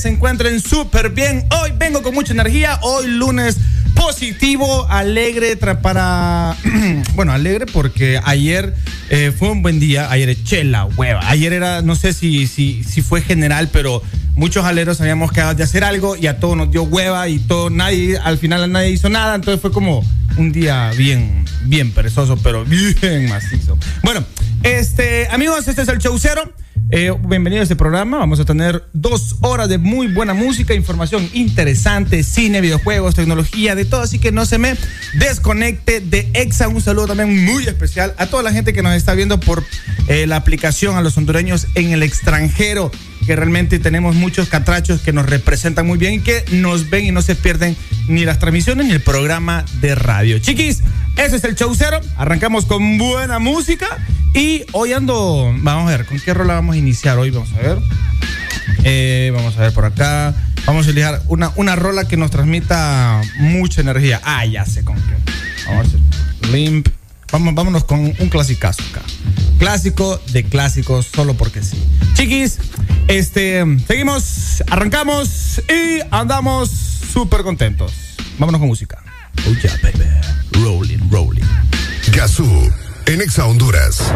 se encuentren súper bien. Hoy vengo con mucha energía. Hoy lunes positivo, alegre para... bueno, alegre porque ayer eh, fue un buen día. Ayer eché la hueva. Ayer era, no sé si, si, si fue general, pero muchos aleros habíamos quedado de hacer algo y a todos nos dio hueva y todo, nadie, al final nadie hizo nada. Entonces fue como un día bien, bien perezoso, pero bien macizo. Bueno, este, amigos, este es el show. Eh, bienvenido a este programa. Vamos a tener dos horas de muy buena música, información interesante, cine, videojuegos, tecnología, de todo. Así que no se me desconecte de EXA. Un saludo también muy especial a toda la gente que nos está viendo por eh, la aplicación, a los hondureños en el extranjero, que realmente tenemos muchos catrachos que nos representan muy bien y que nos ven y no se pierden ni las transmisiones ni el programa de radio. Chiquis, ese es el show. Arrancamos con buena música y hoy ando, vamos a ver, ¿con qué rola vamos a iniciar hoy? Vamos a ver. Eh, vamos a ver por acá. Vamos a elegir una, una rola que nos transmita mucha energía. Ah, ya sé con qué. Vamos a hacer limp. Vamos, vámonos con un clasicazo acá. Clásico de clásicos, solo porque sí. Chiquis, este, seguimos, arrancamos y andamos súper contentos. Vámonos con música. Oh yeah, baby. Rolling, rolling. Gazú. En Exa Honduras.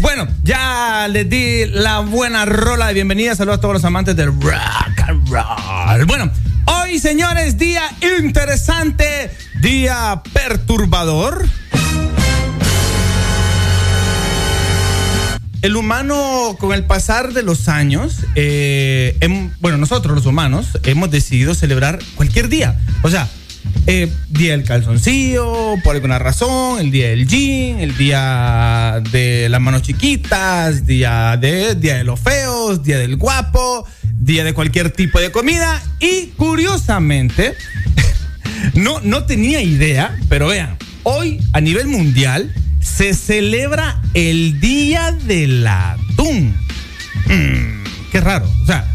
Bueno, ya les di la buena rola de bienvenida. Saludos a todos los amantes del rock and roll. Bueno, hoy, señores, día interesante, día perturbador. El humano, con el pasar de los años, eh, bueno, nosotros los humanos hemos decidido celebrar cualquier día. O sea, eh, día del calzoncillo, por alguna razón, el día del jean, el día de las manos chiquitas, día de día de los feos, día del guapo, día de cualquier tipo de comida y curiosamente no no tenía idea, pero vean, hoy a nivel mundial se celebra el Día del Atún. Mm, qué raro, o sea,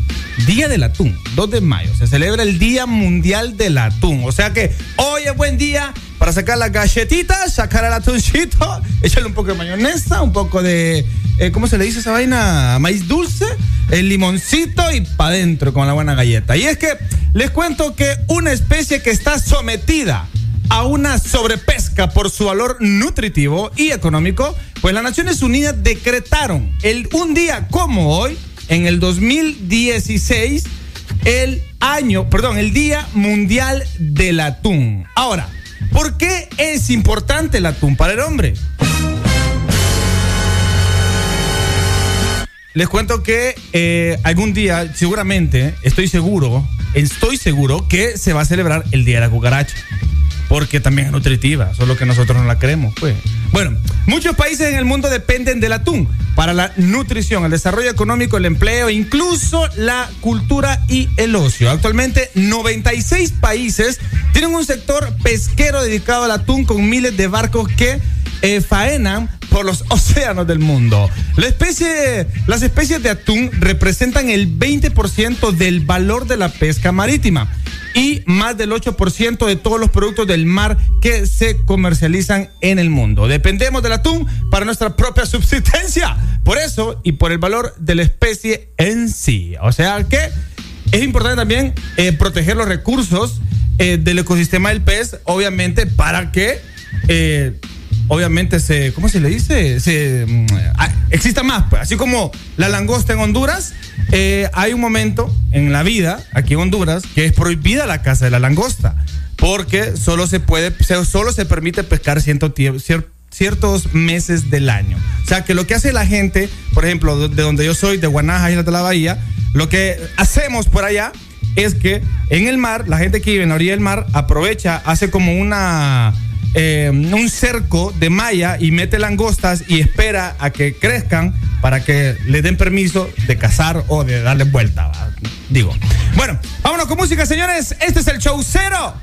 Día del Atún, 2 de mayo, se celebra el Día Mundial del Atún. O sea que hoy es buen día para sacar las galletitas, sacar el atuncito, echarle un poco de mayonesa, un poco de, eh, ¿cómo se le dice esa vaina? Maíz dulce, el limoncito y para adentro con la buena galleta. Y es que les cuento que una especie que está sometida a una sobrepesca por su valor nutritivo y económico, pues las Naciones Unidas decretaron el, un día como hoy, en el 2016, el año, perdón, el Día Mundial del Atún. Ahora, ¿por qué es importante el atún para el hombre? Les cuento que eh, algún día, seguramente, estoy seguro, estoy seguro que se va a celebrar el Día de la Cucaracha. Porque también es nutritiva, solo que nosotros no la creemos, pues. Bueno, muchos países en el mundo dependen del atún para la nutrición, el desarrollo económico, el empleo, incluso la cultura y el ocio. Actualmente, 96 países tienen un sector pesquero dedicado al atún con miles de barcos que eh, faenan por los océanos del mundo. Las especies de atún representan el 20% del valor de la pesca marítima y más del 8% de todos los productos del mar que se comercializan en el mundo. Dependemos del atún para nuestra propia subsistencia. Por eso y por el valor de la especie en sí. O sea que es importante también eh, proteger los recursos eh, del ecosistema del pez, obviamente, para que eh, obviamente se, ¿cómo se le dice? Se mm, ah, exista más. pues. Así como la langosta en Honduras, eh, hay un momento en la vida aquí en Honduras que es prohibida la caza de la langosta porque solo se puede, solo se permite pescar ciertos meses del año. O sea que lo que hace la gente, por ejemplo, de donde yo soy, de Guanaja, Isla de la Bahía, lo que hacemos por allá es que en el mar, la gente que vive en la orilla del mar aprovecha, hace como una eh, un cerco de malla y mete langostas y espera a que crezcan para que le den permiso de cazar o de darle vuelta. Digo. Bueno, vámonos con música, señores. Este es el show cero.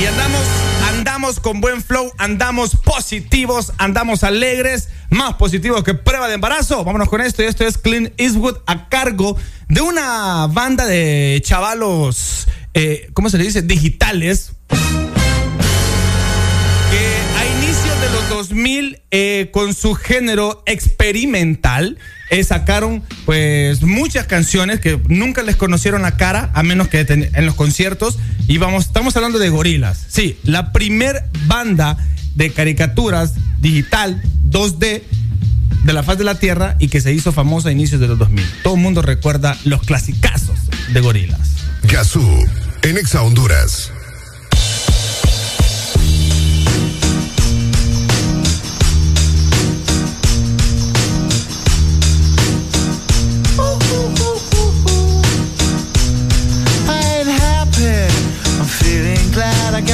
Y andamos, andamos con buen flow, andamos positivos, andamos alegres, más positivos que prueba de embarazo. Vámonos con esto y esto es Clint Eastwood a cargo de una banda de chavalos, eh, ¿cómo se le dice? Digitales. 2000, eh, con su género experimental, eh, sacaron pues muchas canciones que nunca les conocieron la cara, a menos que en los conciertos. Y vamos, estamos hablando de gorilas. Sí, la primer banda de caricaturas digital 2D de la faz de la Tierra y que se hizo famosa a inicios de los 2000. Todo el mundo recuerda los clasicazos de gorilas. Gazú, en Exa Honduras.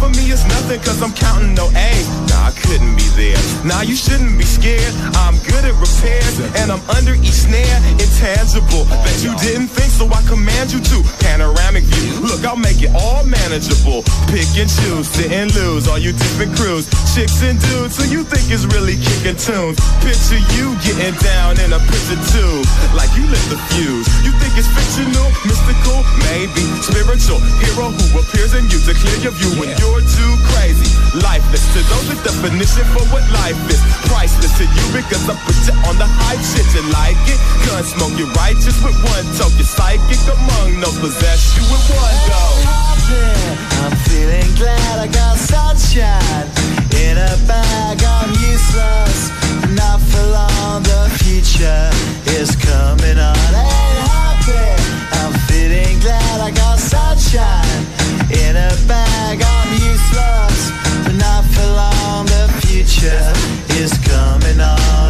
For me is nothing cause I'm counting no A's. Nah, I couldn't be there. Nah, you shouldn't be scared. I'm good at repairs, and I'm under each snare, intangible. that you didn't think, so I command you to. Panoramic view. Look, I'll make it all manageable. Pick and choose, sit and lose. All you different crews, chicks and dudes who you think is really kicking tunes. Picture you getting down in a picture tube, like you lit the fuse. You think it's fictional, mystical, maybe spiritual hero who appears in you to clear your view when you're too crazy. Lifeless to those, the definition for what life is. Priceless to you because I put you on the hype shit. You like it? Gun smoke, you righteous with one toke. You're psychic among no possess you with one go. I'm feeling glad I got sunshine in a bag. I'm useless, not for long. The future is coming on. Ain't happy. I'm feeling glad I got sunshine in a bag. Useless, but not for long. The future is coming on.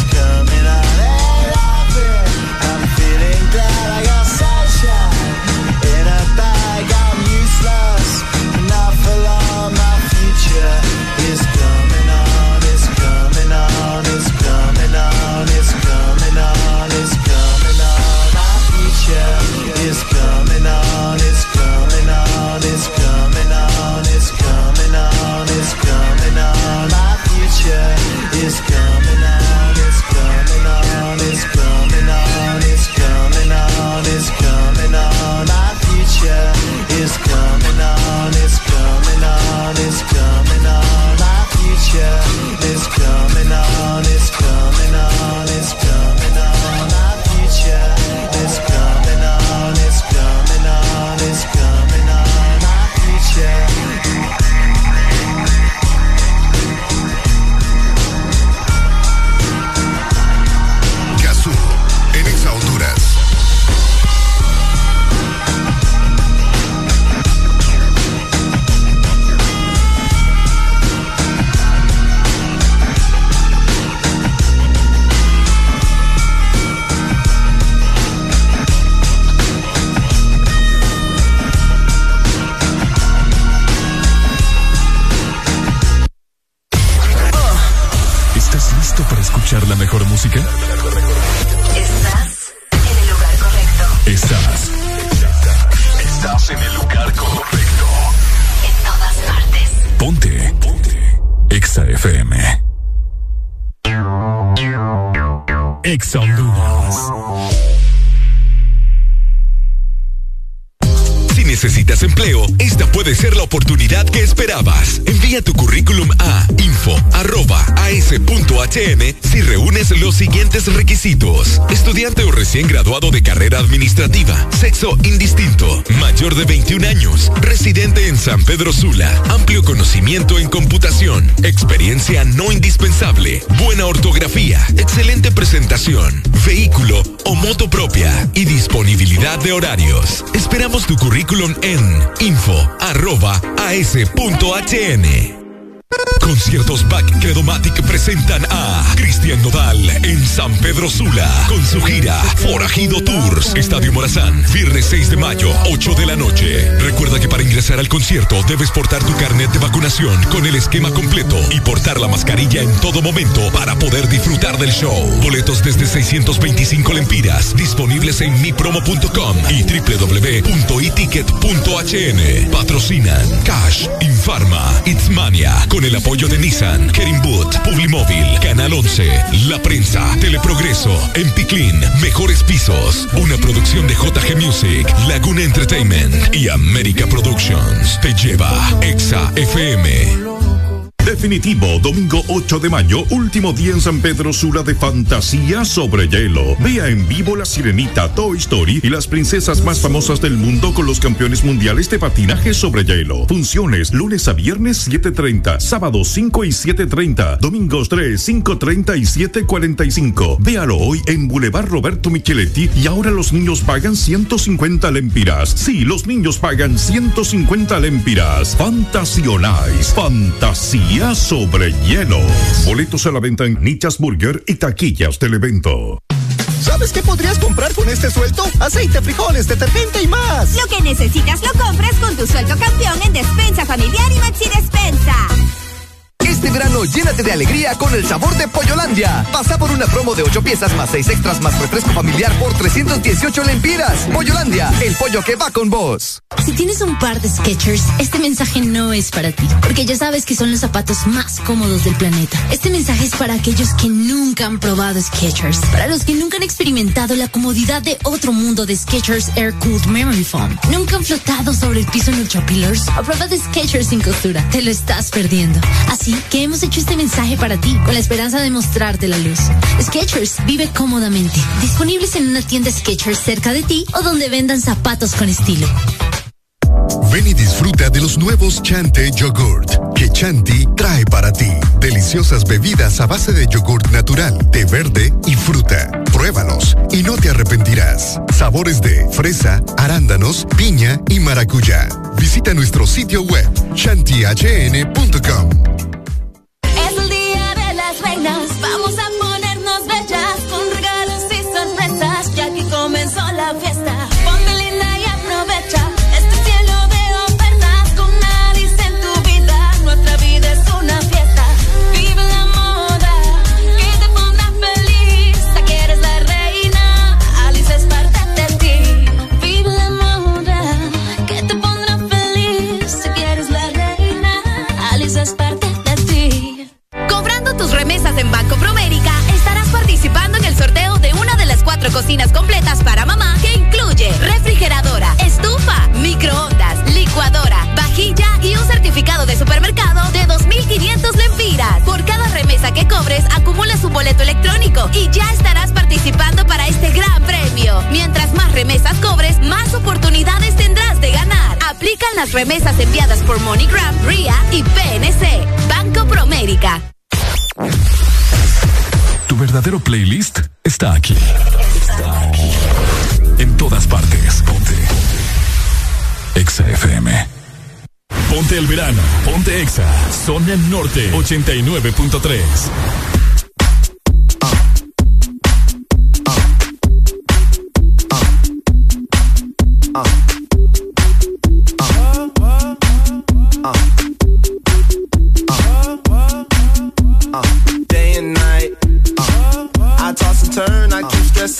administrativa, sexo indistinto, mayor de 21 años, residente en San Pedro Sula, amplio conocimiento en computación, experiencia no indispensable, buena ortografía, excelente presentación, vehículo o moto propia y disponibilidad de horarios. Esperamos tu currículum en info.as.hn. Conciertos Back Credomatic presentan a Cristian Nodal en San Pedro Sula con su gira Forajido Tours, Estadio Morazán, viernes 6 de mayo, 8 de la noche. Recuerda que para ingresar al concierto, debes portar tu carnet de vacunación con el esquema completo y portar la mascarilla en todo momento para poder disfrutar del show. Boletos desde 625 lempiras, disponibles en mipromo.com y www.eticket.hn. Patrocinan Cash, Infarma, Itzmania, con el apoyo de Nissan, Kerimboot, Publimóvil, Canal 11, La Prensa, Teleprogreso, Empiclin, Mejores Pisos, una producción de JG Music, Laguna Entertainment y América Productions. Te lleva Exa FM. Definitivo, domingo 8 de mayo, último día en San Pedro Sula de Fantasía sobre Hielo. Vea en vivo La Sirenita, Toy Story y las princesas más famosas del mundo con los campeones mundiales de patinaje sobre hielo. Funciones lunes a viernes 7.30, sábados 5 y 7.30, domingos 3, 5.30 y 7.45. Véalo hoy en Boulevard Roberto Micheletti y ahora los niños pagan 150 lempiras. Sí, los niños pagan 150 lempiras. Fantasionais, fantasía sobre hielo. Boletos a la venta en Nichas Burger y taquillas del evento. ¿Sabes qué podrías comprar con este sueldo? Aceite, frijoles, detergente y más. Lo que necesitas lo compras con tu sueldo campeón en Despensa Familiar y Maxi Despensa. Este verano llénate de alegría con el sabor de Pollolandia. Pasa por una promo de 8 piezas más 6 extras más refresco familiar por 318 lempiras. Pollolandia, el pollo que va con vos. Si tienes un par de Skechers, este mensaje no es para ti, porque ya sabes que son los zapatos más cómodos del planeta. Este mensaje es para aquellos que nunca han probado Skechers, para los que nunca han experimentado la comodidad de otro mundo de Skechers Air Cooled Memory Foam, nunca han flotado sobre el piso en Ultra Pillars o prueba de Skechers sin costura. Te lo estás perdiendo. Así que hemos hecho este mensaje para ti, con la esperanza de mostrarte la luz. Skechers vive cómodamente. Disponibles en una tienda Skechers cerca de ti o donde vendan zapatos con estilo. Ven y disfruta de los nuevos Chante Yogurt que Chanti trae para ti. Deliciosas bebidas a base de yogurt natural, de verde y fruta. Pruébalos y no te arrepentirás. Sabores de fresa, arándanos, piña y maracuyá. Visita nuestro sitio web chantihn.com. reinas, cocinas completas para mamá que incluye refrigeradora, estufa, microondas, licuadora, vajilla y un certificado de supermercado de 2.500 lempiras. Por cada remesa que cobres, acumulas un boleto electrónico y ya estarás participando para este gran premio. Mientras más remesas cobres, más oportunidades tendrás de ganar. Aplican las remesas enviadas por MoneyGram, RIA y PNC. Banco Promérica. Tu verdadero playlist está aquí. En todas partes. Ponte. Exa FM. Ponte el verano. Ponte Exa. Zona Norte 89.3. day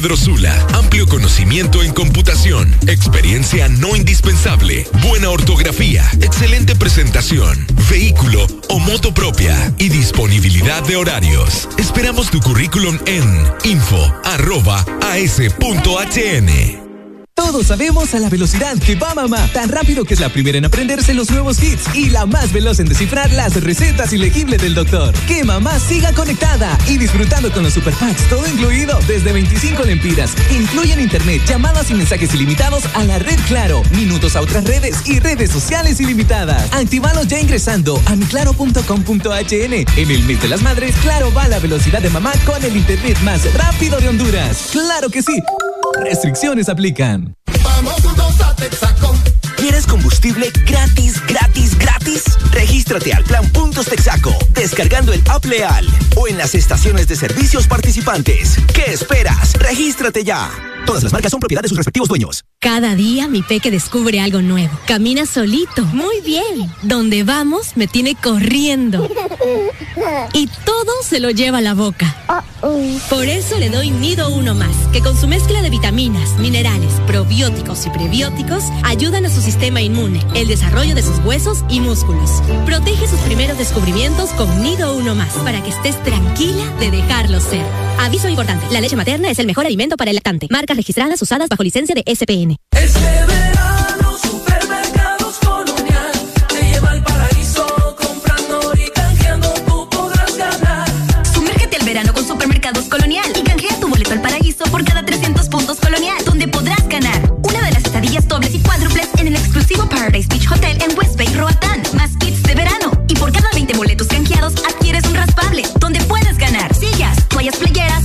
Pedro Sula, amplio conocimiento en computación, experiencia no indispensable, buena ortografía, excelente presentación, vehículo o moto propia. Y disponibilidad de horarios. Esperamos tu currículum en info.as.hn. Todos sabemos a la velocidad que va mamá. Tan rápido que es la primera en aprenderse los nuevos hits y la más veloz en descifrar las recetas ilegibles del doctor. Que mamá siga conectada y disfrutando con los super packs, todo incluido desde 25 lempiras. Incluyen internet, llamadas y mensajes ilimitados a la red Claro, minutos a otras redes y redes sociales ilimitadas. Actívalos ya ingresando a miclaro.com.hn. En el mes de las madres, Claro va a la velocidad de mamá con el internet más rápido de Honduras. ¡Claro que sí! Restricciones aplican. Texaco. ¿Quieres combustible gratis, gratis, gratis? Regístrate al plan Puntos Texaco, descargando el app Leal o en las estaciones de servicios participantes. ¿Qué esperas? Regístrate ya. Todas las marcas son propiedad de sus respectivos dueños. Cada día mi peque descubre algo nuevo. Camina solito. Muy bien. Donde vamos me tiene corriendo. Y todo se lo lleva a la boca. Por eso le doy Nido Uno Más, que con su mezcla de vitaminas, minerales, probióticos y prebióticos ayudan a su sistema inmune, el desarrollo de sus huesos y músculos. Protege sus primeros descubrimientos con Nido Uno Más, para que estés tranquila de dejarlo ser. Aviso importante, la leche materna es el mejor alimento para el lactante. Marcas registradas usadas bajo licencia de SPN. Este verano, Supermercados Colonial te lleva al paraíso. Comprando y canjeando tú podrás ganar. Sumérgete al verano con Supermercados Colonial y canjea tu boleto al paraíso por cada 300 puntos Colonial, donde podrás ganar una de las estadillas dobles y cuádruples en el exclusivo Paradise Beach Hotel en West Bay, Roatán, más kits de verano. Y por cada 20 boletos canjeados adquieres un raspable, donde puedes ganar sillas, toallas playeras,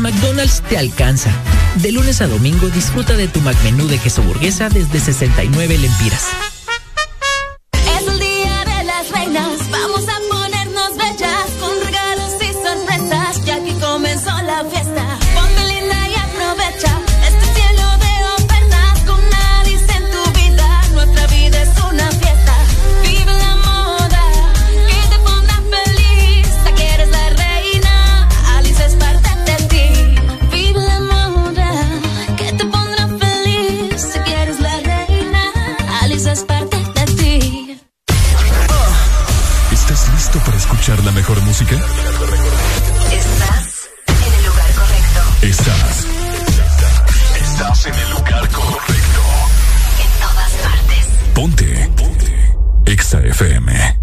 McDonald's te alcanza. De lunes a domingo disfruta de tu McMenú de queso burguesa desde 69 lempiras. Estás en el lugar correcto. Estás. Estás en el lugar correcto. En todas partes. Ponte. Ponte. Exa FM.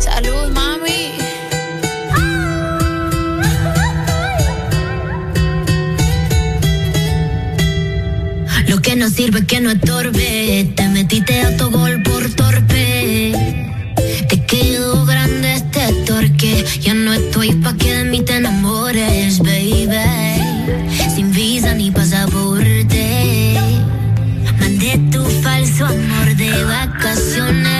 Salud, mami. Lo que no sirve que no estorbe. Te metiste a tu gol por torpe. Te quedó grande este torque. Ya no estoy pa' que de mí te enamores, baby. Sin visa ni pasaporte. Mandé tu falso amor de vacaciones.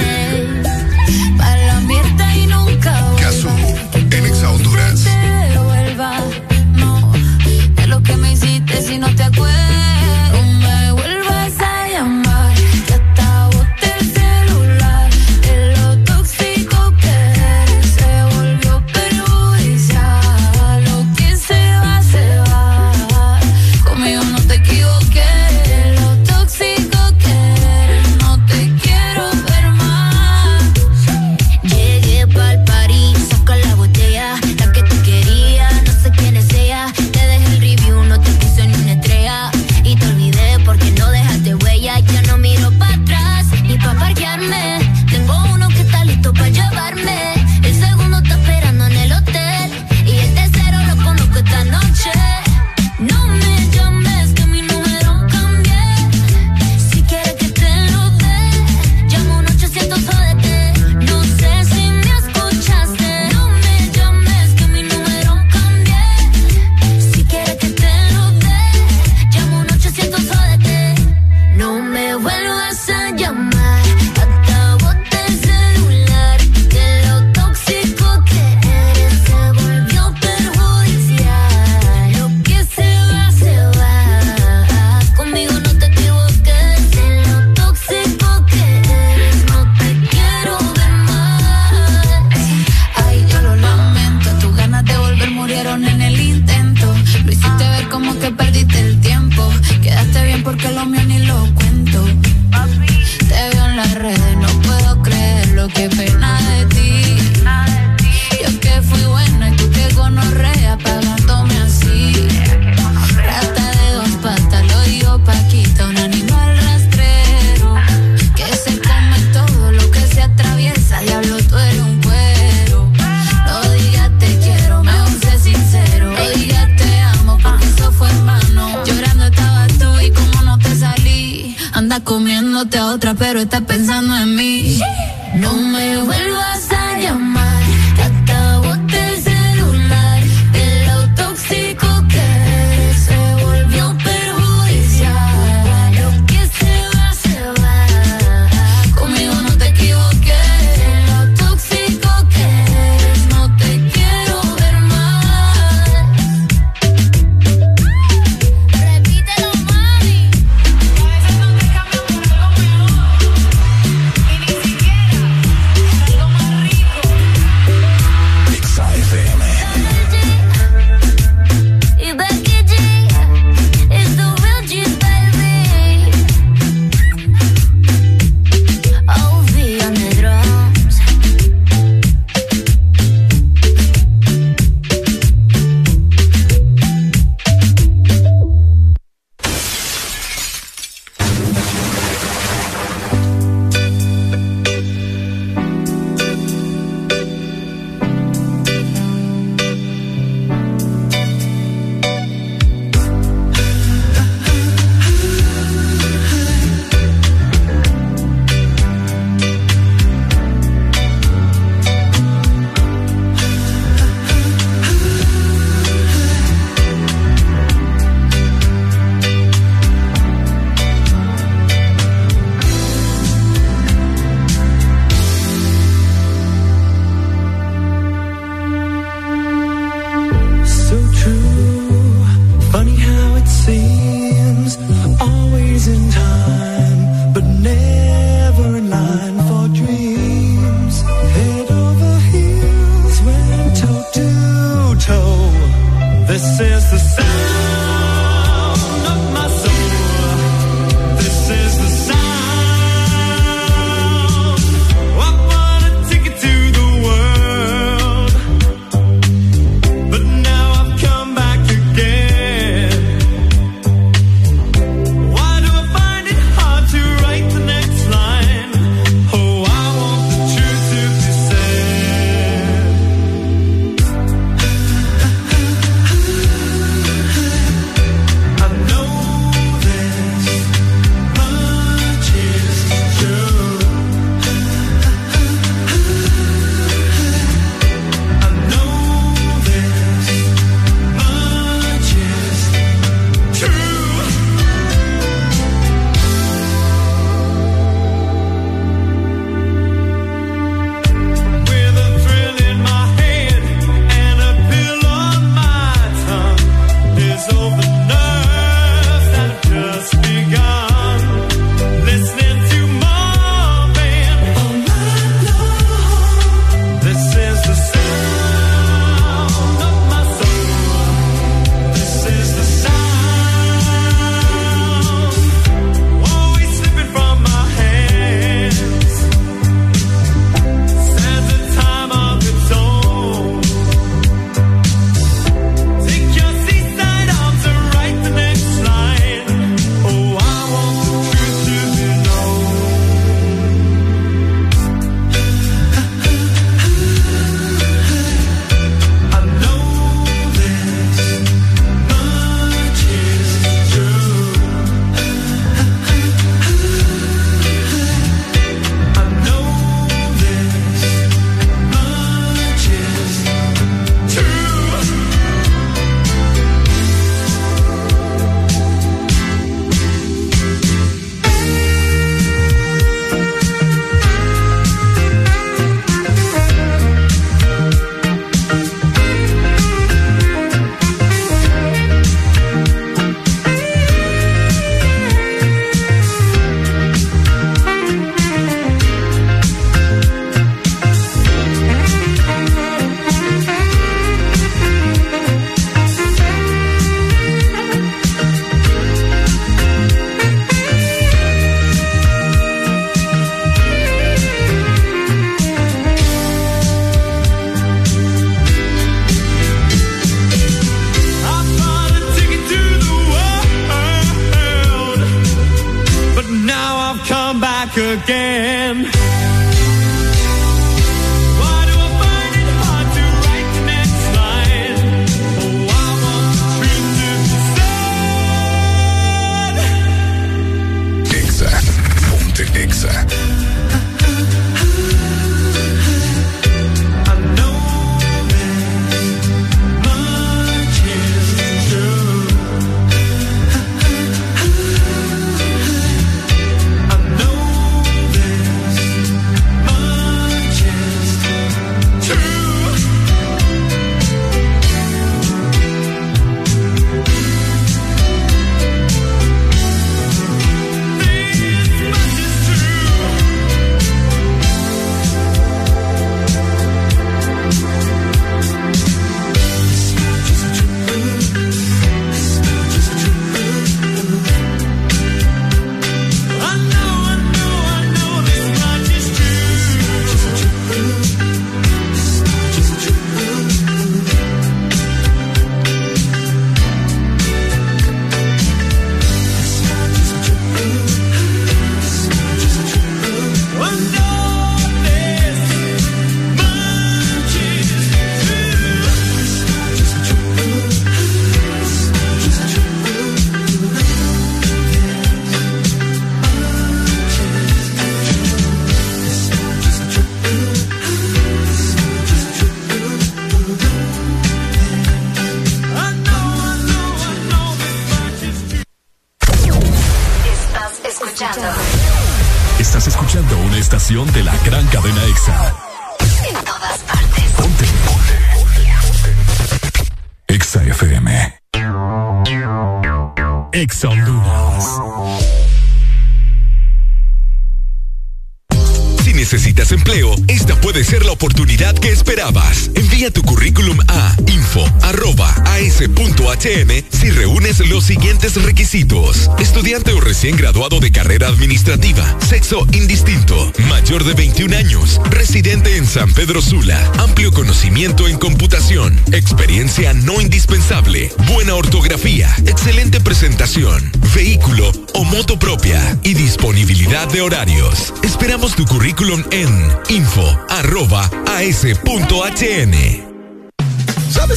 Estudiante o recién graduado de carrera administrativa, sexo indistinto, mayor de 21 años, residente en San Pedro Sula, amplio conocimiento en computación, experiencia no indispensable, buena ortografía, excelente presentación, vehículo o moto propia y disponibilidad de horarios. Esperamos tu currículum en info.as.hn.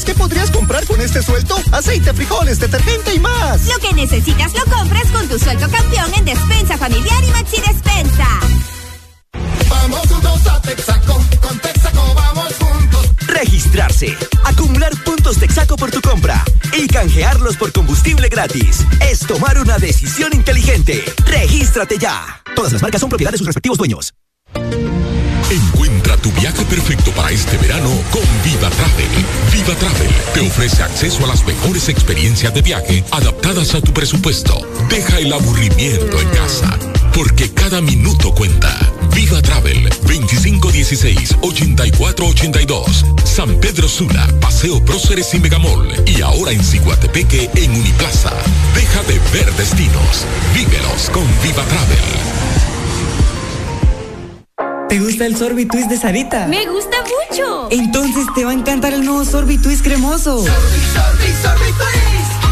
¿Sabes qué podrías comprar con este suelto? Aceite, frijoles, detergente y más. Lo que necesitas lo compras con tu sueldo campeón en Despensa Familiar y Maxi Despensa. Vamos juntos a Texaco, con Texaco vamos juntos. Registrarse, acumular puntos Texaco por tu compra y canjearlos por combustible gratis. Es tomar una decisión inteligente. Regístrate ya. Todas las marcas son propiedad de sus respectivos dueños. Perfecto para este verano con Viva Travel. Viva Travel te ofrece acceso a las mejores experiencias de viaje adaptadas a tu presupuesto. Deja el aburrimiento en casa, porque cada minuto cuenta. Viva Travel 2516-8482. San Pedro Sula, Paseo Próceres y Megamol. Y ahora en Ciguatepeque en Uniplaza. Deja de ver destinos. Vívelos con Viva Travel. ¿Te gusta el sorbitwist de Sarita? Me gusta mucho. Entonces te va a encantar el nuevo sorbitwist cremoso.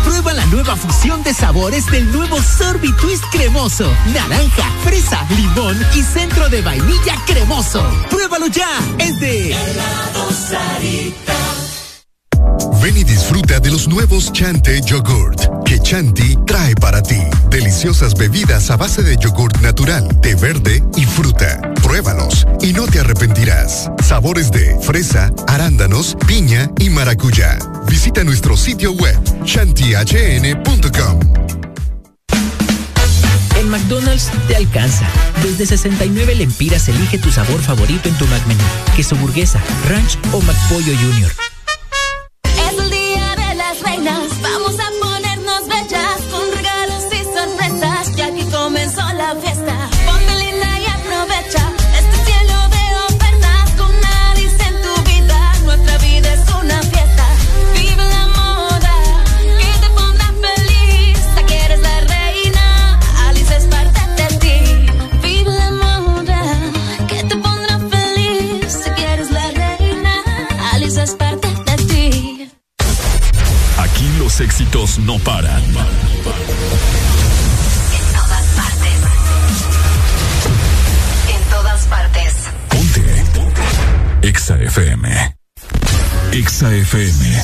Prueba la nueva fusión de sabores del nuevo Sorbitwist cremoso. Naranja, fresa, limón y centro de vainilla cremoso. Pruébalo ya. Es de Ven y disfruta de los nuevos Chante Yogurt que Chanti trae para ti. Deliciosas bebidas a base de yogurt natural, té verde y fruta. Pruébalos y no te arrepentirás. Sabores de fresa, arándanos, piña y maracuyá. Visita nuestro sitio web chantihn.com. En McDonald's te alcanza. Desde 69 lempiras elige tu sabor favorito en tu McMenú. Queso burguesa, ranch o McPollo Junior. No paran. En todas partes. En todas partes. Exa FM. Exa FM.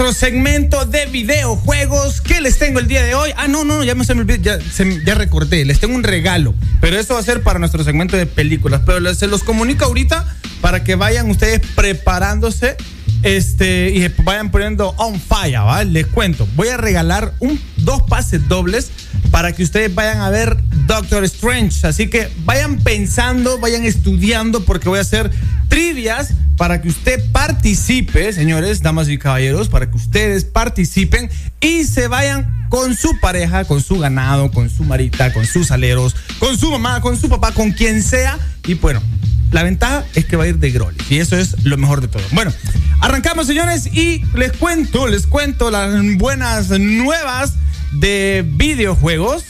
Nuestro segmento de videojuegos. ¿Qué les tengo el día de hoy? Ah, no, no, ya me, se me olvidó, ya, se- ya recordé. Les tengo un regalo. Pero eso va a ser para nuestro segmento de películas. Pero les- se los comunico ahorita para que vayan ustedes preparándose este, y vayan poniendo on fire, ¿va? Les cuento. Voy a regalar un, dos pases dobles para que ustedes vayan a ver Doctor Strange. Así que vayan pensando, vayan estudiando, porque voy a hacer trivias para que usted participe, señores, damas y caballeros, para que ustedes participen y se vayan con su pareja, con su ganado, con su marita, con sus aleros, con su mamá, con su papá, con quien sea. Y bueno, la ventaja es que va a ir de Groli. Y eso es lo mejor de todo. Bueno, arrancamos, señores, y les cuento, les cuento las buenas nuevas de videojuegos.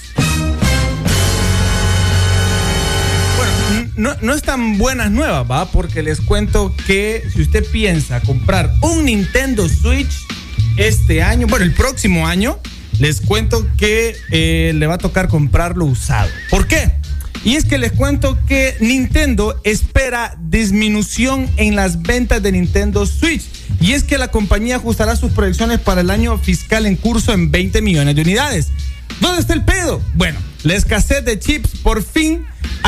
No, no es tan buenas nuevas, ¿va? Porque les cuento que si usted piensa comprar un Nintendo Switch este año, bueno, el próximo año, les cuento que eh, le va a tocar comprarlo usado. ¿Por qué? Y es que les cuento que Nintendo espera disminución en las ventas de Nintendo Switch. Y es que la compañía ajustará sus proyecciones para el año fiscal en curso en 20 millones de unidades. ¿Dónde está el pedo? Bueno, la escasez de chips por fin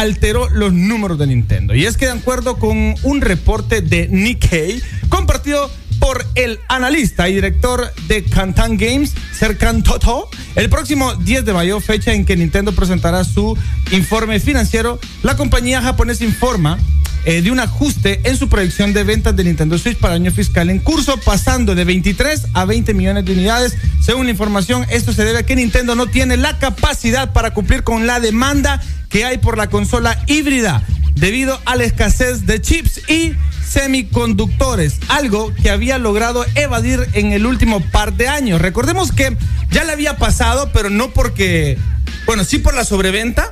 alteró los números de Nintendo. Y es que de acuerdo con un reporte de Nikkei compartido por el analista y director de Kantan Games, Serkan Toto, el próximo 10 de mayo, fecha en que Nintendo presentará su informe financiero, la compañía japonesa informa eh, de un ajuste en su proyección de ventas de Nintendo Switch para año fiscal en curso, pasando de 23 a 20 millones de unidades. Según la información, esto se debe a que Nintendo no tiene la capacidad para cumplir con la demanda que hay por la consola híbrida debido a la escasez de chips y semiconductores, algo que había logrado evadir en el último par de años. Recordemos que ya le había pasado, pero no porque, bueno, sí por la sobreventa,